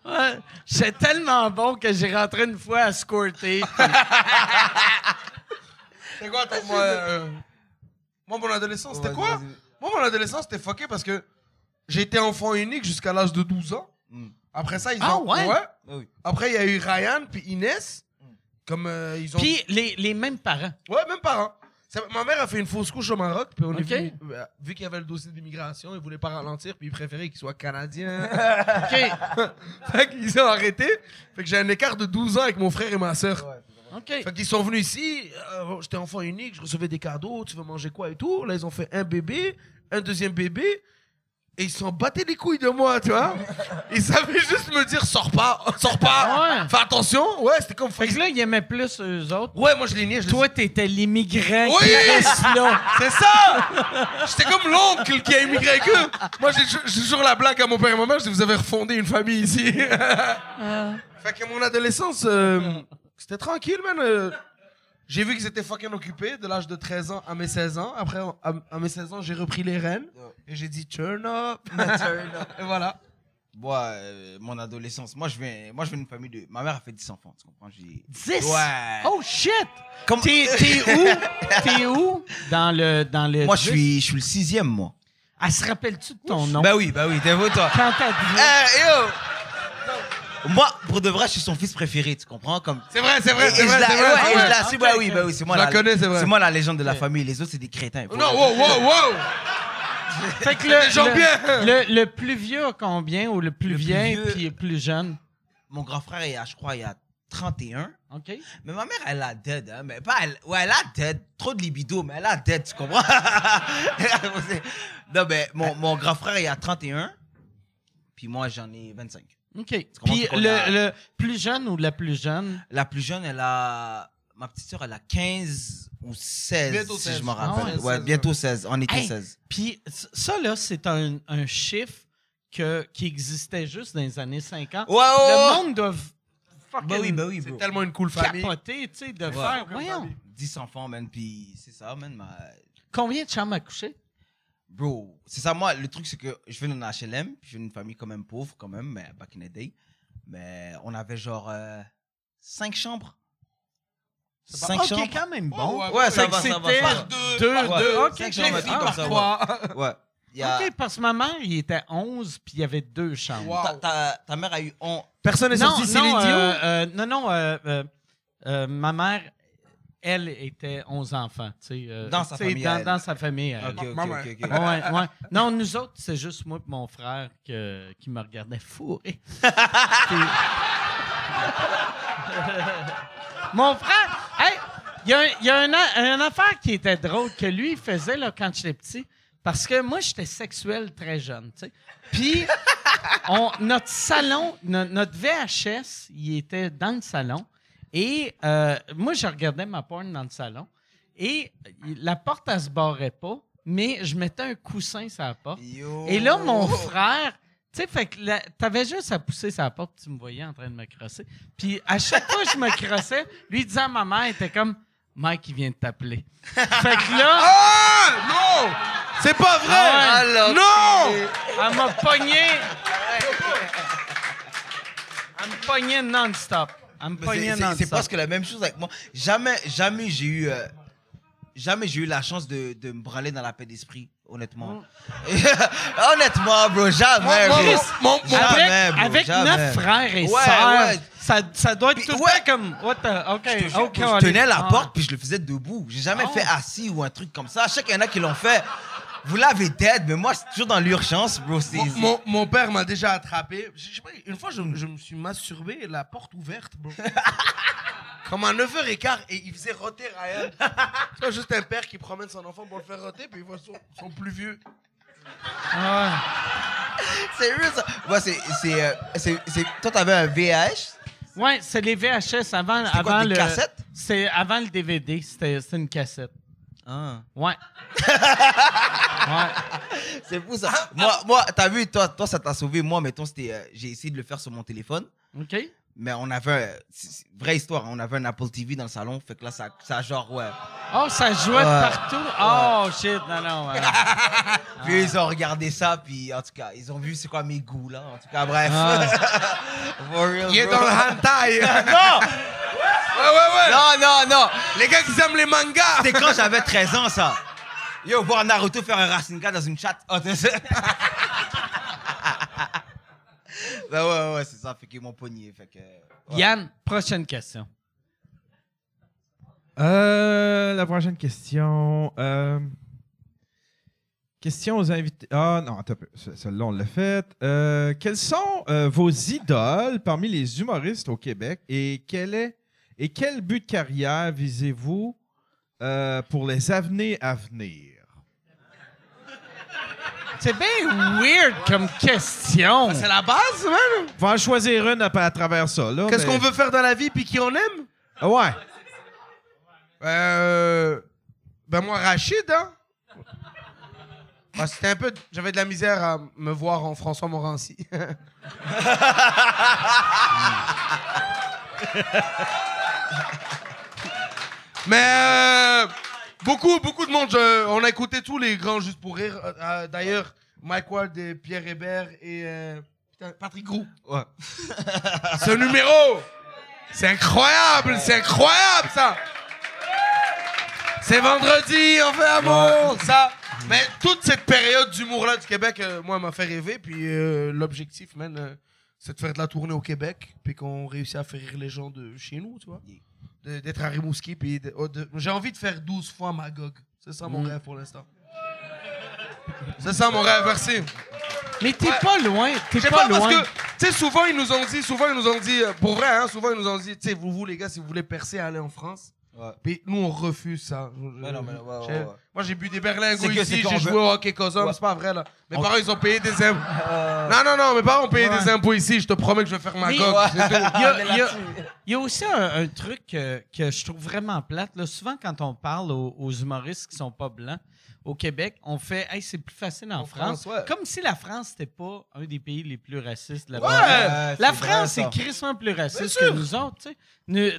Ouais. J'étais tellement bon que j'ai rentré une fois à squirter. C'est quoi, toi, moi, euh, moi, mon adolescence, c'était quoi? vas-y. Moi, mon adolescence, c'était fucké parce que j'ai été enfant unique jusqu'à l'âge de 12 ans. Mm. Après ça, ils Ah, ont. ouais? Ah oui. Après, il y a eu Ryan puis Inès. Comme euh, ils ont. Puis les, les mêmes parents. Ouais, même parents. Ça- ma mère a fait une fausse couche au Maroc, puis on est Ok. venu, euh, vu qu'il y avait le dossier d'immigration, ils voulaient pas ralentir, puis ils préféraient qu'il soit canadien. OK. fait qu'ils ont arrêté. Fait que j'ai un écart de 12 ans avec mon frère et ma. Fait qu'ils sont venus ici, euh, j'étais enfant unique, je recevais des cadeaux, tu veux manger quoi et tout. Là, ils ont fait un bébé, un deuxième bébé, et ils s'en battaient les couilles de moi, tu vois. Ils savaient juste me dire, sors pas, sors pas, Ouais. fais attention. Ouais, c'était comme... Fait que là, ils aimaient plus eux autres. Ouais, moi je les niais. je Toi, t'étais l'immigrant Oui! qui reste là. C'est ça! J'étais comme l'oncle qui a immigré avec eux. Moi, j'ai toujours la blague à mon père et ma mère, je dis, vous avez refondé une famille ici. fait que mon adolescence, euh, c'était tranquille, man. Euh, J'ai vu qu'ils étaient fucking occupés de l'âge de 13 ans à mes 16 ans. Après, à, à mes 16 ans, j'ai repris les rênes. Et j'ai dit, turn up. et voilà. Moi, euh, mon adolescence, moi je, viens, moi, je viens d'une famille de. Ma mère a fait 10 enfants, tu comprends? J'ai... 10? Ouais. Oh, shit! Comme- T'es t'es où? T'es où? Dans le, dans le Moi, je 10? suis, je suis le sixième, moi. Elle se rappelle-tu de ton nom? Bah oui, bah oui, t'es vous, toi. Quand t'as dit... Eh, yo! Moi, pour de vrai, je suis son fils préféré, tu comprends? Comme... C'est vrai, c'est vrai, Et c'est je vrai, la- c'est ouais, vrai. je vrai. la suis, bah oui, bah oui, c'est moi Je la connais, c'est vrai. C'est moi la légende de la famille. Les autres, c'est des crétins. Non, wow, wow, wow! Fait que le, gens le- bien. Le, le plus vieux a combien ou le plus Le plus vieil vieux- puis le plus jeune? Mon grand frère, il a, je crois, il a 31. OK? Mais ma mère, elle a dead, hein. Mais pas elle. Ouais, elle a dead. Trop de libido, mais elle a dead, tu comprends? non, mais mon, mon grand frère, il a 31. Puis moi, j'en ai 25. OK. Puis le, a- le plus jeune ou la plus jeune? La plus jeune, elle a. Ma petite soeur, elle a 15 ou 16, Bientôt si 16. je me Ah rappelle. ouais, ouais, 16, bientôt 16. On était Hey, 16. Puis ça, là, c'est un, un chiffre que, qui existait juste dans les années 50. Ouais, ouais, Le ouais. monde doit fucking Bah oui, bah oui, C'est tellement une cool famille. capoter, tu sais, de Ouais. faire... Voyons, 10 enfants, man. Puis c'est ça, man. ma- combien de chambres à coucher? Bro, c'est ça, moi, le truc, c'est que je viens d'un HLM, puis je viens d'une famille quand même pauvre, quand même, mais back in the day. Mais on avait genre 5 chambres. 5 OK, chambres. quand même Oh, bon. ouais, Ouais, ça va, ça va, c'était ça va. Deux, Ouais. deux. OK, Cinq ok. chambres à Ah, vivre, Par ça va. trois. Ouais. A- OK, parce que ma mère, il était 11, puis il y avait deux chambres. Wow. ta, ta- ta mère a eu on... Personne n'est sorti Dion? euh, euh, non, non, euh, euh, euh, ma mère, elle était 11 enfants, tu sais. euh, Dans sa famille, dans, sa famille. elle. Ok, ok, Maman. ok, ok. Ouais, ouais. Non, nous autres, c'est juste moi et mon frère que- qui me regardait fourré. Puis- mon frère, hey, il y a, un- il y a un, une affaire qui était drôle que lui il faisait là, quand j'étais petit. Parce que moi, j'étais sexuel très jeune, tu sais. Puis, on- notre salon, no- notre VHS, il était dans le salon. Et euh, moi, je regardais ma porn dans le salon. Et la porte, elle se barrait pas, mais je mettais un coussin sur la porte. Yo. Et là, mon frère, tu sais, fait que t'avais juste à pousser sa porte, tu me voyais en train de me crosser. Puis à chaque fois que je me crossais, lui disait à ma mère, il était comme Mike, il vient de t'appeler. fait que là, Ah! Non! C'est pas vrai! Ah ouais. non! elle m'a pogné. Elle me pognait non-stop. C'est- presque la même chose avec moi. Jamais, jamais j'ai eu. euh, jamais j'ai eu la chance de, de me branler dans la paix d'esprit, honnêtement. honnêtement, bro, jamais. Bro. mon- Jamais, avec bro, avec jamais. neuf frères et Ouais, sœurs, ouais. ça, ça doit être Puis- tout le ouais. temps comme. What the. OK. OK. Je tenais la Ah. porte puis je le faisais debout. J'ai jamais Oh. fait assis ou un truc comme ça. Je sais qu'il y en a qui l'ont fait. Vous l'avez dead, mais moi, c'est toujours dans l'urgence, bro. Mon, mon- mon père m'a déjà attrapé. Je une fois, je, je me suis masturbé, la porte ouverte, bro. Comme à 9h15, et il faisait roter Ryan. C'est pas juste un père qui promène son enfant pour le faire roter, puis il voit son, son plus vieux. Ça? Ouais, c'est. c'est, euh, c'est- c'est- Toi, t'avais un VH? Ouais, c'est les VHS avant, quoi, avant des le. cassettes? C'est avant le DVD. C'était c'était une cassette. Ah. Ouais. ouais. C'est fou, ça. moi, moi t'as vu, toi, toi, ça t'a sauvé. Moi, mettons, c'était. euh, j'ai essayé de le faire sur mon téléphone. OK. Mais on avait. c'est- vraie histoire, hein, on avait un Apple TV dans le salon. Fait que là, ça, ça genre, ouais. Oh, ça jouait Ouais. partout. Oh, shit. Non, non. ouais. Puis ils ont regardé ça, puis en tout cas, ils ont vu c'est quoi mes goûts, là. En tout cas, bref. Ah. For real, Il est bro. dans le hentai. Non! Ouais, ouais, ouais. Non, non, non! Les gars qui aiment les mangas. C'était quand j'avais 13 ans, ça. Yo, voir Naruto faire un Rasengan dans une chatte. Oh, ben ouais, ouais, c'est ça. Fait qu'ils m'ont pogné. Fait que. ouais. Yann, prochaine question. Euh, la prochaine question. euh, question aux invités. Ah non, attends un peu. Ce- Celle-là, on l'a faite. Euh, quels sont euh, vos idoles parmi les humoristes au Québec et quel est et quel but de carrière visez-vous euh, pour les avenirs à venir? C'est bien weird comme question. C'est la base, man. On va en choisir une à, à travers ça. là, Qu'est-ce mais- qu'on veut faire dans la vie, puis qui on aime? Ah ouais. Euh, ben moi, Rachid, hein? Ah, c'était un peu... J'avais de la misère à me voir en François Morancy. Mais euh, beaucoup, beaucoup de monde. je- on a écouté tous les grands juste pour rire. Euh, euh, D'ailleurs, Mike Ward, et Pierre Hébert et euh, putain, Patrick Roux. Ouais. Ce numéro, c'est incroyable, c'est incroyable ça. C'est vendredi, on fait amour, ça. Mais toute cette période d'humour-là du Québec, moi, m'a fait rêver. Puis l'objectif, man, c'est de faire de la tournée au Québec, puis qu'on réussit à faire rire les gens de chez nous, tu vois. De- D'être à Rimouski, puis de- oh, de- j'ai envie de faire 12 fois Magog. C'est ça mon rêve pour l'instant. C'est ça mon rêve, merci. Mais t'es pas loin. T'es pas, pas, parce loin. que, tu sais, souvent, ils nous ont dit, souvent, ils nous ont dit, euh, pour vrai, hein, souvent, ils nous ont dit, tu sais, vous, vous, les gars, si vous voulez percer, allez en France. Ouais. Puis nous, on refuse ça. Ouais, non, mais ouais, ouais, J'ai- ouais. Moi, j'ai bu des berlingots C'est ici, qu'on j'ai joué veut- au hockey Cosum, Ouais. c'est pas vrai, là. Mes On- parents, ils ont payé des impôts. Non, non, non, mes parents ont payé Ouais. des impôts ici, je te promets que je vais faire ma Mais- coque. Ouais. c'est tout. Il y a, On est il y a- là-dessus. il y a aussi un, un truc que, que je trouve vraiment plate. Là. Souvent, quand on parle aux, aux humoristes qui sont pas blancs au Québec, on fait hey, c'est plus facile en, En France. France, ouais. Comme si la France n'était pas un des pays les plus racistes là-bas. Ouais. La c'est France ça. crissement plus raciste que nous autres. tu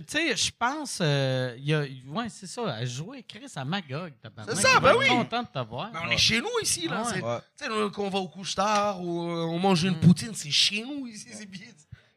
sais. Je pense, euh, il y a, ouais, c'est ça, à jouer Chris à Magog. C'est ça, ben oui. content de t'avoir. Mais on est chez nous ici, là. Ah. Tu sais, nous, quand on va au couche-tard ou euh, on mange une poutine, c'est chez nous ici, c'est bien.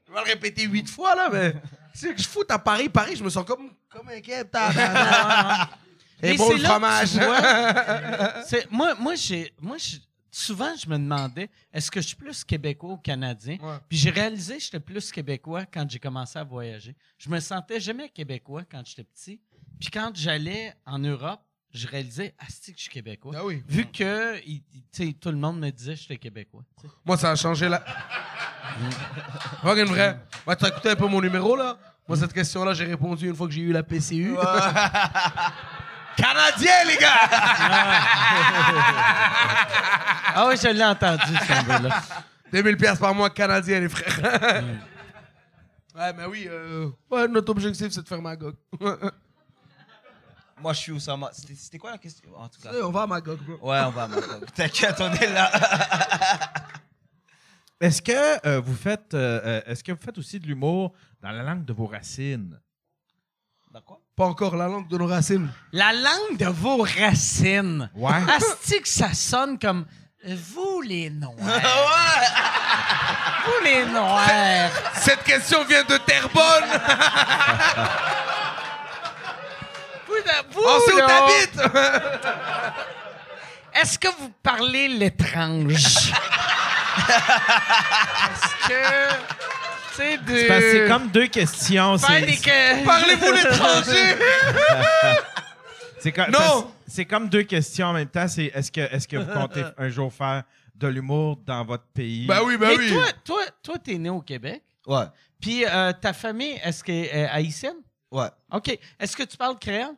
Je vais le répéter huit fois, là, mais. C'est que je fous à Paris, Paris, je me sens comme, comme un Et c'est le fromage. vois, moi, moi, j'ai, moi je- souvent, je me demandais, est-ce que je suis plus québécois ou canadien? Ouais. Puis j'ai réalisé que j'étais plus québécois quand j'ai commencé à voyager. Je me sentais jamais québécois quand j'étais petit. Puis quand j'allais en Europe, je réalisais, ah, c'est que je suis québécois. Ah oui. Vu que il- il- tout le monde me disait que j'étais québécois. Moi, ça a changé la. Une vraie. Ouais, t'as écouté un peu mon numéro, là? Moi, cette question-là, j'ai répondu une fois que j'ai eu la PCU. Canadien, les gars! Ah oui, je l'ai entendu, ce là 2000 pièces par mois canadien, les frères. ouais, mais oui, euh, ouais, notre objectif, c'est de faire Magog. Moi, je suis Oussama. C'était c'était quoi la question? En tout cas. on va à Magog, bro. Ouais, on va à Magog. T'inquiète, on est là. Est-ce que euh, vous faites euh, euh, est-ce que vous faites aussi de l'humour dans la langue de vos racines? Pas encore la langue de nos racines. La langue de vos racines. Ouais. Asti que ça sonne comme vous les noirs. ouais! vous les noirs. Cette question vient de Terrebonne. Vous vous, On sait où là, t'habites! Est-ce que vous parlez l'étrange? Est-ce que. De. C'est comme deux questions. Que- Parlez-vous l'étranger? c'est comme, Non! c'est comme deux questions en même temps. C'est est-ce que, est-ce que vous comptez un jour faire de l'humour dans votre pays? Ben oui, ben Mais oui. toi, toi, toi, t'es né au Québec. Ouais, Puis euh, ta famille, est-ce qu'elle est haïtienne? ouais. OK. Est-ce que tu parles créole?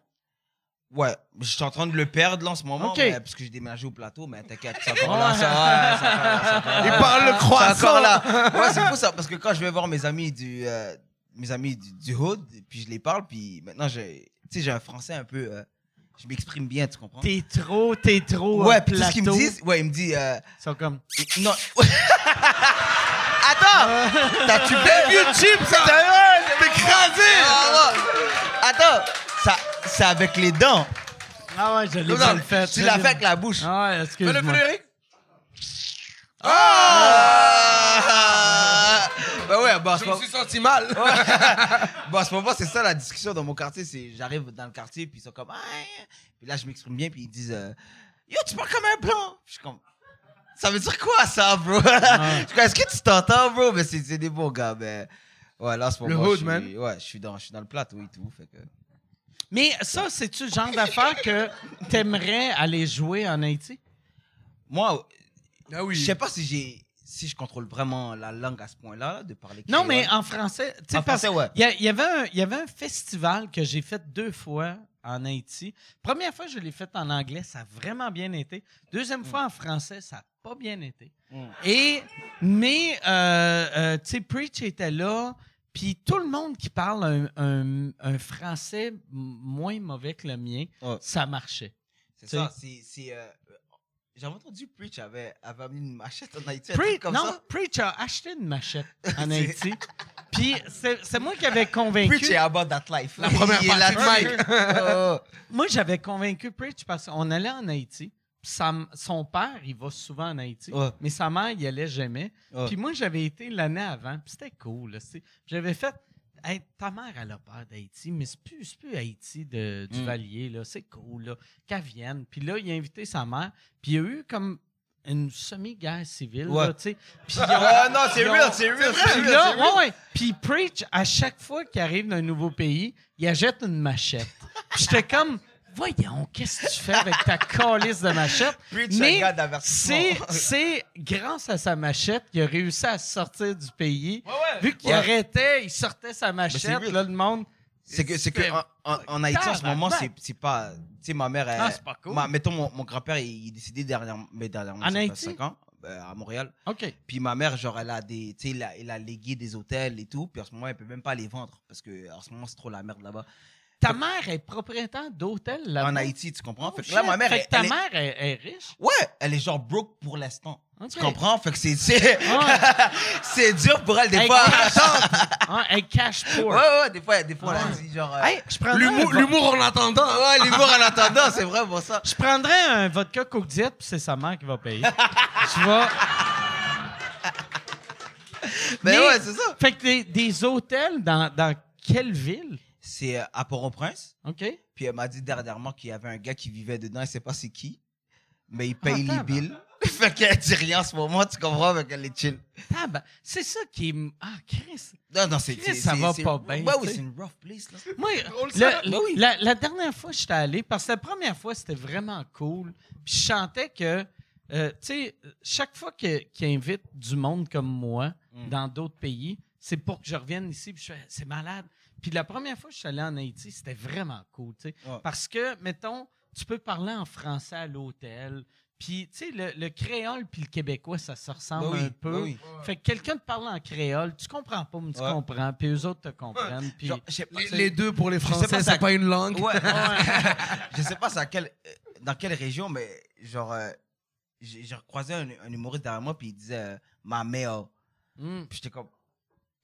Ouais, je suis en train de le perdre là en ce moment, Ok. mais- parce que j'ai déménagé au plateau, mais t'inquiète, c'est encore là, ça, ouais, c'est encore là, c'est encore là. Il parle le C'est croissant. encore là. Ouais, c'est fou ça, parce que quand je vais voir mes amis du, euh, mes amis du, du hood, puis je les parle, puis maintenant, j'ai, tu sais, j'ai un français un peu, euh, je m'exprime bien, tu comprends? T'es trop, t'es trop. Ouais, puis tout ce qu'ils me disent, ouais, ils me disent, euh, Ils sont comme. non. Attends! T'as-tu bien vu Chip, ça! T'es écrasé! Attends, ça, c'est avec les dents. Ah ouais, je l'ai mal fait. tu l'as fait avec la bouche. Ah ouais, Fais-le, excuse-moi. Frédéric. Ah! Ben ouais, bah, Je me suis senti mal. Bon, à ce moment, c'est ça la discussion dans mon quartier. C'est j'arrive dans le quartier, puis ils sont comme. Ah, puis là, je m'exprime bien, puis ils disent euh, Yo, tu parles comme un blanc. Puis je suis comme. Ça veut dire quoi, ça, bro? Je suis comme, Est-ce que tu t'entends, bro? Mais c'est c'est des bons gars. Mais ouais, là, à ce moment, hood, je suis, man. Ouais, je suis, dans, je suis dans le plateau et tout. Fait que... Mais ça, c'est-tu le genre d'affaire que t'aimerais aller jouer en Haïti? Moi, Ah oui. je sais pas si j'ai. Si je contrôle vraiment la langue à ce point-là, là, de parler Non, créole. mais en français. tu sais, En parce- français, ouais. Il y, avait un, il y avait un festival que j'ai fait deux fois en Haïti. Première fois, je l'ai fait en anglais, ça a vraiment bien été. Deuxième fois en français, ça n'a pas bien été. Mm. Et, mais, euh, euh, tu sais, Preach était là, puis tout le monde qui parle un, un- un français moins mauvais que le mien, ça marchait. C'est ça, c'est. c'est, euh, J'avais entendu Preach avait, avait amené une machette en Haïti. Preach, comme non, ça. Preach a acheté une machette en Haïti. Puis c'est moi qui avais convaincu. Preach est about that life. La première partie. Moi, j'avais convaincu Preach parce qu'on allait en Haïti. Sa- son père, il va souvent en Haïti, Ouais. mais sa mère, il allait jamais. Ouais. Puis moi, j'avais été l'année avant, puis c'était cool. J'avais fait, Hey, ta mère, elle a peur d'Haïti, mais c'est plus, plus Haïti de, du Mm. Valier, là. c'est cool, là. qu'elle vienne. Puis là, il a invité sa mère, puis il y a eu comme une semi-guerre civile. Ouais. là, tu sais. Puis Ah non, c'est real, c'est real, c'est puis real. là, c'est real. ouais, ouais. Puis Preach, à chaque fois qu'il arrive dans un nouveau pays, il achète une machette. J'étais comme, voyons, qu'est-ce que tu fais avec ta calice de machette? Preach, un Mais c'est, c'est grâce à sa machette qu'il a réussi à sortir du pays. ouais. Vu qu'il Ouais. arrêtait, il sortait sa machette, real. là, le monde... C'est que, c'est que en, en- en Haïti, en ce moment, c'est, c'est pas. Tu sais, ma mère. Elle, Ah, c'est pas cool. ma- mettons, mon, mon grand-père, il, il est décédé dernièrement, mais dernièrement. En Haïti? cinq ans, euh, à Montréal. OK. Puis ma mère, genre, elle a des. Tu sais, elle a, elle a légué des hôtels et tout. Puis en ce moment, elle peut même pas les vendre. Parce que en ce moment, c'est trop la merde là-bas. Ta mère est propriétaire d'hôtel là-bas? En Haïti, tu comprends? Oh, fait que là, ma mère, Fait que ta elle mère est, est riche? Ouais, elle est genre broke pour l'instant. Tu comprends? Fait que c'est. C'est, Ah, c'est dur pour elle, des fois. ah, elle cash poor. Ouais, ouais, des fois, des fois, Ah. elle dit genre. euh, Hey, L'humour, un vo- l'humour en entendant. Ouais, l'humour en attendant, c'est vrai pour ça. Je prendrais un vodka Coke Diet, puis c'est sa mère qui va payer. tu vois? Mais, ouais, c'est ça. Fait que des, des hôtels dans, dans quelle ville? C'est euh, à Port-au-Prince. OK? Puis elle m'a dit dernièrement qu'il y avait un gars qui vivait dedans, elle sait pas c'est qui. Mais il paye Ah, les billes. fait qu'elle dit rien en ce moment, tu comprends? Fait qu'elle est chill. Tab- c'est ça qui est. Ah, Chris. Non, non, c'est. Chris, ça va pas bien, Ouais, oui, c'est une rough place, là. Moi, le le- oui. la, la dernière fois que j'étais allé, parce que la première fois, c'était vraiment cool. Puis je sentais que, euh, tu sais, chaque fois que- qu'il invite du monde comme moi Mm. dans d'autres pays, c'est pour que je revienne ici. Puis je fais, c'est malade. Puis la première fois que je suis allé en Haïti, c'était vraiment cool, tu sais. Ouais. Parce que, mettons, tu peux parler en français à l'hôtel. Puis, tu sais, le, le créole puis le québécois, ça se ressemble Ben oui, un peu. ben oui. Fait que quelqu'un te parle en créole, tu comprends pas, mais tu Ouais. comprends. Puis eux autres te comprennent. Puis, Les, deux pour les Français, c'est pas une langue. Ouais. je sais pas c'est à quel, euh, dans quelle région, mais genre, euh, j'ai un, un humoriste derrière moi, puis il disait euh, ma mère. Hmm. Puis j'étais comme,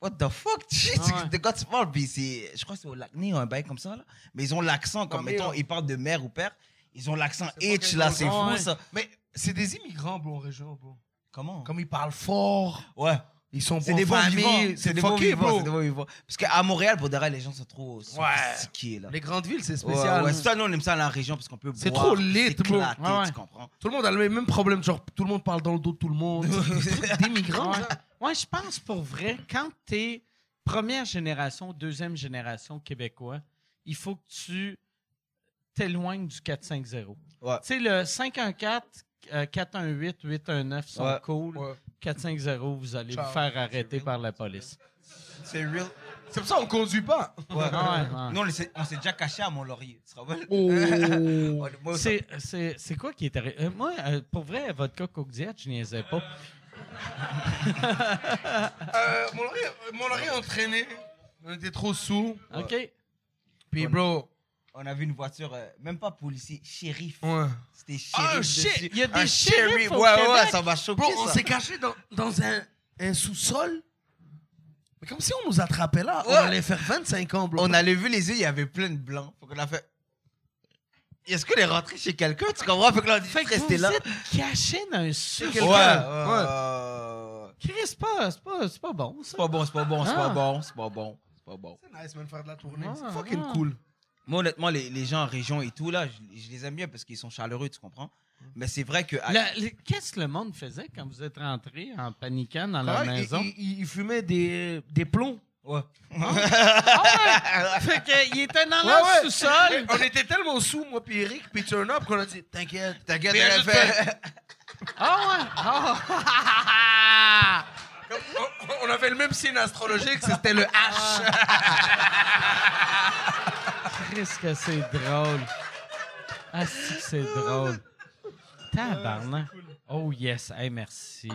what the fuck? Sais, Ouais. De quoi tu parles? Puis c'est, je crois que c'est au Lac-Né ou un bail comme ça, là. Mais ils ont l'accent, comme, mettons, ils parlent de mère ou père. Ils ont l'accent H, là, c'est fou, Ouais. ça. Mais c'est des immigrants, bro, en région, bro. Comment? Comme ils parlent fort. Ouais. Ils sont C'est des bons vivants. C'est des bons vivants. bro. C'est des bons vivants. Parce qu'à Montréal, pour de vrai, les gens sont trop Ouais. sophistiqués. Là. Les grandes villes, c'est Ouais, spécial. ouais, c'est ça, nous, on aime ça dans la région parce qu'on peut C'est boire, trop lit, bro. Ouais, ouais. tu comprends? Tout le monde a le même problème. Genre, tout le monde parle dans le dos de tout le monde. des migrants, Ouais. Ouais, je pense pour vrai, quand tu es première génération, deuxième génération québécois, il faut que tu t'éloignes du 450. Ouais. Tu sais, le 514, euh, 418, 819 sont Ouais. cool. Ouais. 450, vous allez Ciao. vous faire arrêter par la police. C'est real. C'est pour ça qu'on conduit pas. Ouais. Ouais, ouais. Nous, on s'est déjà caché à Mont-Laurier. Tu te rappelles? Oh. C'est- quoi qui est arrivé? Euh, moi, euh, pour vrai, vodka Coke Diet, je niaisais pas. Euh, mon oreille, mon oreille entraîné. On était trop sous. OK? Puis, bro. On a vu une voiture, euh, même pas policier, shérif. Ouais. C'était shérif. Ah, un dessus. shit! Il y a des shérifs Ouais, Québec. ouais, ça m'a choqué. Bro, on s'est caché dans, dans un, un sous-sol. Mais comme si on nous attrapait là. On allait faire 25 ans, bro. On a levé les yeux, il y avait plein de blancs. Faut qu'on a fait. Est-ce qu'on est rentré chez quelqu'un? Tu comprends? Fait que là, on dit Fait que rester vous là. êtes caché dans un sous Ouais, ouais, ouais. Chris, c'est pas, c'est pas, pas bon, ça. C'est pas bon, c'est pas bon, c'est Ah. pas bon, c'est pas bon, c'est pas bon. C'est nice, man, faire de la tournée. Ah, c'est fucking ah. cool. Moi, honnêtement, les, les gens en région et tout, là, je, je les aime bien parce qu'ils sont chaleureux, tu comprends? Mais c'est vrai que. La- le- Qu'est-ce que le monde faisait quand vous êtes rentrés en paniquant dans Ouais, maison? il, il- il fumait des, des plombs. Ouais. Ah ouais! fait qu'il était dans Ouais, ouais. sous-sol. On était tellement sous, moi puis Eric, puis Turn Up, qu'on a dit T'inquiète. T'inquiète, elle fait. Ah ouais! Ah! On, on avait le même signe astrologique, c'était le H. Chris, que c'est drôle. Ah, si que c'est drôle. Tabarnak. Oh yes. Hey, merci.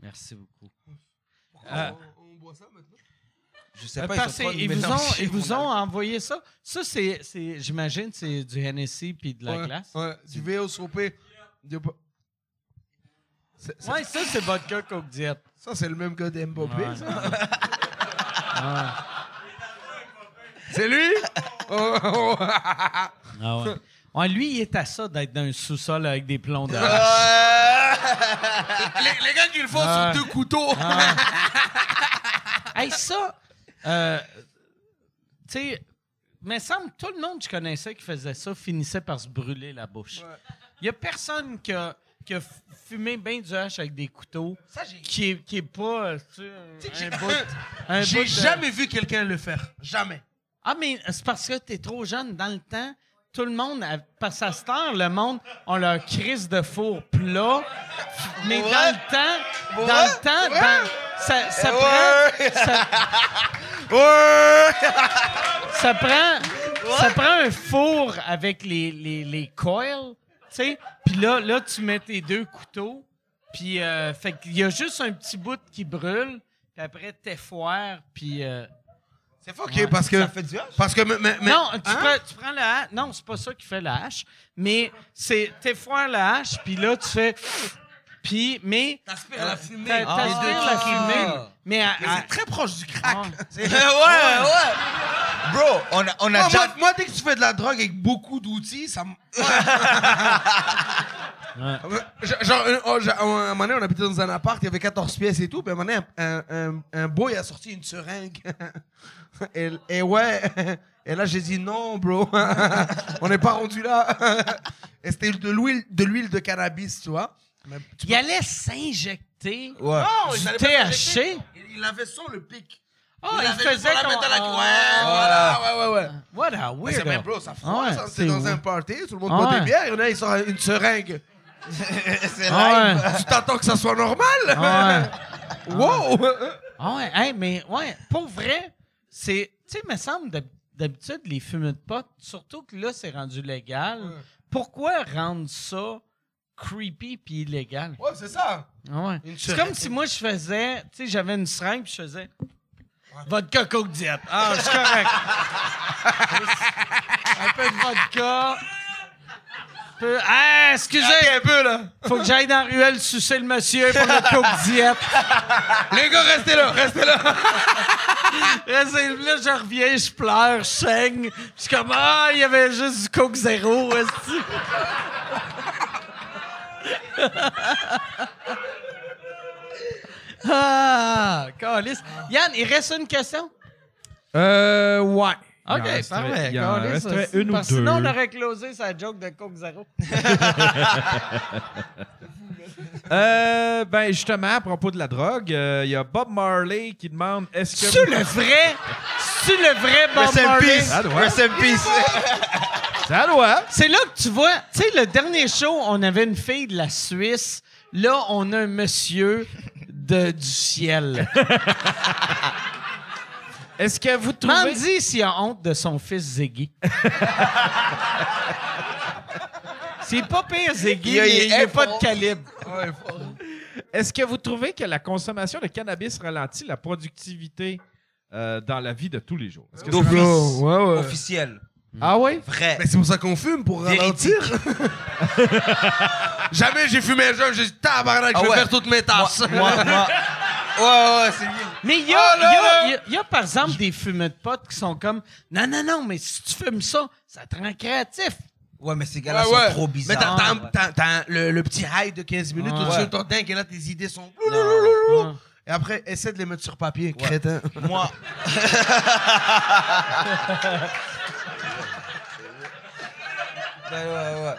Merci beaucoup. Euh, on boit ça maintenant? Je sais Euh, pas, parce ils vous ont, ils vous ont envoyé ça. Ça, c'est, c'est- j'imagine, c'est du Hennessy puis de la ouais, glace. Ouais, du VOSOP. Du- Ouais, ça, c'est vodka Coke Diet. Ça, c'est le même gars d'Mbappé, Ouais. ça. Ah, C'est lui? Ah ouais. Ouais, lui, il est à ça d'être dans un sous-sol avec des plombs de hache. les, les gars qui le font Ah. sur deux couteaux. Hey, ça, euh, tu sais, me semble que tout le monde que je connaissais qui faisait ça finissait par se brûler la bouche. Il y a personne qui a, qui a f- fumé bien du hache avec des couteaux Ça, qui est, qui est pas euh, tu sais, bout, un bout J'ai de- jamais vu quelqu'un le faire. Jamais. Ah, mais c'est parce que t'es trop jeune. Dans le temps, tout le monde, a- parce qu'à cette heure, le monde a leur crise de four plat. Mais Ouais. dans le temps, Ouais. dans le temps, Ouais. dans- ça, ça Ouais. prend... Ça, Ouais! ça prend, ça prend un four avec les, les, les coils, tu sais. Puis là, là, tu mets tes deux couteaux. Puis, euh, fait qu'il y a juste un petit bout qui brûle. Puis après, t'es foire. Puis... euh, C'est fucké parce que. Ça fait du hache? Parce que. mais- mais- non, tu, Hein? prends, tu prends la hache. Non, c'est pas ça qui fait la hache. Mais c'est t'effoires la hache, puis là, tu fais. Puis, mais. T'aspires la fumée. Ah. T'aspires la fumée. Mais, à- Mais à- c'est très proche du crack. Ah. Ouais, ouais! Bro, on a, on a Moi, déjà. moi, moi, dès que tu fais de la drogue avec beaucoup d'outils, ça me. Ouais. Genre, un- oh, genre, à un moment donné, on habitait dans un appart, il y avait 14 pièces et tout. Puis à un moment donné, un, un, un boy a sorti une seringue. et, et ouais. Et là, j'ai dit non, bro. on n'est pas rendu là. et c'était de l'huile de, l'huile de cannabis, tu vois. Mais tu il allait s'injecter Ouais. Du il THC. Il, il avait sans le pic. Ah, il, avait faisait comme- la- Ah. Ouais, voilà, ouais, ouais, ouais. What a Mais c'est weirdo. mais bro, ça froid, Ah ouais, ça. c'est C'est dans weird. un party, tout le monde Ah boit ouais. des bières, il y en a, ils sortent une seringue. C'est Ah ouais. tu t'attends que ça soit normal? Ah ouais. wow! Ah ouais, hey, mais ouais, pour vrai, c'est. Tu sais, il me semble d'hab- d'habitude, les fumeux de potes, surtout que là, c'est rendu légal. Pourquoi rendre ça creepy puis illégal? Ouais, c'est ça. Ah ouais. C'est comme si moi, je faisais. Tu sais, j'avais une seringue puis je faisais. Vodka Coke Diet. Ah, c'est correct. un peu de vodka. Un peu. Ah, excusez! un peu, là. Faut que j'aille dans la ruelle sucer le monsieur pour le Coke Diet. Les gars, restez là, restez là. Là, je reviens, je pleure, je saigne. Je suis comme, ah, il y avait juste du Coke Zéro. ah, Calisse. Yann, il reste une question? Euh, ouais. OK, parfait. Il en resterait une ou deux. Sinon, on aurait closé sa joke de Coke Zero. Euh, ben, justement, à propos de la drogue, euh, il y a Bob Marley qui demande est-ce que. C'est le vrai? C'est le vrai Bob Rest Marley? peace. Ça doit. Rest in peace. Ça doit. C'est là que tu vois, tu sais, le dernier show, on avait une fille de la Suisse. Là, on a un monsieur de, du ciel. Est-ce que vous trouvez. Mandy s'il a honte de son fils Ziggy. C'est pas pire, Ziggy, Il y a- mais il il est n'y a pas de calibre. Est-ce que vous trouvez que la consommation de cannabis ralentit la productivité euh, dans la vie de tous les jours? Est-ce que D'office. c'est- Ouais, ouais. Officiel. Ah oui? Vrai. Mais c'est pour ça qu'on fume, pour Véridique. ralentir. Jamais j'ai fumé un jeune, j'ai dit tabarnak, Ah je vais ouais. faire toutes mes tasses. Moi, moi. Ouais, ouais, c'est bien. Mais il y, a- Oh il là y a- là! il y a- il y a, par exemple des fumeurs de potes qui sont comme Non, non, non, mais si tu fumes ça, ça te rend créatif. Ouais, mais ces gars-là Ouais, ouais. sont trop Mais bizarres. t'as, t'as- le, le petit high de 15 minutes, tout de suite, ton dingue, et là, tes idées sont... Ouais. Et après, essaie de les mettre sur papier, crétin. Moi. ouais, ouais, ouais.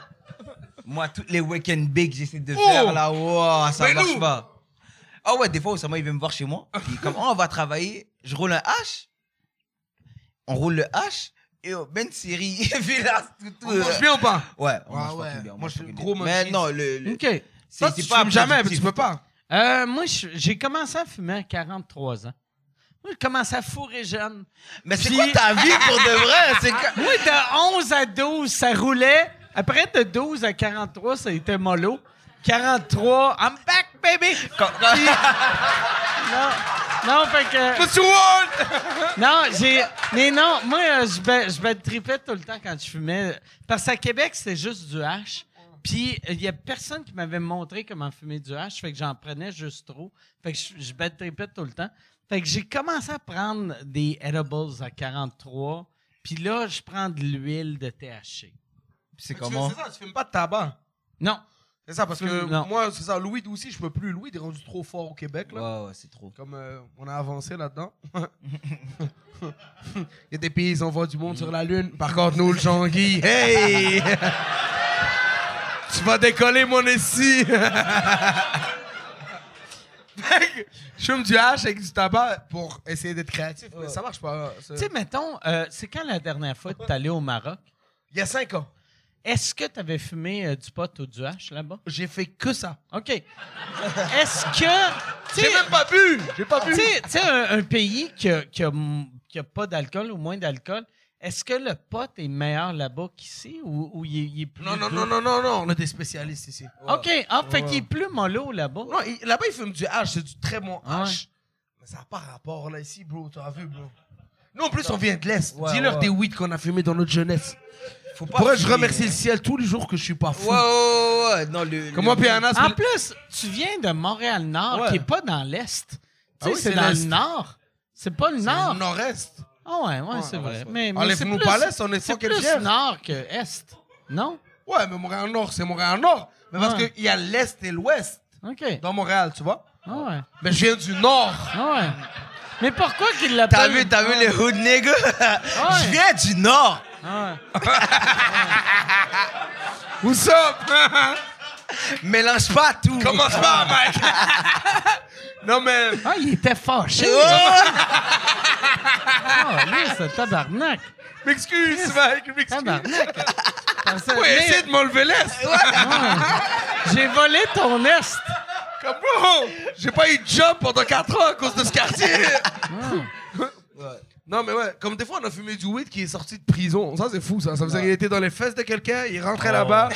Moi, toutes les week-ends big j'essaie de faire là, wow, ça Mais marche nous- pas. Ah ouais, des fois, Osama, il vient me voir chez moi. Puis comme, oh, on va travailler, je roule un H. On roule le H. Ben Siri, là, tout, tout. On euh, mange bien ou pas? Ouais, on Ouais, mange ouais. bien. on Moi, je gros bien. Mais non, le. le- OK. Tu pas fumes jamais, mais tu peux pas. Euh, moi, je- j'ai commencé à fumer à 43 ans. Moi, j'ai commencé à fourrer jeune. Mais c'est Puis- quoi ta vie pour de vrai? Moi, de 11 à 12, ça roulait. Après, de 12 à 43, ça été mollo. 43, I'm back, baby! Non, non, fait que... Monsieur Ward! Non, j'ai... Mais non, moi, euh, je ba- je bad tripais tout le temps quand je fumais. Parce qu'à Québec, c'était juste du hash. Puis, il y a personne qui m'avait montré comment fumer du hash. Fait que j'en prenais juste trop. Fait que je, je bad tripais tout le temps. Fait que j'ai commencé à prendre des edibles à 43. Puis là, je prends de l'huile de THC. C'est Tu comment? fais- C'est ça, tu fumes pas de tabac? Non. C'est ça, parce que Non. moi, c'est ça, weed aussi, je peux plus. Weed est rendu trop fort au Québec, là. Ouais, ouais, c'est trop. Comme euh, on a avancé là-dedans. Il y a des pays, ils envoient du monde sur la Lune. Par contre, nous, le Jean-Guy, hey! tu vas décoller, mon ici! je fume du hash avec du tabac pour essayer d'être créatif, mais ça marche pas. ça. Tu sais, mettons, euh, c'est quand la dernière fois que tu allé au Maroc? Il y a cinq ans, Est-ce que tu avais fumé euh, du pot ou du hash là-bas? j'ai fait que ça. OK. Est-ce que. tu J'ai même pas bu! J'ai pas Tu bu! tu sais, un, un pays qui a, qui a m- qui a pas d'alcool ou moins d'alcool, est-ce que le pot est meilleur là-bas qu'ici ou, ou il, est, il est plus. Non, non, doux? non, non, non, non, on a des spécialistes ici. OK. Ah, fait qu'il est plus mollo là-bas. Non, là-bas, ils fument du hash, c'est du très bon ouais. hash. Mais ça n'a pas rapport là ici, bro, t'as vu, bro. Nous, en plus, on vient de l'Est. Dis-leur des weed qu'on a fumés dans notre jeunesse. Faut pas. Pour vrai, je fumer, remercie hein. le ciel tous les jours que je suis pas fou. Ouais, ouais, ouais. Non, le. Comme le- Anas, En plus, tu viens de Montréal-Nord, Ouais. qui est pas dans l'Est. Tu Ah sais, oui, c'est c'est dans l'Est. le Nord. C'est pas le c'est Nord. le nord-est. Ah ouais, ouais, Ouais, c'est vrai. c'est Mais, mais Enlève-nous c'est pas plus- l'Est, on est C'est fucking plus fiers. Nord que Est. Non? Ouais, mais Montréal-Nord, c'est Montréal-Nord. Mais parce Ouais. qu'il y a l'Est et l'Ouest OK. dans Montréal, tu vois. Ah ouais. Mais je viens du Nord. Ah ouais. Mais pourquoi qu'il T'as l'appelle... vu, t'as vu les hood niggas? Ouais. Je viens du Nord. Ah ouais. What's up? Mélange pas tout. Commence pas, mec. non, mais... Ah, il était fâché. Oh! Ah, lui, c'est tabarnak. M'excuse, mec, m'excuse. Tabarnak. Parce que- Ouais, mais- essaie de m'enlever l'Est. J'ai volé ton Est. Comme bro, j'ai pas eu de job pendant 4 ans à cause de ce quartier. Non, mais ouais, comme des fois, on a fumé du weed qui est sorti de prison. Ça, c'est fou, ça. Ça faisait qu'il était dans les fesses de quelqu'un, il rentrait là-bas.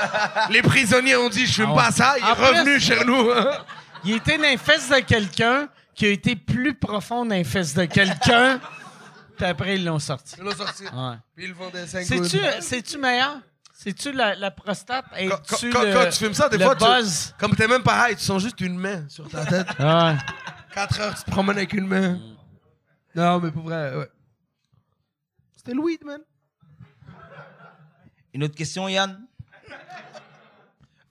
Les prisonniers ont dit, je fume Oh. pas ça, il est En revenu chez nous. Il était dans les fesses de quelqu'un qui a été plus profond dans les fesses de quelqu'un. Puis après, ils l'ont sorti. Ils l'ont sorti. Ouais. Puis ils le vendaient 5 C'est-tu, c'est-tu meilleur? C'est-tu la, la prostate? Quand- Es-tu quand- le, quand tu fumes ça, des fois, tu, buzz? comme t'es même pas high, tu sens juste une main sur ta tête. Ouais. 4 heures, tu te promènes avec une main. Non, mais pour vrai, ouais. C'était le weed, man. Une autre question, Yann?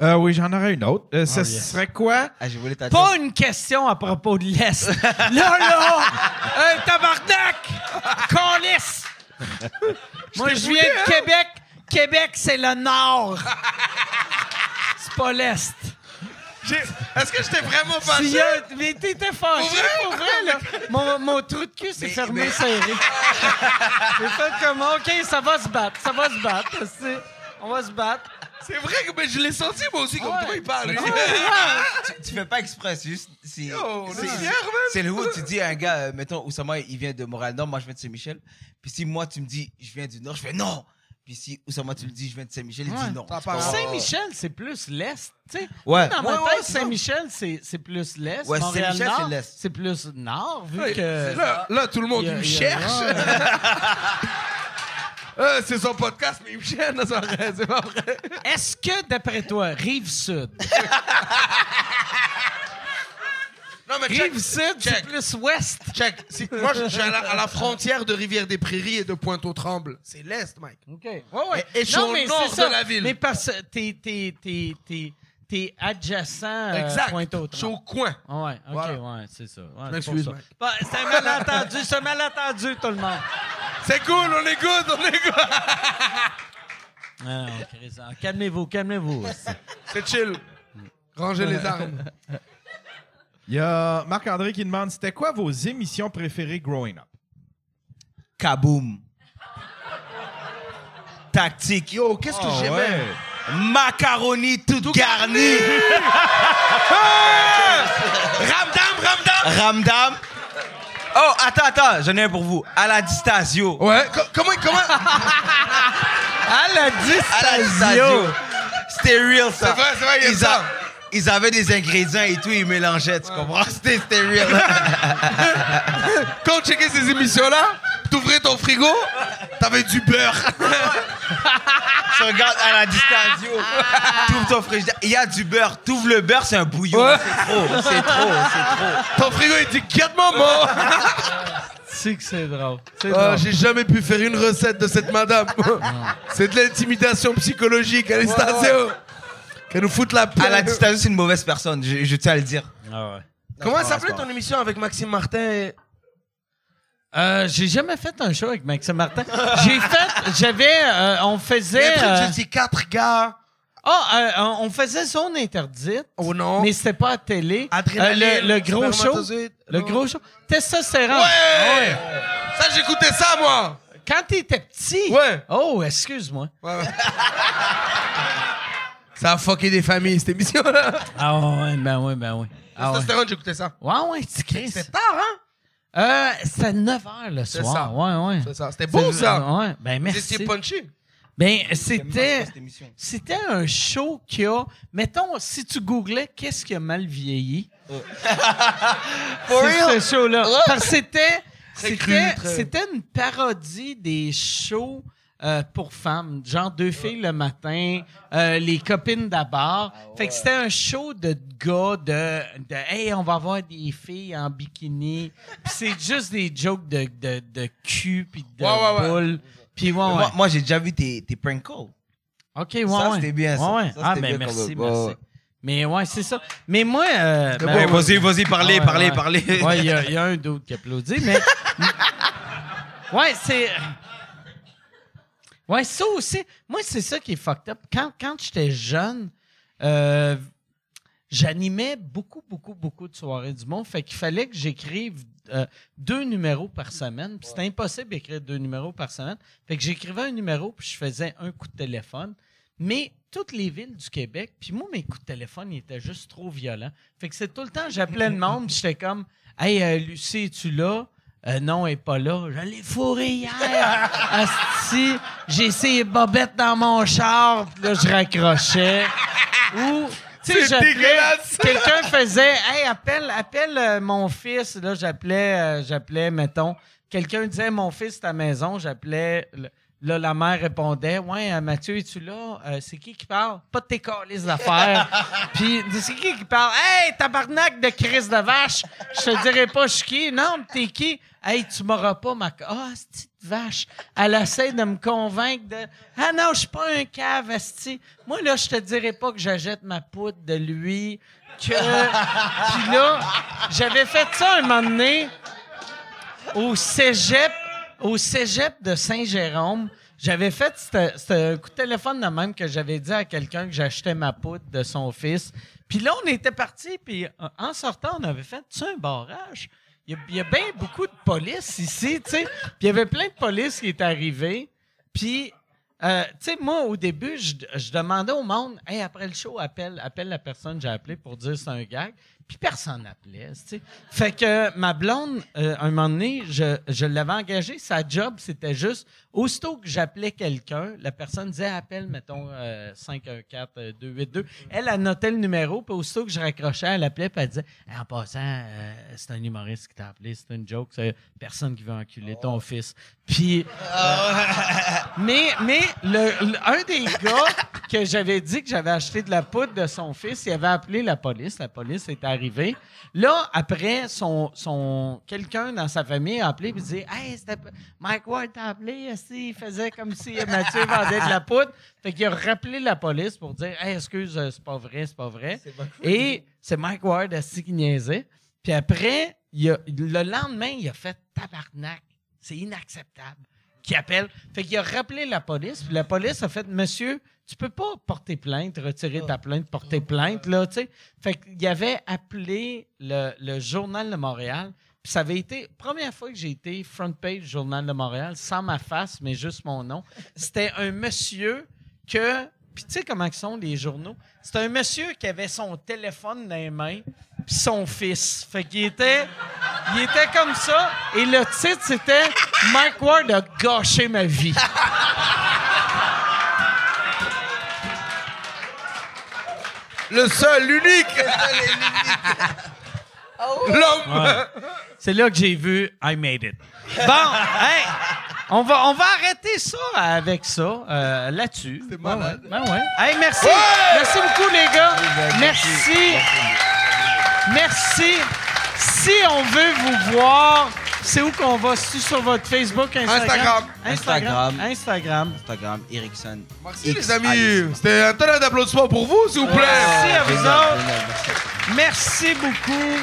Euh, oui, j'en aurais une autre. Euh, ce Oh, yes. serait quoi? Ah, Pas une question à propos de l'Est. là, là! Un tabarnak! Calice! Moi, je viens de Québec. Québec, c'est le Nord. C'est pas l'Est. Est-ce que j'étais vraiment fâché? y a- Mais t'étais fâché, Pour vrai? pour vrai, là. Mon, mon trou de cul s'est fermé mais- serré. J'ai fait comme, OK, ça va se battre, ça va se battre. c'est- On va se battre. C'est vrai que mais je l'ai senti moi aussi comme Ouais. toi il parle. Ouais, ouais. tu, tu fais pas exprès, c'est juste. C'est c'est le où tu dis à un gars, euh, mettons, Oussama, il vient de Montréal-Nord, moi je viens de Saint-Michel. Puis si moi tu me dis, je viens du Nord, je fais non. Puis si Oussama, tu le dis, je viens de Saint-Michel, il dit non. Saint-Michel, c'est plus l'Est. tu sais. Ouais. Dans ma tête. Saint-Michel, c'est plus l'Est. Ouais, Saint-Michel, c'est l'Est. C'est plus Nord, vu Ouais, que. Là, là, tout le monde me cherche. Euh, c'est son podcast, mais il me cherche. Non, c'est vrai, c'est pas vrai. Est-ce que, d'après toi, Rive-Sud, Non, mais check. C'est check. plus Ouest? Check. Si- moi, je suis à la, à la frontière de Rivière-des-Prairies et de Pointe-aux-Trembles. C'est l'Est, Mike. OK. Ouais, ouais. Et- et je suis au nord c'est de la ville. Mais parce que t'es, t'es, t'es, t'es, t'es adjacent à exact. pointe aux Je suis au coin. Ouais, ok, Voilà. ouais, c'est ça. Ouais, c'est m'excuse, ça. Bah, c'est un malentendu, c'est un malentendu, tout le monde. C'est cool, on est good, on est good. Non, non, Chris, ah, calmez-vous, calmez-vous. C'est chill. Rangez les armes. Il y a Marc-André qui demande c'était quoi vos émissions préférées growing up? Kaboom. Tactique. Yo, qu'est-ce que Ah j'aimais? ouais. Macaroni toute garnie. Ramdam, Ramdam. Ramdam. Oh, attends, attends, j'en ai un pour vous. À la Distasio. Ouais, co- comment, comment? À la À la Distasio. Distasio. C'était real, ça. C'est vrai, c'est vrai, il y a ils, ça. Ils avaient des ingrédients et tout, ils mélangeaient, tu comprends? C'était real. Quand on checkait ces émissions-là, t'ouvrais ton frigo, t'avais du beurre. tu regardes à la Distasio. T'ouvres ton frigidaire. Il y a du beurre. T'ouvres le beurre, c'est un bouillon. Ouais. C'est trop, c'est trop, c'est trop. Ton frigo, il dit Get maman. C'est que c'est drôle. C'est Ah. J'ai jamais pu faire une recette de cette madame. C'est de l'intimidation psychologique, Anastasia. Qu'elle nous fout la paix. À la Distasio, c'est une mauvaise personne, je, je tiens à le dire. Ah ouais. Comment s'appelait ton émission avec Maxime Martin? Et- Euh, j'ai jamais fait un show avec Maxime Martin. J'ai fait, j'avais, euh, on faisait. truc, euh, je dis quatre gars. Ah, euh, on faisait zone interdite. Oh non. Mais c'était pas à télé. Adrénaline, Euh, le, le gros show. Le Non. gros show. Testostérone. Ouais! Ça, j'écoutais ça, moi! Quand t'étais petit. Ouais. Oh, excuse-moi. Ouais, ouais. Ça a fucké des familles, cette émission-là. Ah ouais, ben oui, ben oui. Ah ouais. J'écoutais ça. Ouais, ouais, tu. C'était tard, hein? Euh, c'était 9 h le C'est soir. ça. Ouais, ouais. C'est ça. C'était beau, ça. Ouais, ben merci. étiez punché. Ben, c'était. C'était un show qui a. Mettons, si tu googlais qu'est-ce qui a mal vieilli. For c'est real? ce show-là. Parce que c'était. C'était c'était une parodie des shows euh, pour femmes, genre deux filles le matin, euh, les copines d'abord. Fait que c'était un show de gars de, de Hey, on va avoir des filles en bikini. C'est juste des jokes de, de, de cul puis de Ouais, boules. Puis ouais, ouais. Moi, moi, j'ai déjà vu tes, tes prank calls. OK, ouais, Ça, ouais. c'était bien, ça. Ça, ah, ben merci, comme- merci. Mais ouais, c'est ça. Mais moi... Euh, ben, Ouais, vas-y, vas-y, parlez, Ouais, parlez, ouais. parlez. Ouais, il y, y a un d'autre qui applaudit, mais... ouais, c'est... Ouais, ça aussi. Moi, c'est ça qui est fucked up. Quand, quand j'étais jeune, euh, j'animais beaucoup, beaucoup, beaucoup de soirées du monde. Fait qu'il fallait que j'écrive euh, deux numéros par semaine. Puis c'était impossible d'écrire deux numéros par semaine. Fait que j'écrivais un numéro, puis je faisais un coup de téléphone. Mais toutes les villes du Québec, puis moi, mes coups de téléphone, ils étaient juste trop violents. Fait que c'est tout le temps, j'appelais le monde, puis j'étais comme Hey, euh, Lucie, es-tu là? Euh, non, elle n'est pas là. Je l'ai fourré hier. Asti, j'ai essayé Bobette dans mon char, puis là, je raccrochais. Ou, tu sais. Quelqu'un faisait Hey, appelle, appelle euh, mon fils. Là, j'appelais, euh, j'appelais, mettons. Quelqu'un disait Mon fils la maison. J'appelais. le- Là, la mère répondait Ouais, euh, Mathieu, es-tu là? Euh, C'est qui qui parle? Pas de tes calices d'affaires. Puis, c'est qui qui parle? Hey, tabarnak de crise de vache. Je te dirai pas, je suis qui? Non, t'es qui? Hey, tu m'auras pas ma. Ah, c'est vache. Elle essaie de me convaincre de Ah non, je suis pas un cave, asti. Moi, là, je te dirais pas que j'achète ma poudre de lui. Que. Puis là, j'avais fait ça un moment donné au cégep, au cégep de Saint-Jérôme. J'avais fait ce ce coup de téléphone de même que j'avais dit à quelqu'un que j'achetais ma poudre de son fils. Puis là, on était parti, puis en sortant, on avait fait un barrage. Il y a- bien beaucoup de police ici, tu sais. Puis il y avait plein de police qui étaient arrivés. Puis, euh, tu sais, moi, au début, je, je demandais au monde, hey, après le show, appelle, appelle la personne que j'ai appelée pour dire c'est un gag. Puis personne n'appelait, tu sais. Fait que ma blonde, euh, un moment donné, je, je l'avais engagée. Sa job, c'était juste, aussitôt que j'appelais quelqu'un, la personne disait appelle, mettons, euh, 514-282. Elle, elle notait le numéro, puis aussitôt que je raccrochais, elle appelait, puis elle disait Hey, en passant, euh, c'est un humoriste qui t'a appelé, c'est une joke, c'est personne qui veut enculer ton fils. Puis. mais mais le, le- un des gars que j'avais dit que j'avais acheté de la poudre de son fils, il avait appelé la police. La police est arrivée. Là, après, son, son, quelqu'un dans sa famille a appelé et dit Hey, c'était pas- Mike Ward t'a appelé. esti, Il faisait comme si Mathieu vendait de la poudre. Fait qu'il a rappelé la police pour dire Hey, excuse, euh, c'est pas vrai, c'est pas vrai. Et c'est Mike Ward esti, qui niaisait? Puis après, il a- le lendemain, il a fait tabarnak. C'est inacceptable. Qui appelle. Fait qu'il a rappelé la police. Puis la police a fait Monsieur, tu peux pas porter plainte, retirer ta plainte, porter plainte, là, tu sais. Fait qu'il avait appelé le, le Journal de Montréal. Puis ça avait été, première fois que j'ai été front page Journal de Montréal, sans ma face, mais juste mon nom. C'était un monsieur que. Puis tu sais comment sont les journaux? C'était un monsieur qui avait son téléphone dans les mains, puis son fils. Fait qu'il était. Il était comme ça. Et le titre, c'était Mike Ward a gâché ma vie. Le seul, l'unique. L'homme. C'est là que j'ai vu I made it. Bon, hey, on va, on va arrêter ça avec ça, euh, là-dessus. C'est malade. Ben ouais. Hey, merci. Merci beaucoup, les gars. Merci. Merci. Si on veut vous voir, c'est où qu'on va? C'est sur votre Facebook, Instagram? Instagram. Instagram. Instagram. Instagram. Erickson. Merci, X les amis. C'était un tonnerre d'applaudissements pour vous, s'il vous plaît. Merci à vous Génial, autres. génial, merci. Merci beaucoup.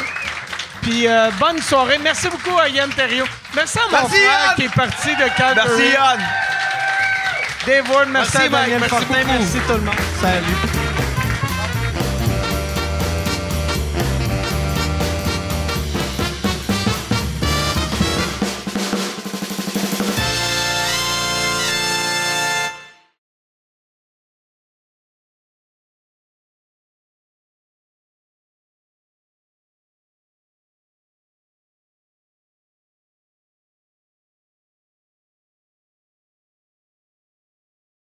Puis euh, bonne soirée. Merci beaucoup à Yann Terriot. Merci à mon Merci, frère Yann. qui est parti de Calgary. Merci, Yann. Dave Ward, merci, Merci, à Daniel. Merci Fortin. beaucoup. Merci tout le monde. Salut.